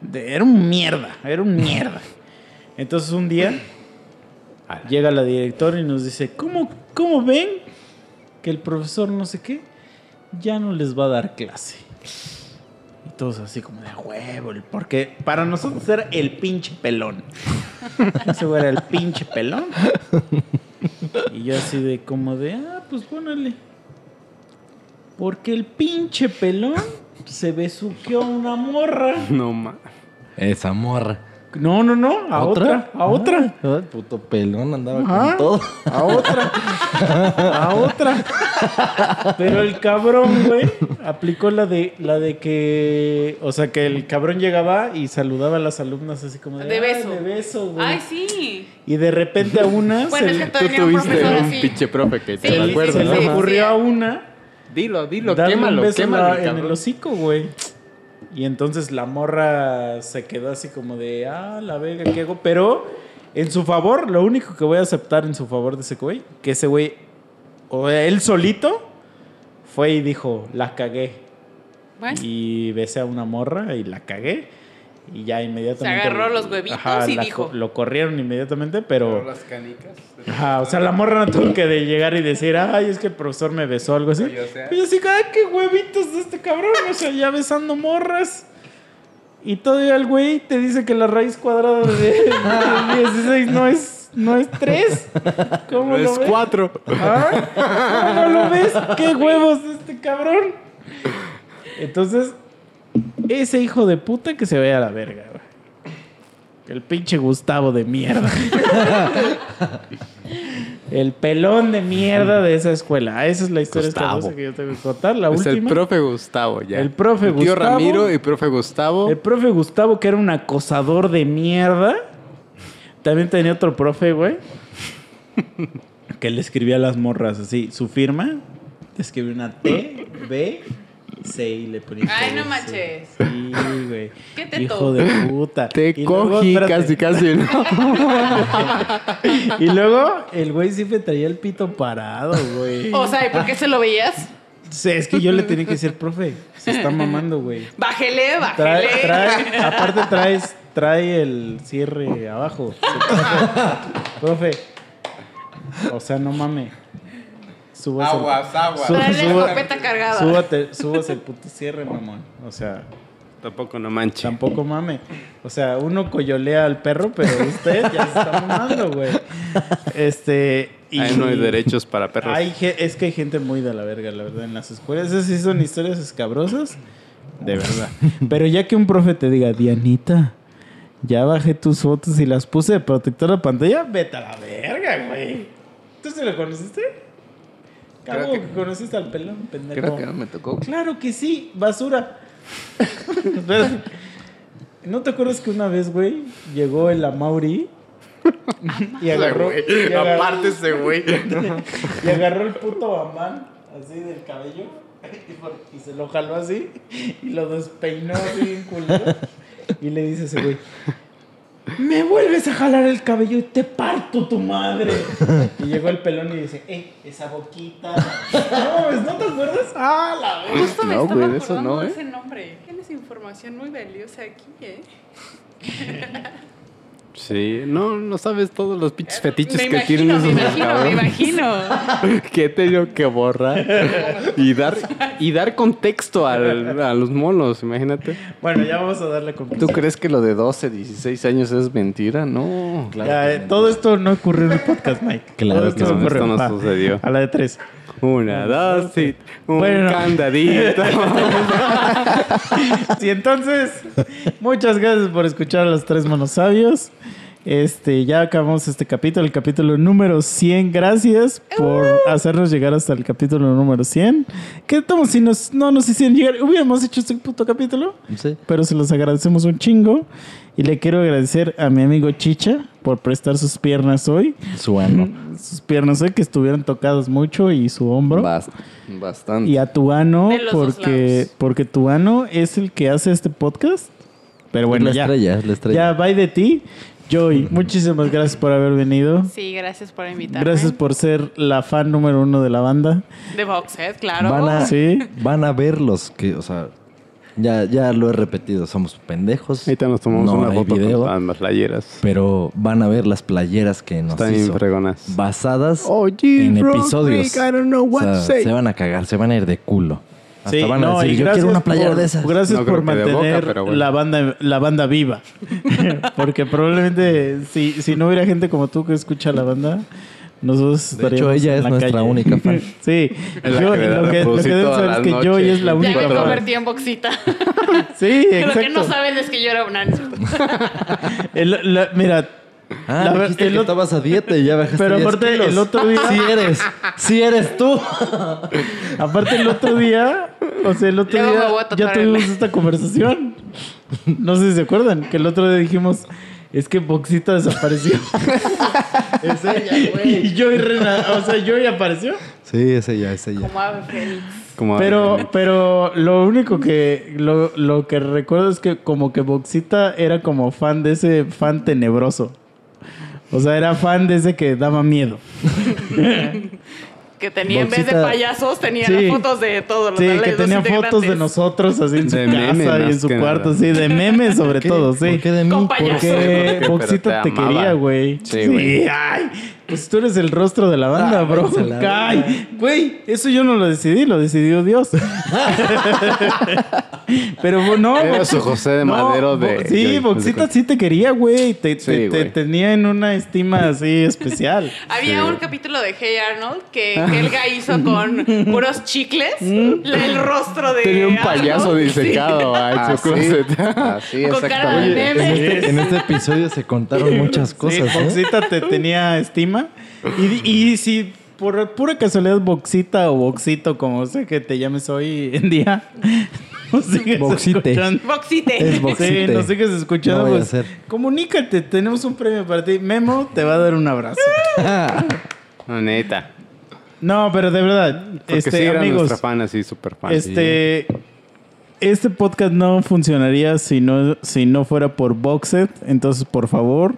de- era un mierda, era un mierda. Entonces un día llega la directora y nos dice, ¿cómo, ¿cómo ven que el profesor no sé qué ya no les va a dar clase? Y todos así como de "A huevo, porque para nosotros era el pinche pelón. Ese güey era el pinche pelón. Y yo así de como de, ah, pues pónale. Porque el pinche pelón se besuqueó a una morra. No ma. Esa morra. No, no, no, a otra, a otra. Ah, el puto pelón andaba Ajá. con todo. A otra. A otra. Pero el cabrón, güey, aplicó la de la de que, o sea, que el cabrón llegaba y saludaba a las alumnas así como de, De "Ay, beso. de beso, güey. Ay, sí. Y de repente a una Bueno, se, es que Tú un tuviste un así. pinche profe que te Sí, acuerdo. se le ocurrió a una Dilo, dilo, un quémalo, beso en quémalo, la- en el hocico, güey. Y entonces la morra se quedó así como de, ah, la verga, ¿qué hago? Pero en su favor, lo único que voy a aceptar en su favor de ese güey, que ese güey, o él solito, fue y dijo, la cagué. Bueno, Y besé a una morra y la cagué. Y ya inmediatamente. Se agarró los huevitos y la dijo. Lo corrieron inmediatamente, pero. Las canicas. Ajá, o sea, la morra no tuvo que de llegar y decir, ay, es que el profesor me besó algo así. Oye, o sea. Y yo así, ay, qué huevitos de este cabrón, o sea, ya besando morras. Y todavía el güey te dice que la raíz cuadrada de, de 16 no es, no es 3. ¿Cómo lo Es ves? cuatro. ¿Ah? ¿Cómo lo ves? ¿Qué huevos de este cabrón? Entonces, ese hijo de puta que se vaya a la verga, güey. El pinche Gustavo de mierda. el pelón de mierda de esa escuela. Esa es la historia que yo tengo que contar. La Es el profe Gustavo, ya. El profe Tío Gustavo. Ramiro y profe Gustavo. El profe Gustavo, que era un acosador de mierda. También tenía otro profe, güey. que le escribía a las morras así. Su firma. Le escribía una T, B, C y le ponía. Ay, no manches. Sí, güey. ¿Qué te Hijo de puta. Te Y cogí casi, casi. ¿no? Y luego el güey siempre traía el pito parado, güey. O sea, ¿y por qué se lo veías? Sí, es que yo le tenía que decir, profe, se está mamando, güey. Bájele, Trae, bájele. trae, aparte traes, trae el cierre abajo. Profe. O sea, no mame. Subas Aguas, aguas. Suba- escopeta cargada. Súbate, subas el puto cierre, mamón. O sea, Tampoco no manches. tampoco mame. O sea, uno coyolea al perro, pero usted ya se está mamando, güey. Este. Y Ahí no hay derechos para perros. hay es que hay gente muy de la verga, la verdad, en las escuelas. Esas sí son historias escabrosas. De verdad. Pero ya que un profe te diga, Dianita, ya bajé tus fotos y las puse de protector de pantalla, vete a la verga, güey. ¿Tú se lo conociste? Creo ¿Cómo que- conociste al pelón, pendejo? Creo que no me tocó. Claro que sí, basura. ¿No te acuerdas que una vez, güey, llegó el Amauri y agarró, y agarró, Aparte ese güey. y agarró el puto bambán así del cabello y, por- y se lo jaló así y lo despeinó así bien culero y le dice a ese güey me vuelves a jalar el cabello y te parto tu madre y llegó el pelón y dice ey esa boquita no mames, ¿no te acuerdas? ah la verga. Justo me No, estaba güey, de eso acordando no, de ¿eh? ese nombre. Tienes información muy valiosa aquí, ¿eh? Sí, no, no sabes todos los pinches fetiches me que imagino, tienen me esos imagino, me cabrones. imagino. que he tenido que borrar y dar y dar contexto al- a los monos, imagínate. bueno ya vamos a darle ¿Tú conclusión crees que lo de 12, 16 años es mentira? No. Ya, eh, todo esto no ocurrió en el podcast, Mike. Claro todo que esto no, ocurrió. esto no sucedió. A la de tres. Una, dos, sí, un Bueno. candadito. Sí, entonces, muchas gracias por escuchar a los tres manos sabios. Este, ya acabamos este capítulo, el capítulo número 100. Gracias por hacernos llegar hasta el capítulo número 100. ¿Qué estamos si nos, no nos hicieron llegar? Hubiéramos hecho este puto capítulo, Sí. pero se los agradecemos un chingo. Y le quiero agradecer a mi amigo Chicha por prestar sus piernas hoy. Su ano. Sus piernas hoy que estuvieron tocadas mucho y su hombro. Bast- bastante. Y a tu ano, porque, porque tu ano es el que hace este podcast. Pero bueno, la ya. estrella, la estrella. Ya, bye de ti. Joy, muchísimas gracias por haber venido. Sí, gracias por invitarme. Gracias por ser la fan número uno de la banda. De Boxhead, claro. Van a, Sí. van a ver los que, o sea, ya, ya lo he repetido, somos pendejos. Ahorita nos tomamos no una foto video, con las playeras. pero van a ver las playeras que nos Están hizo. fregonas. Basadas en episodios. Freak, I don't know what O sea, to say. se van a cagar, se van a ir de culo. Hasta Sí, van a no, decir, y yo gracias quiero una playera por- de esas. Gracias No por boca, mantener pero bueno. la banda la banda viva. Porque probablemente si, si no hubiera gente como tú que escucha la banda, nosotros De estaríamos hecho, ella en es la nuestra calle. única fan. sí, yo- que me lo, que, lo que deben saber es que noches. Joy es la Ya única me fan. convertí en boxita. Sí, Lo que no exacto. saben es que yo era una... El- la- mira, Ah, La dijiste el que ot- estabas a dieta y ya bajaste Pero 10 aparte, kilos. el otro día- Sí eres, sí eres tú. aparte el otro día, o sea, el otro Luego día ya tuvimos el- esta conversación. No sé si se acuerdan, que el otro día dijimos, es que Boxita desapareció. es ella, güey. y yo y Rena, o sea, yo y apareció. Sí, es ella, es ella. Como ave. Como Pero, pero lo único que lo, lo que recuerdo es que como que Boxita era como fan de ese fan tenebroso. O sea, era fan de ese que daba miedo. Que tenía, en vez de Boxita- payasos, tenía Sí. las fotos de todos los Sí, que tenía fotos de nosotros así en su De casa meme, y en su cuarto, nada. sí, de memes sobre ¿Qué? todo, sí. ¿Por qué de mí? Con ¿Por payasos. Porque Boxita te te, quería, güey. Sí, Sí, güey. ay. Pues tú eres el rostro de la banda, Ah, bro. a Ay, güey, eso yo no lo decidí, lo decidió Dios. Pero no. Era su José de no, Madero de- Bo- Sí, Boxita sí te quería, güey. Te, Sí, te- te güey. tenía en una estima así especial. Había un capítulo de Hey Arnold que Helga hizo con puros chicles Mm. el rostro de Tenía un Arnold. payaso disecado ahí en su Así, closet. así Con cara de exactamente. meme. En este, en este episodio se contaron muchas cosas, Sí, ¿eh? Boxita te tenía estima. Y, y si por pura casualidad Boxita o Boxito, como sé que te llames hoy en día, nos sigues Boxite. escuchando. Boxite. Es Boxite. Sí, nos sigues escuchando. No pues, comunícate, tenemos un premio para ti. Memo te va a dar un abrazo. No, neta. No, pero de verdad, Porque este, sí era amigos, nuestra fan así, súper fan. este, este podcast no funcionaría si no, si no fuera por Boxed. Entonces, por favor,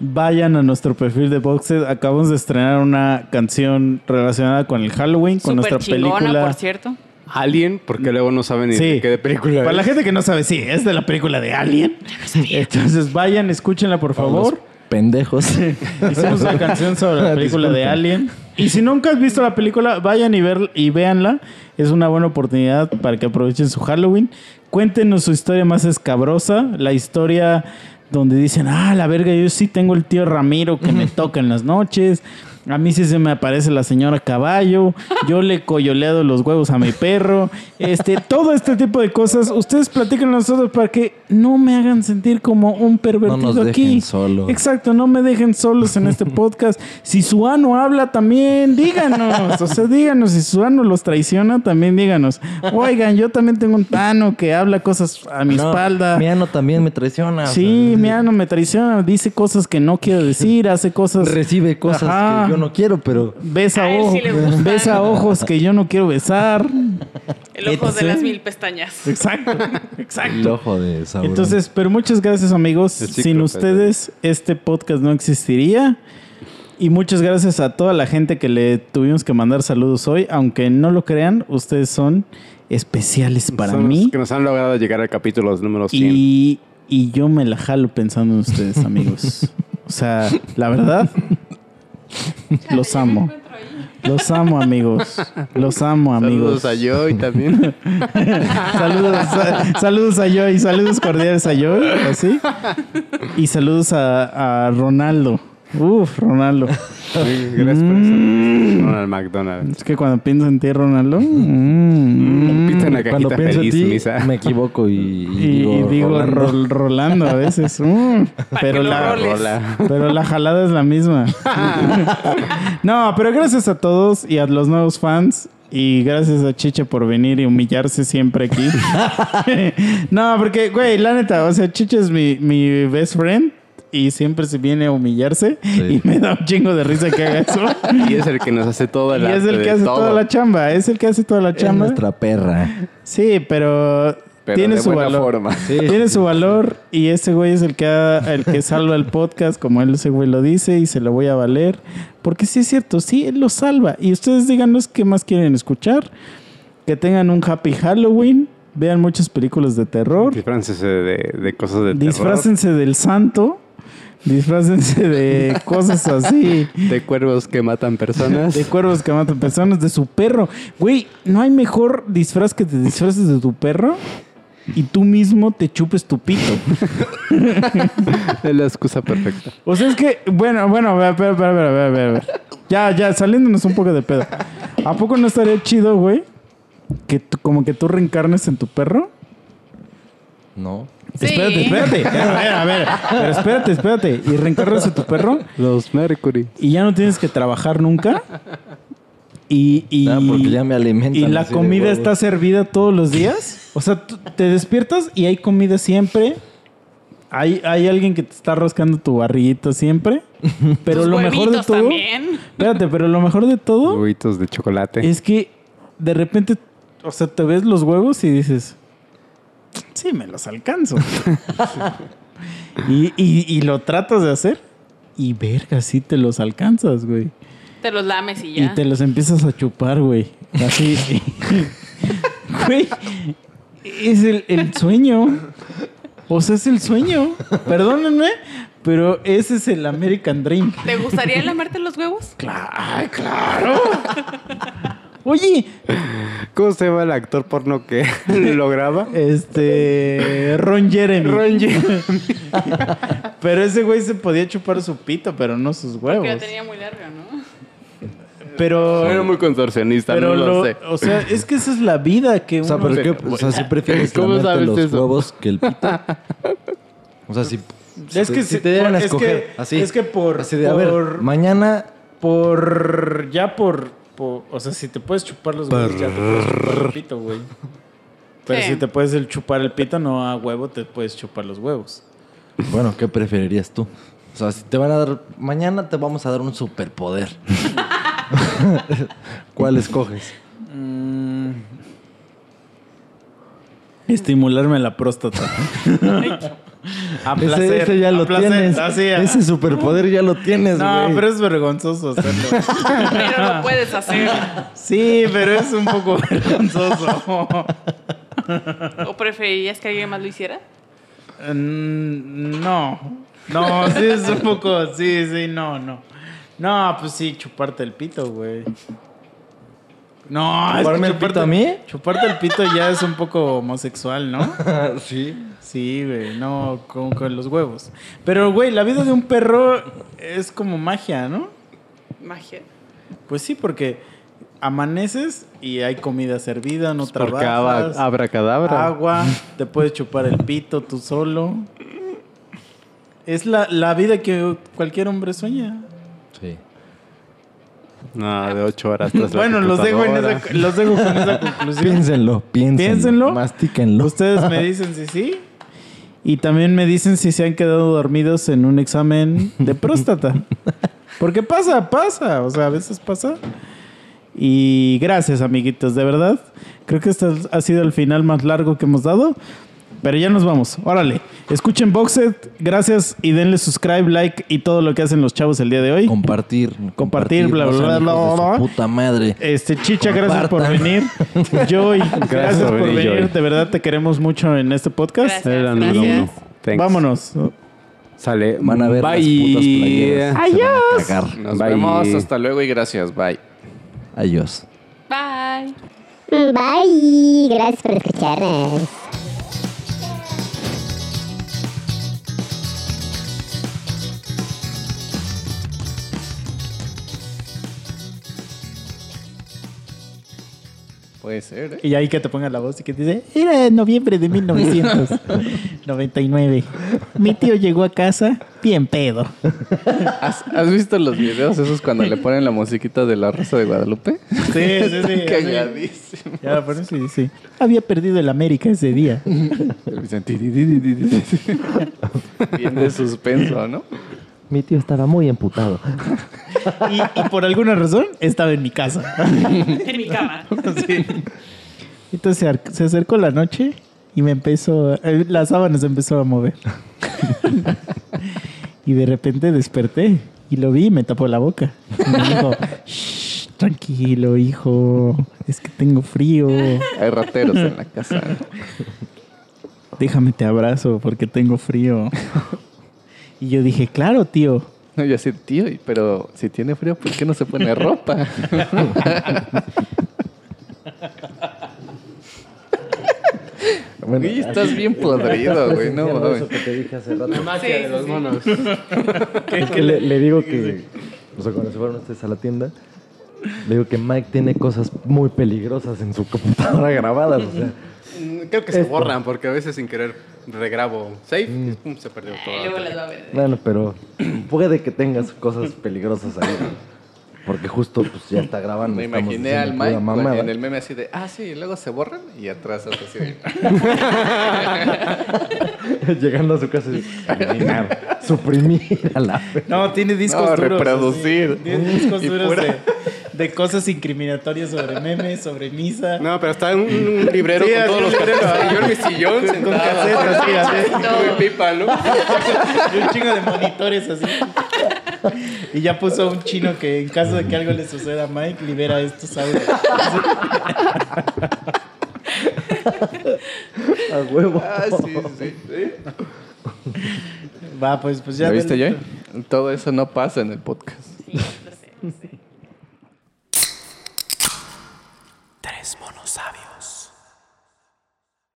vayan a nuestro perfil de Boxed. Acabamos de estrenar una canción relacionada con el Halloween, con nuestra chingona, película. por cierto. Alien, porque luego no saben ni Sí. de qué de película Para la gente que no sabe, sí, es de la película de Alien. Entonces vayan, escúchenla por favor. Pendejos. Hicimos una canción sobre la película de. Alien. Y si nunca has visto la película, vayan y, ver, y véanla. Es una buena oportunidad para que aprovechen su Halloween. Cuéntenos su historia más escabrosa. La historia donde dicen, ah, la verga, yo sí tengo el tío Ramiro que me toca en las noches. A mí sí se me aparece la señora caballo. Yo le he coyoleado los huevos a mi perro. Este, todo este tipo de cosas. Ustedes platican nosotros para que no me hagan sentir como un pervertido dejen aquí. Exacto, no me dejen solos en este podcast. Si su ano habla también, díganos. O sea, díganos. Si su ano los traiciona, también díganos. Oigan, yo también tengo un ano que habla cosas a mi No, espalda. Mi ano también me traiciona. o Sí, sea, mi ano me traiciona, dice cosas que no quiero decir, hace cosas. Recibe cosas Ajá. que yo no quiero, pero Besa, A él ojo- sí le gustan. besa ojos que yo no quiero besar. El ojo Etc. de las mil pestañas. Exacto, el exacto. ojo de Sauron. Entonces, pero muchas gracias amigos. El Sin ustedes este podcast no existiría. Y muchas gracias a toda la gente que le tuvimos que mandar saludos hoy. Aunque no lo crean, ustedes son especiales para Son los mí. Que nos han logrado llegar al capítulo número 100. Y, y yo me la jalo pensando en ustedes, amigos. O sea, la verdad, los amo. Los amo, amigos. Los amo, amigos. Saludos a Joy también. saludos, sa- saludos a Joy, saludos cordiales a Joy, así. Y saludos a, a Ronaldo. Uf, Ronaldo. Sí, Gracias por eso. Ronald McDonald. Es que cuando pienso en ti, Ronaldo. mm, Pita una Cuando cajita pienso en feliz, ti, misa. me equivoco y, y Y, y digo, Rolando. Rol- Rolando a veces. mm, pero, la, pero la jalada es la misma. no, pero gracias a todos y a los nuevos fans. Y gracias a Chicha por venir y humillarse siempre aquí. no, porque, güey, la neta, o sea, Chicha es mi, mi best friend. Y siempre se viene a humillarse. Sí. Y me da un chingo de risa que haga eso. Y es el que nos hace todo el y es el que hace todo. toda la chamba. Es el que hace toda la Es chamba. nuestra perra. Sí, pero, Pero tiene de su buena valor. forma. Tiene su valor y ese güey es el que, ha- el que salva el podcast, como él ese güey lo dice, y se lo voy a valer. Porque sí es cierto, sí, él lo salva. Y ustedes díganos qué más quieren escuchar. Que tengan un happy Halloween. Vean muchas películas de terror. Disfrácense de, de cosas de terror. Disfrácense del santo. Disfrácense de cosas así. De cuervos que matan personas. De cuervos que matan personas, de su perro. Güey, no hay mejor disfraz que te disfraces de tu perro y tú mismo te chupes tu pito. Es la excusa perfecta. O sea, es que, bueno, bueno, a ver, a ver, a ver, a ver, a ver, a ver. Ya, ya, saliéndonos un poco de pedo. ¿A poco no estaría chido, güey? Que tú- como que tú reencarnes en tu perro. No. Sí. Espérate, espérate. A ver, a ver. Pero espérate, espérate. Y reencarnas en tu perro Los Mercury. y ya no tienes que trabajar nunca. Y, y, Ah, porque ya me alimentan y la de comida está servida todos los días. O sea, te despiertas y hay comida siempre. Hay, hay alguien que te está rascando tu barriguito siempre. Pero Tus lo mejor de huevitos todo. también. Espérate, pero lo mejor de todo Huevitos de chocolate. es que de repente, o sea, te ves los huevos y dices, sí, me los alcanzo. y, y- y lo tratas de hacer y verga, sí te los alcanzas, güey. Te los lames y Y ya. te los empiezas a chupar, güey. Así. güey, es el, el sueño. O sea, es el sueño. Perdónenme, Pero ese es el American Dream. ¿Te gustaría lamerte los huevos? ¡Ay, claro! Oye, ¿Cómo se llama el actor porno que lo graba? este. Ron Jeremy. Ron Jeremy. Pero ese güey se podía chupar su pito, pero no sus huevos. Que la tenía muy larga, ¿no? Pero. Era muy contorsionista, pero no lo, lo- sé. o sea, es que esa es la vida que O sea, uno. pero ¿qué? O sea, si prefieres ¿Cómo sabes los eso? huevos que el pito. O sea, si, Es si- que si te dieran a es escoger que- así. es que por- así de, a ver, por- mañana Por. Ya por, O sea, si te puedes chupar los huevos, ya te puedes chupar el pito, güey. Pero Sí. si te puedes el chupar el pito, no a huevo te puedes chupar los huevos. Bueno, ¿qué preferirías tú? O sea, si te van a dar. Mañana te vamos a dar un superpoder. ¿Cuál escoges? Mm. Estimularme la próstata. a Ese, placer, ese ya a lo placer. tienes. A- Ese superpoder ya lo tienes, No, güey. pero es vergonzoso hacerlo. Pero lo puedes hacer. Sí, pero es un poco vergonzoso. ¿O preferirías que alguien más lo hiciera? Mm, No. No, sí es un poco. Sí, sí, no, no. No, pues sí, chuparte el pito, güey. No, es que ¿Chuparme el pito a mí? Chuparte el pito ya es un poco homosexual, ¿no? sí. Sí, güey, no, con, con los huevos. Pero, güey, la vida de un perro es como magia, ¿no? Magia. Pues sí, porque amaneces y hay comida servida, no Porque trabajas. abra, abracadabra. agua, te puedes chupar el pito tú solo. Es la, la vida que cualquier hombre sueña. No, de ocho horas tras la Bueno, los dejo, en computadora. esa, los dejo con esa conclusión. Piénsenlo, piénsenlo. Piénsenlo. Mastíquenlo. Ustedes me dicen si sí. Y también me dicen si se han quedado dormidos en un examen de próstata. Porque pasa, pasa. O sea, a veces pasa. Y gracias, amiguitos, de verdad. Creo que este ha sido el final más largo que hemos dado. Pero ya nos vamos. Órale. Escuchen Boxed. Gracias y denle subscribe, like y todo lo que hacen los chavos el día de hoy. Compartir. Compartir, bla, bla, bla, bla, puta madre. Este, Chicha, gracias por venir. Joy, gracias, por por venir. De verdad te queremos mucho en este podcast. Gracias. Era número uno. Vámonos. Sale. Van a ver las putas playeras. Se van a cagar. Nos Bye. vemos. Hasta luego y gracias. Bye. Adiós. Bye. Bye. Gracias por escucharnos. Puede ser, ¿eh? Y ahí que te ponga la voz y que te dice, era en noviembre de 1999. Mi tío llegó a casa bien pedo. ¿Has, has visto los videos esos cuando le ponen la musiquita de la Rosa de Guadalupe? Sí, sí, sí. Cagadísimo. Ya y sí. Había perdido el América ese día. Bien de suspenso, ¿no? Mi tío estaba muy emputado. Y, y por alguna razón estaba en mi casa. En mi cama. Sí. Entonces se, acercó la noche y me empezó, eh, la sábana se empezó a mover. y de repente desperté y lo vi y me tapó la boca. Y me dijo, "Shh, tranquilo, hijo, es que tengo frío. Hay rateros en la casa. Déjame te abrazo porque tengo frío. Y yo dije, claro, tío. No, yo así, tío, pero si tiene frío, ¿por qué no se pone ropa? Bueno, Güey, estás bien podrido, güey. No, mames. eso que te dije hace rato. La magia Sí, de los sí. monos. Es que le, le digo que, o sea, cuando se fueron ustedes a la tienda, le digo que Mike tiene cosas muy peligrosas en su computadora grabadas. O sea, Creo que se borran porque a veces sin querer regrabo save y pum, se perdió todo. Y luego las va a ver. bueno, pero puede que tengas cosas peligrosas ahí. Porque justo pues ya está grabando. Me imaginé al Mike mamada. en el meme así de, ah, sí, y luego se borran y atrás así de, Llegando a su casa y eliminar, suprimir a la vez. No, tiene discos No, duros. reproducir. así. Tiene discos duros de, de cosas incriminatorias sobre memes, sobre misa. No, pero está un, un librero Sí, con todos los ah. Yo en mi sillón Con casetas, así, así. Muy pipa, ¿no? Y un chingo de monitores así. Y ya puso un chino que en caso de que algo le suceda a Mike, libera estos audios. A huevo. ah, sí, sí, sí. Va, pues, pues ya. ¿Ya viste. Joy? Todo eso no pasa en el podcast. Sí, lo sé, lo sé.